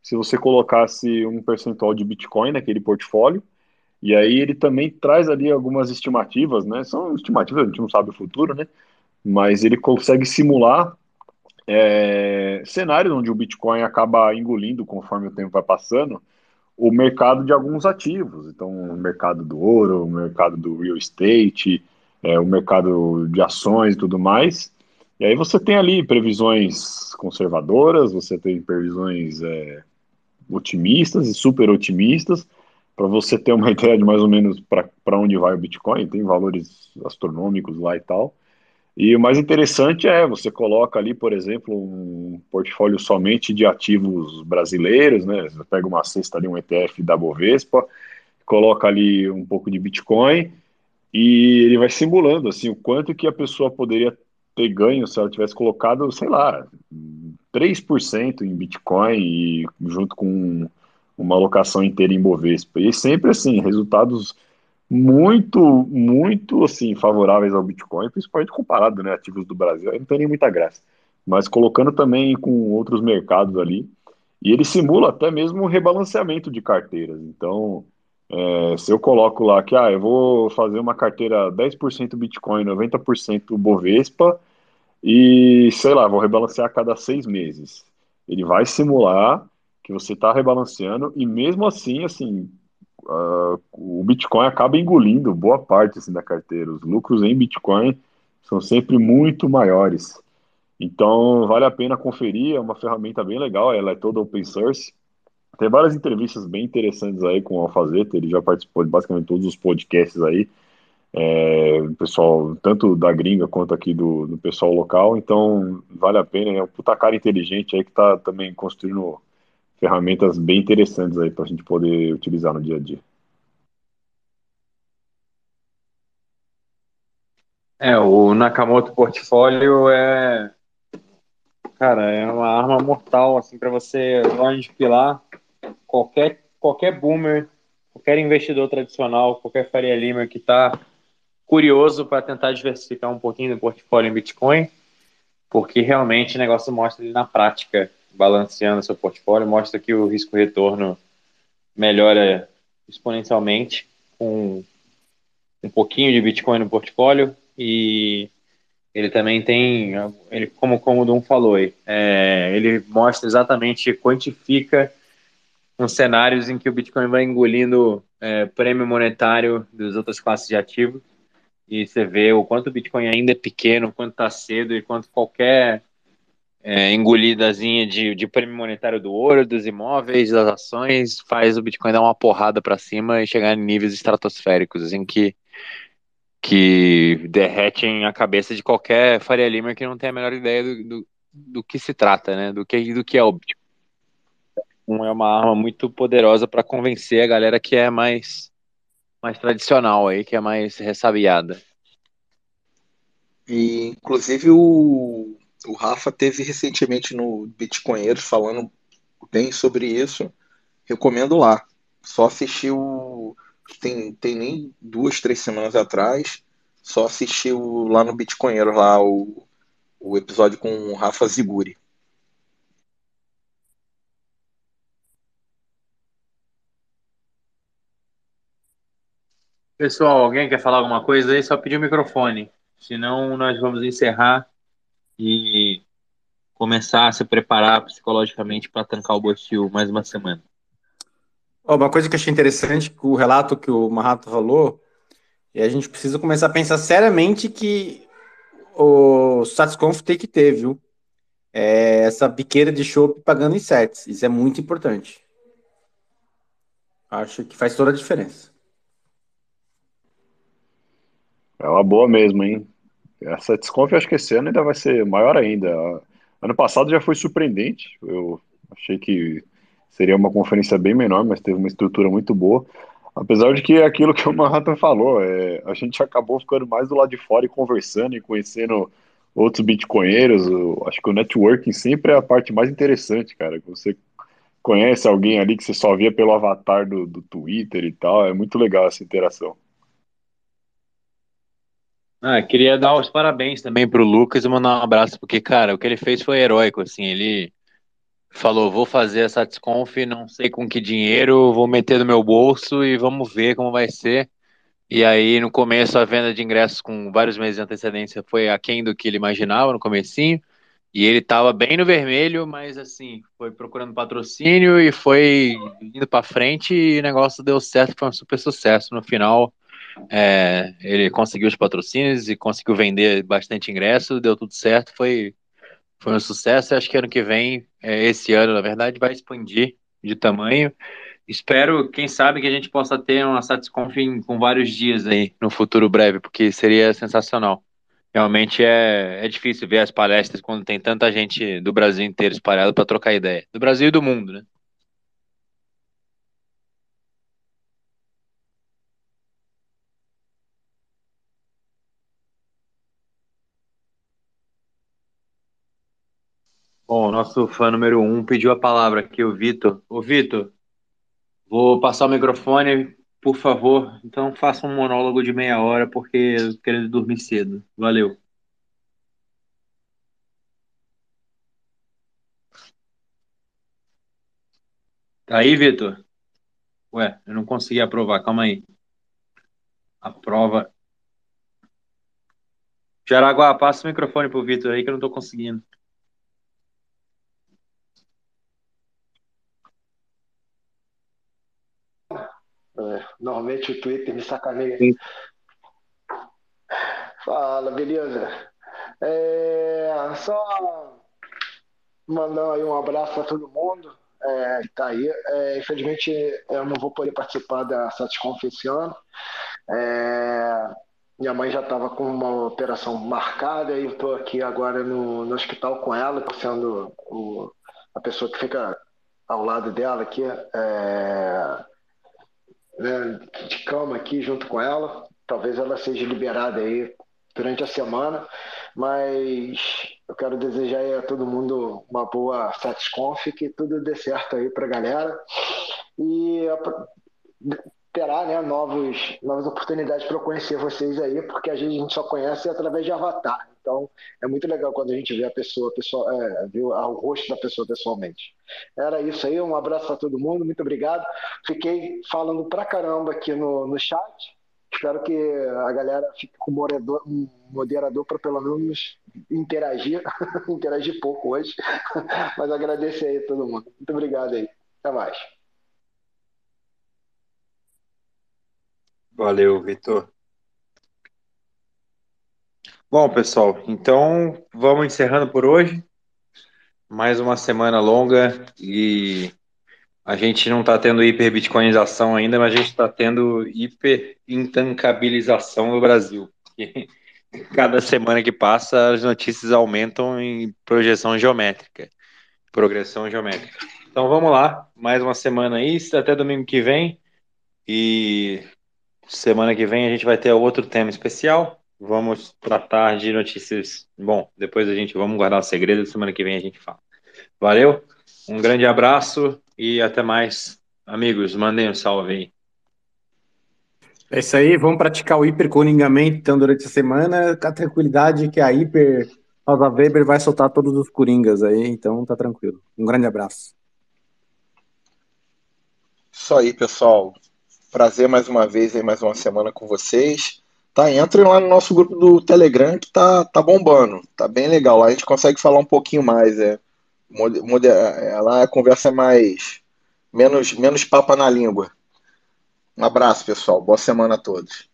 se você colocasse um percentual de Bitcoin naquele portfólio e aí ele também traz ali algumas estimativas, né? São estimativas, a gente não sabe o futuro, né? Mas ele consegue simular é, cenários onde o Bitcoin acaba engolindo conforme o tempo vai passando o mercado de alguns ativos. Então, o mercado do ouro, o mercado do real estate, é, o mercado de ações e tudo mais. E aí você tem ali previsões conservadoras, você tem previsões é, otimistas e super otimistas para você ter uma ideia de mais ou menos para onde vai o Bitcoin, tem valores astronômicos lá e tal. E o mais interessante é, você coloca ali, por exemplo, um portfólio somente de ativos brasileiros, né? Você pega uma cesta ali, um ETF da Bovespa, coloca ali um pouco de Bitcoin e ele vai simulando assim o quanto que a pessoa poderia ter ganho se ela tivesse colocado, sei lá, 3% em Bitcoin e junto com uma alocação inteira em Bovespa. E sempre assim, resultados muito, muito assim, favoráveis ao Bitcoin, principalmente comparado, né, ativos do Brasil, aí não tem nem muita graça. Mas colocando também com outros mercados ali, e ele simula até mesmo um rebalanceamento de carteiras. Então, é, se eu coloco lá que ah, eu vou fazer uma carteira 10% Bitcoin, 90% Bovespa, e, sei lá, vou rebalancear a cada seis meses. Ele vai simular que você está rebalanceando e mesmo assim, assim, uh, o Bitcoin acaba engolindo boa parte assim, da carteira. Os lucros em Bitcoin são sempre muito maiores. Então, vale a pena conferir, é uma ferramenta bem legal, ela é toda open source. Tem várias entrevistas bem interessantes aí com o Alfazeta, ele já participou de basicamente todos os podcasts aí, é, pessoal, tanto da gringa quanto aqui do, do pessoal local, então vale a pena, é um puta cara inteligente aí que tá também construindo ferramentas bem interessantes aí para a gente poder utilizar no dia a dia. É, o Nakamoto Portfólio é, cara, é uma arma mortal assim para você pilar qualquer qualquer boomer, qualquer investidor tradicional, qualquer Faria Lima que está curioso para tentar diversificar um pouquinho do portfólio em Bitcoin, porque realmente o negócio mostra ele na prática, balanceando seu portfólio, mostra que o risco retorno melhora exponencialmente com um pouquinho de Bitcoin no portfólio e ele também tem, ele, como, como o Dom falou, é, ele mostra exatamente, quantifica uns cenários em que o Bitcoin vai engolindo é, prêmio monetário das outras classes de ativos. E você vê o quanto o Bitcoin ainda é pequeno, o quanto está cedo e quanto qualquer é, engolidazinha de, de prêmio monetário do ouro, dos imóveis, das ações, faz o Bitcoin dar uma porrada para cima e chegar em níveis estratosféricos, assim, que, que derretem a cabeça de qualquer Faria Lima que não tem a menor ideia do, do, do que se trata, né? Do que, do que é o Bitcoin. É uma arma muito poderosa para convencer a galera que é mais, mais tradicional aí, que é mais ressabiada. E, inclusive, o, o Rafa teve recentemente no Bitcoinheiros falando bem sobre isso. Recomendo lá. Só assistiu. Tem, tem nem duas, três semanas atrás. Só assistiu lá no Bitcoinheiros lá o, o episódio com o Rafa Ziguri. Pessoal, alguém quer falar alguma coisa aí? Só pedir o microfone. Senão nós vamos encerrar e começar a se preparar psicologicamente para trancar o Bostil mais uma semana. Uma coisa que eu achei interessante, o relato que o Marrato falou, é a gente precisa começar a pensar seriamente que o StatusConf tem que ter, viu? É essa biqueira de chopp pagando em sets. Isso é muito importante. Acho que faz toda a diferença. É uma boa mesmo, hein? Essa desconf acho que esse ano ainda vai ser maior ainda. Ano passado já foi surpreendente. Eu achei que seria uma conferência bem menor, mas teve uma estrutura muito boa. Apesar de que é aquilo que o Manhattan falou, é, a gente acabou ficando mais do lado de fora e conversando e conhecendo outros bitcoinheiros. Eu, acho que o networking sempre é a parte mais interessante, cara. Você conhece alguém ali que você só via pelo avatar do, do Twitter e tal. É muito legal essa interação. Ah, queria dar os parabéns também pro Lucas e mandar um abraço, porque, cara, o que ele fez foi heróico, assim, ele falou, vou fazer essa Satisconf, não sei com que dinheiro, vou meter no meu bolso e vamos ver como vai ser. E aí, no começo, a venda de ingressos com vários meses de antecedência foi aquém do que ele imaginava no comecinho, e ele estava bem no vermelho, mas, assim, foi procurando patrocínio e foi indo para frente e o negócio deu certo, foi um super sucesso. No final, é, ele conseguiu os patrocínios e conseguiu vender bastante ingresso, deu tudo certo, foi, foi um sucesso. Acho que ano que vem, é, esse ano, na verdade, vai expandir de tamanho. Espero, quem sabe, que a gente possa ter uma Satisconf com vários dias aí no futuro breve, porque seria sensacional. Realmente é, é difícil ver as palestras quando tem tanta gente do Brasil inteiro espalhada para trocar ideia. Do Brasil e do mundo, né? Bom, nosso fã número um pediu a palavra aqui, o Vitor. Ô, Vitor, vou passar o microfone, por favor. Então, faça um monólogo de meia hora, porque eu quero dormir cedo. Valeu. Tá aí, Vitor? Ué, eu não consegui aprovar, calma aí. Aprova. Jaraguá, passa o microfone pro Vitor aí que eu não tô conseguindo. É, normalmente o Twitter me sacaneia. Fala, beleza? É, só mandar aí um abraço para todo mundo é, que tá aí. É, infelizmente eu não vou poder participar da Satisconf esse ano. É, minha mãe já estava com uma operação marcada e eu estou aqui agora no, no hospital com ela, sendo o, a pessoa que fica ao lado dela aqui, é, né, de cama aqui junto com ela. Talvez ela seja liberada aí durante a semana, mas eu quero desejar a todo mundo uma boa Satisconf, que tudo dê certo aí para a galera. E terá né, novos, novas oportunidades para eu conhecer vocês aí, porque a gente, a gente só conhece através de avatar. Então é muito legal quando a gente vê a pessoa, pessoa é, vê o rosto da pessoa pessoalmente. Era isso aí, um abraço para todo mundo, muito obrigado. Fiquei falando pra caramba aqui no, no chat. Espero que a galera fique com um moderador para pelo menos interagir, interagir pouco hoje. Mas agradecer aí a todo mundo. Muito obrigado aí. Até mais. Valeu, Vitor. Bom, pessoal, então vamos encerrando por hoje. Mais uma semana longa e a gente não está tendo hiperbitcoinização ainda, mas a gente está tendo hiperintancabilização no Brasil. Cada semana que passa, as notícias aumentam em projeção geométrica, progressão geométrica. Então vamos lá, mais uma semana aí, até domingo que vem. E Semana que vem a gente vai ter outro tema especial. Vamos tratar de notícias. Bom, depois a gente vamos guardar o segredo. Semana que vem a gente fala. Valeu, um grande abraço e até mais. Amigos, mandem um salve aí. É isso aí, vamos praticar o hipercoringamento então durante a semana, com a tranquilidade que a Hiper Rosa Weber vai soltar todos os coringas aí, então tá tranquilo. Um grande abraço. Isso aí, pessoal. Prazer mais uma vez aí, mais uma semana com vocês. Tá, entrem lá no nosso grupo do Telegram que tá, tá bombando, tá bem legal. Lá a gente consegue falar um pouquinho mais, é. é lá a conversa é mais. menos, menos papa na língua. Um abraço, pessoal. Boa semana a todos.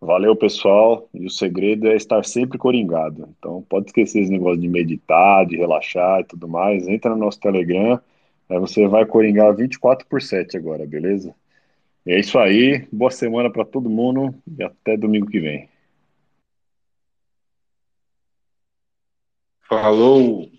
Valeu, pessoal. E o segredo é estar sempre coringado. Então, pode esquecer esse negócio de meditar, de relaxar e tudo mais. Entra no nosso Telegram Aí você vai coringar 24 por 7 agora, beleza? É isso aí. Boa semana para todo mundo e até domingo que vem. Falou!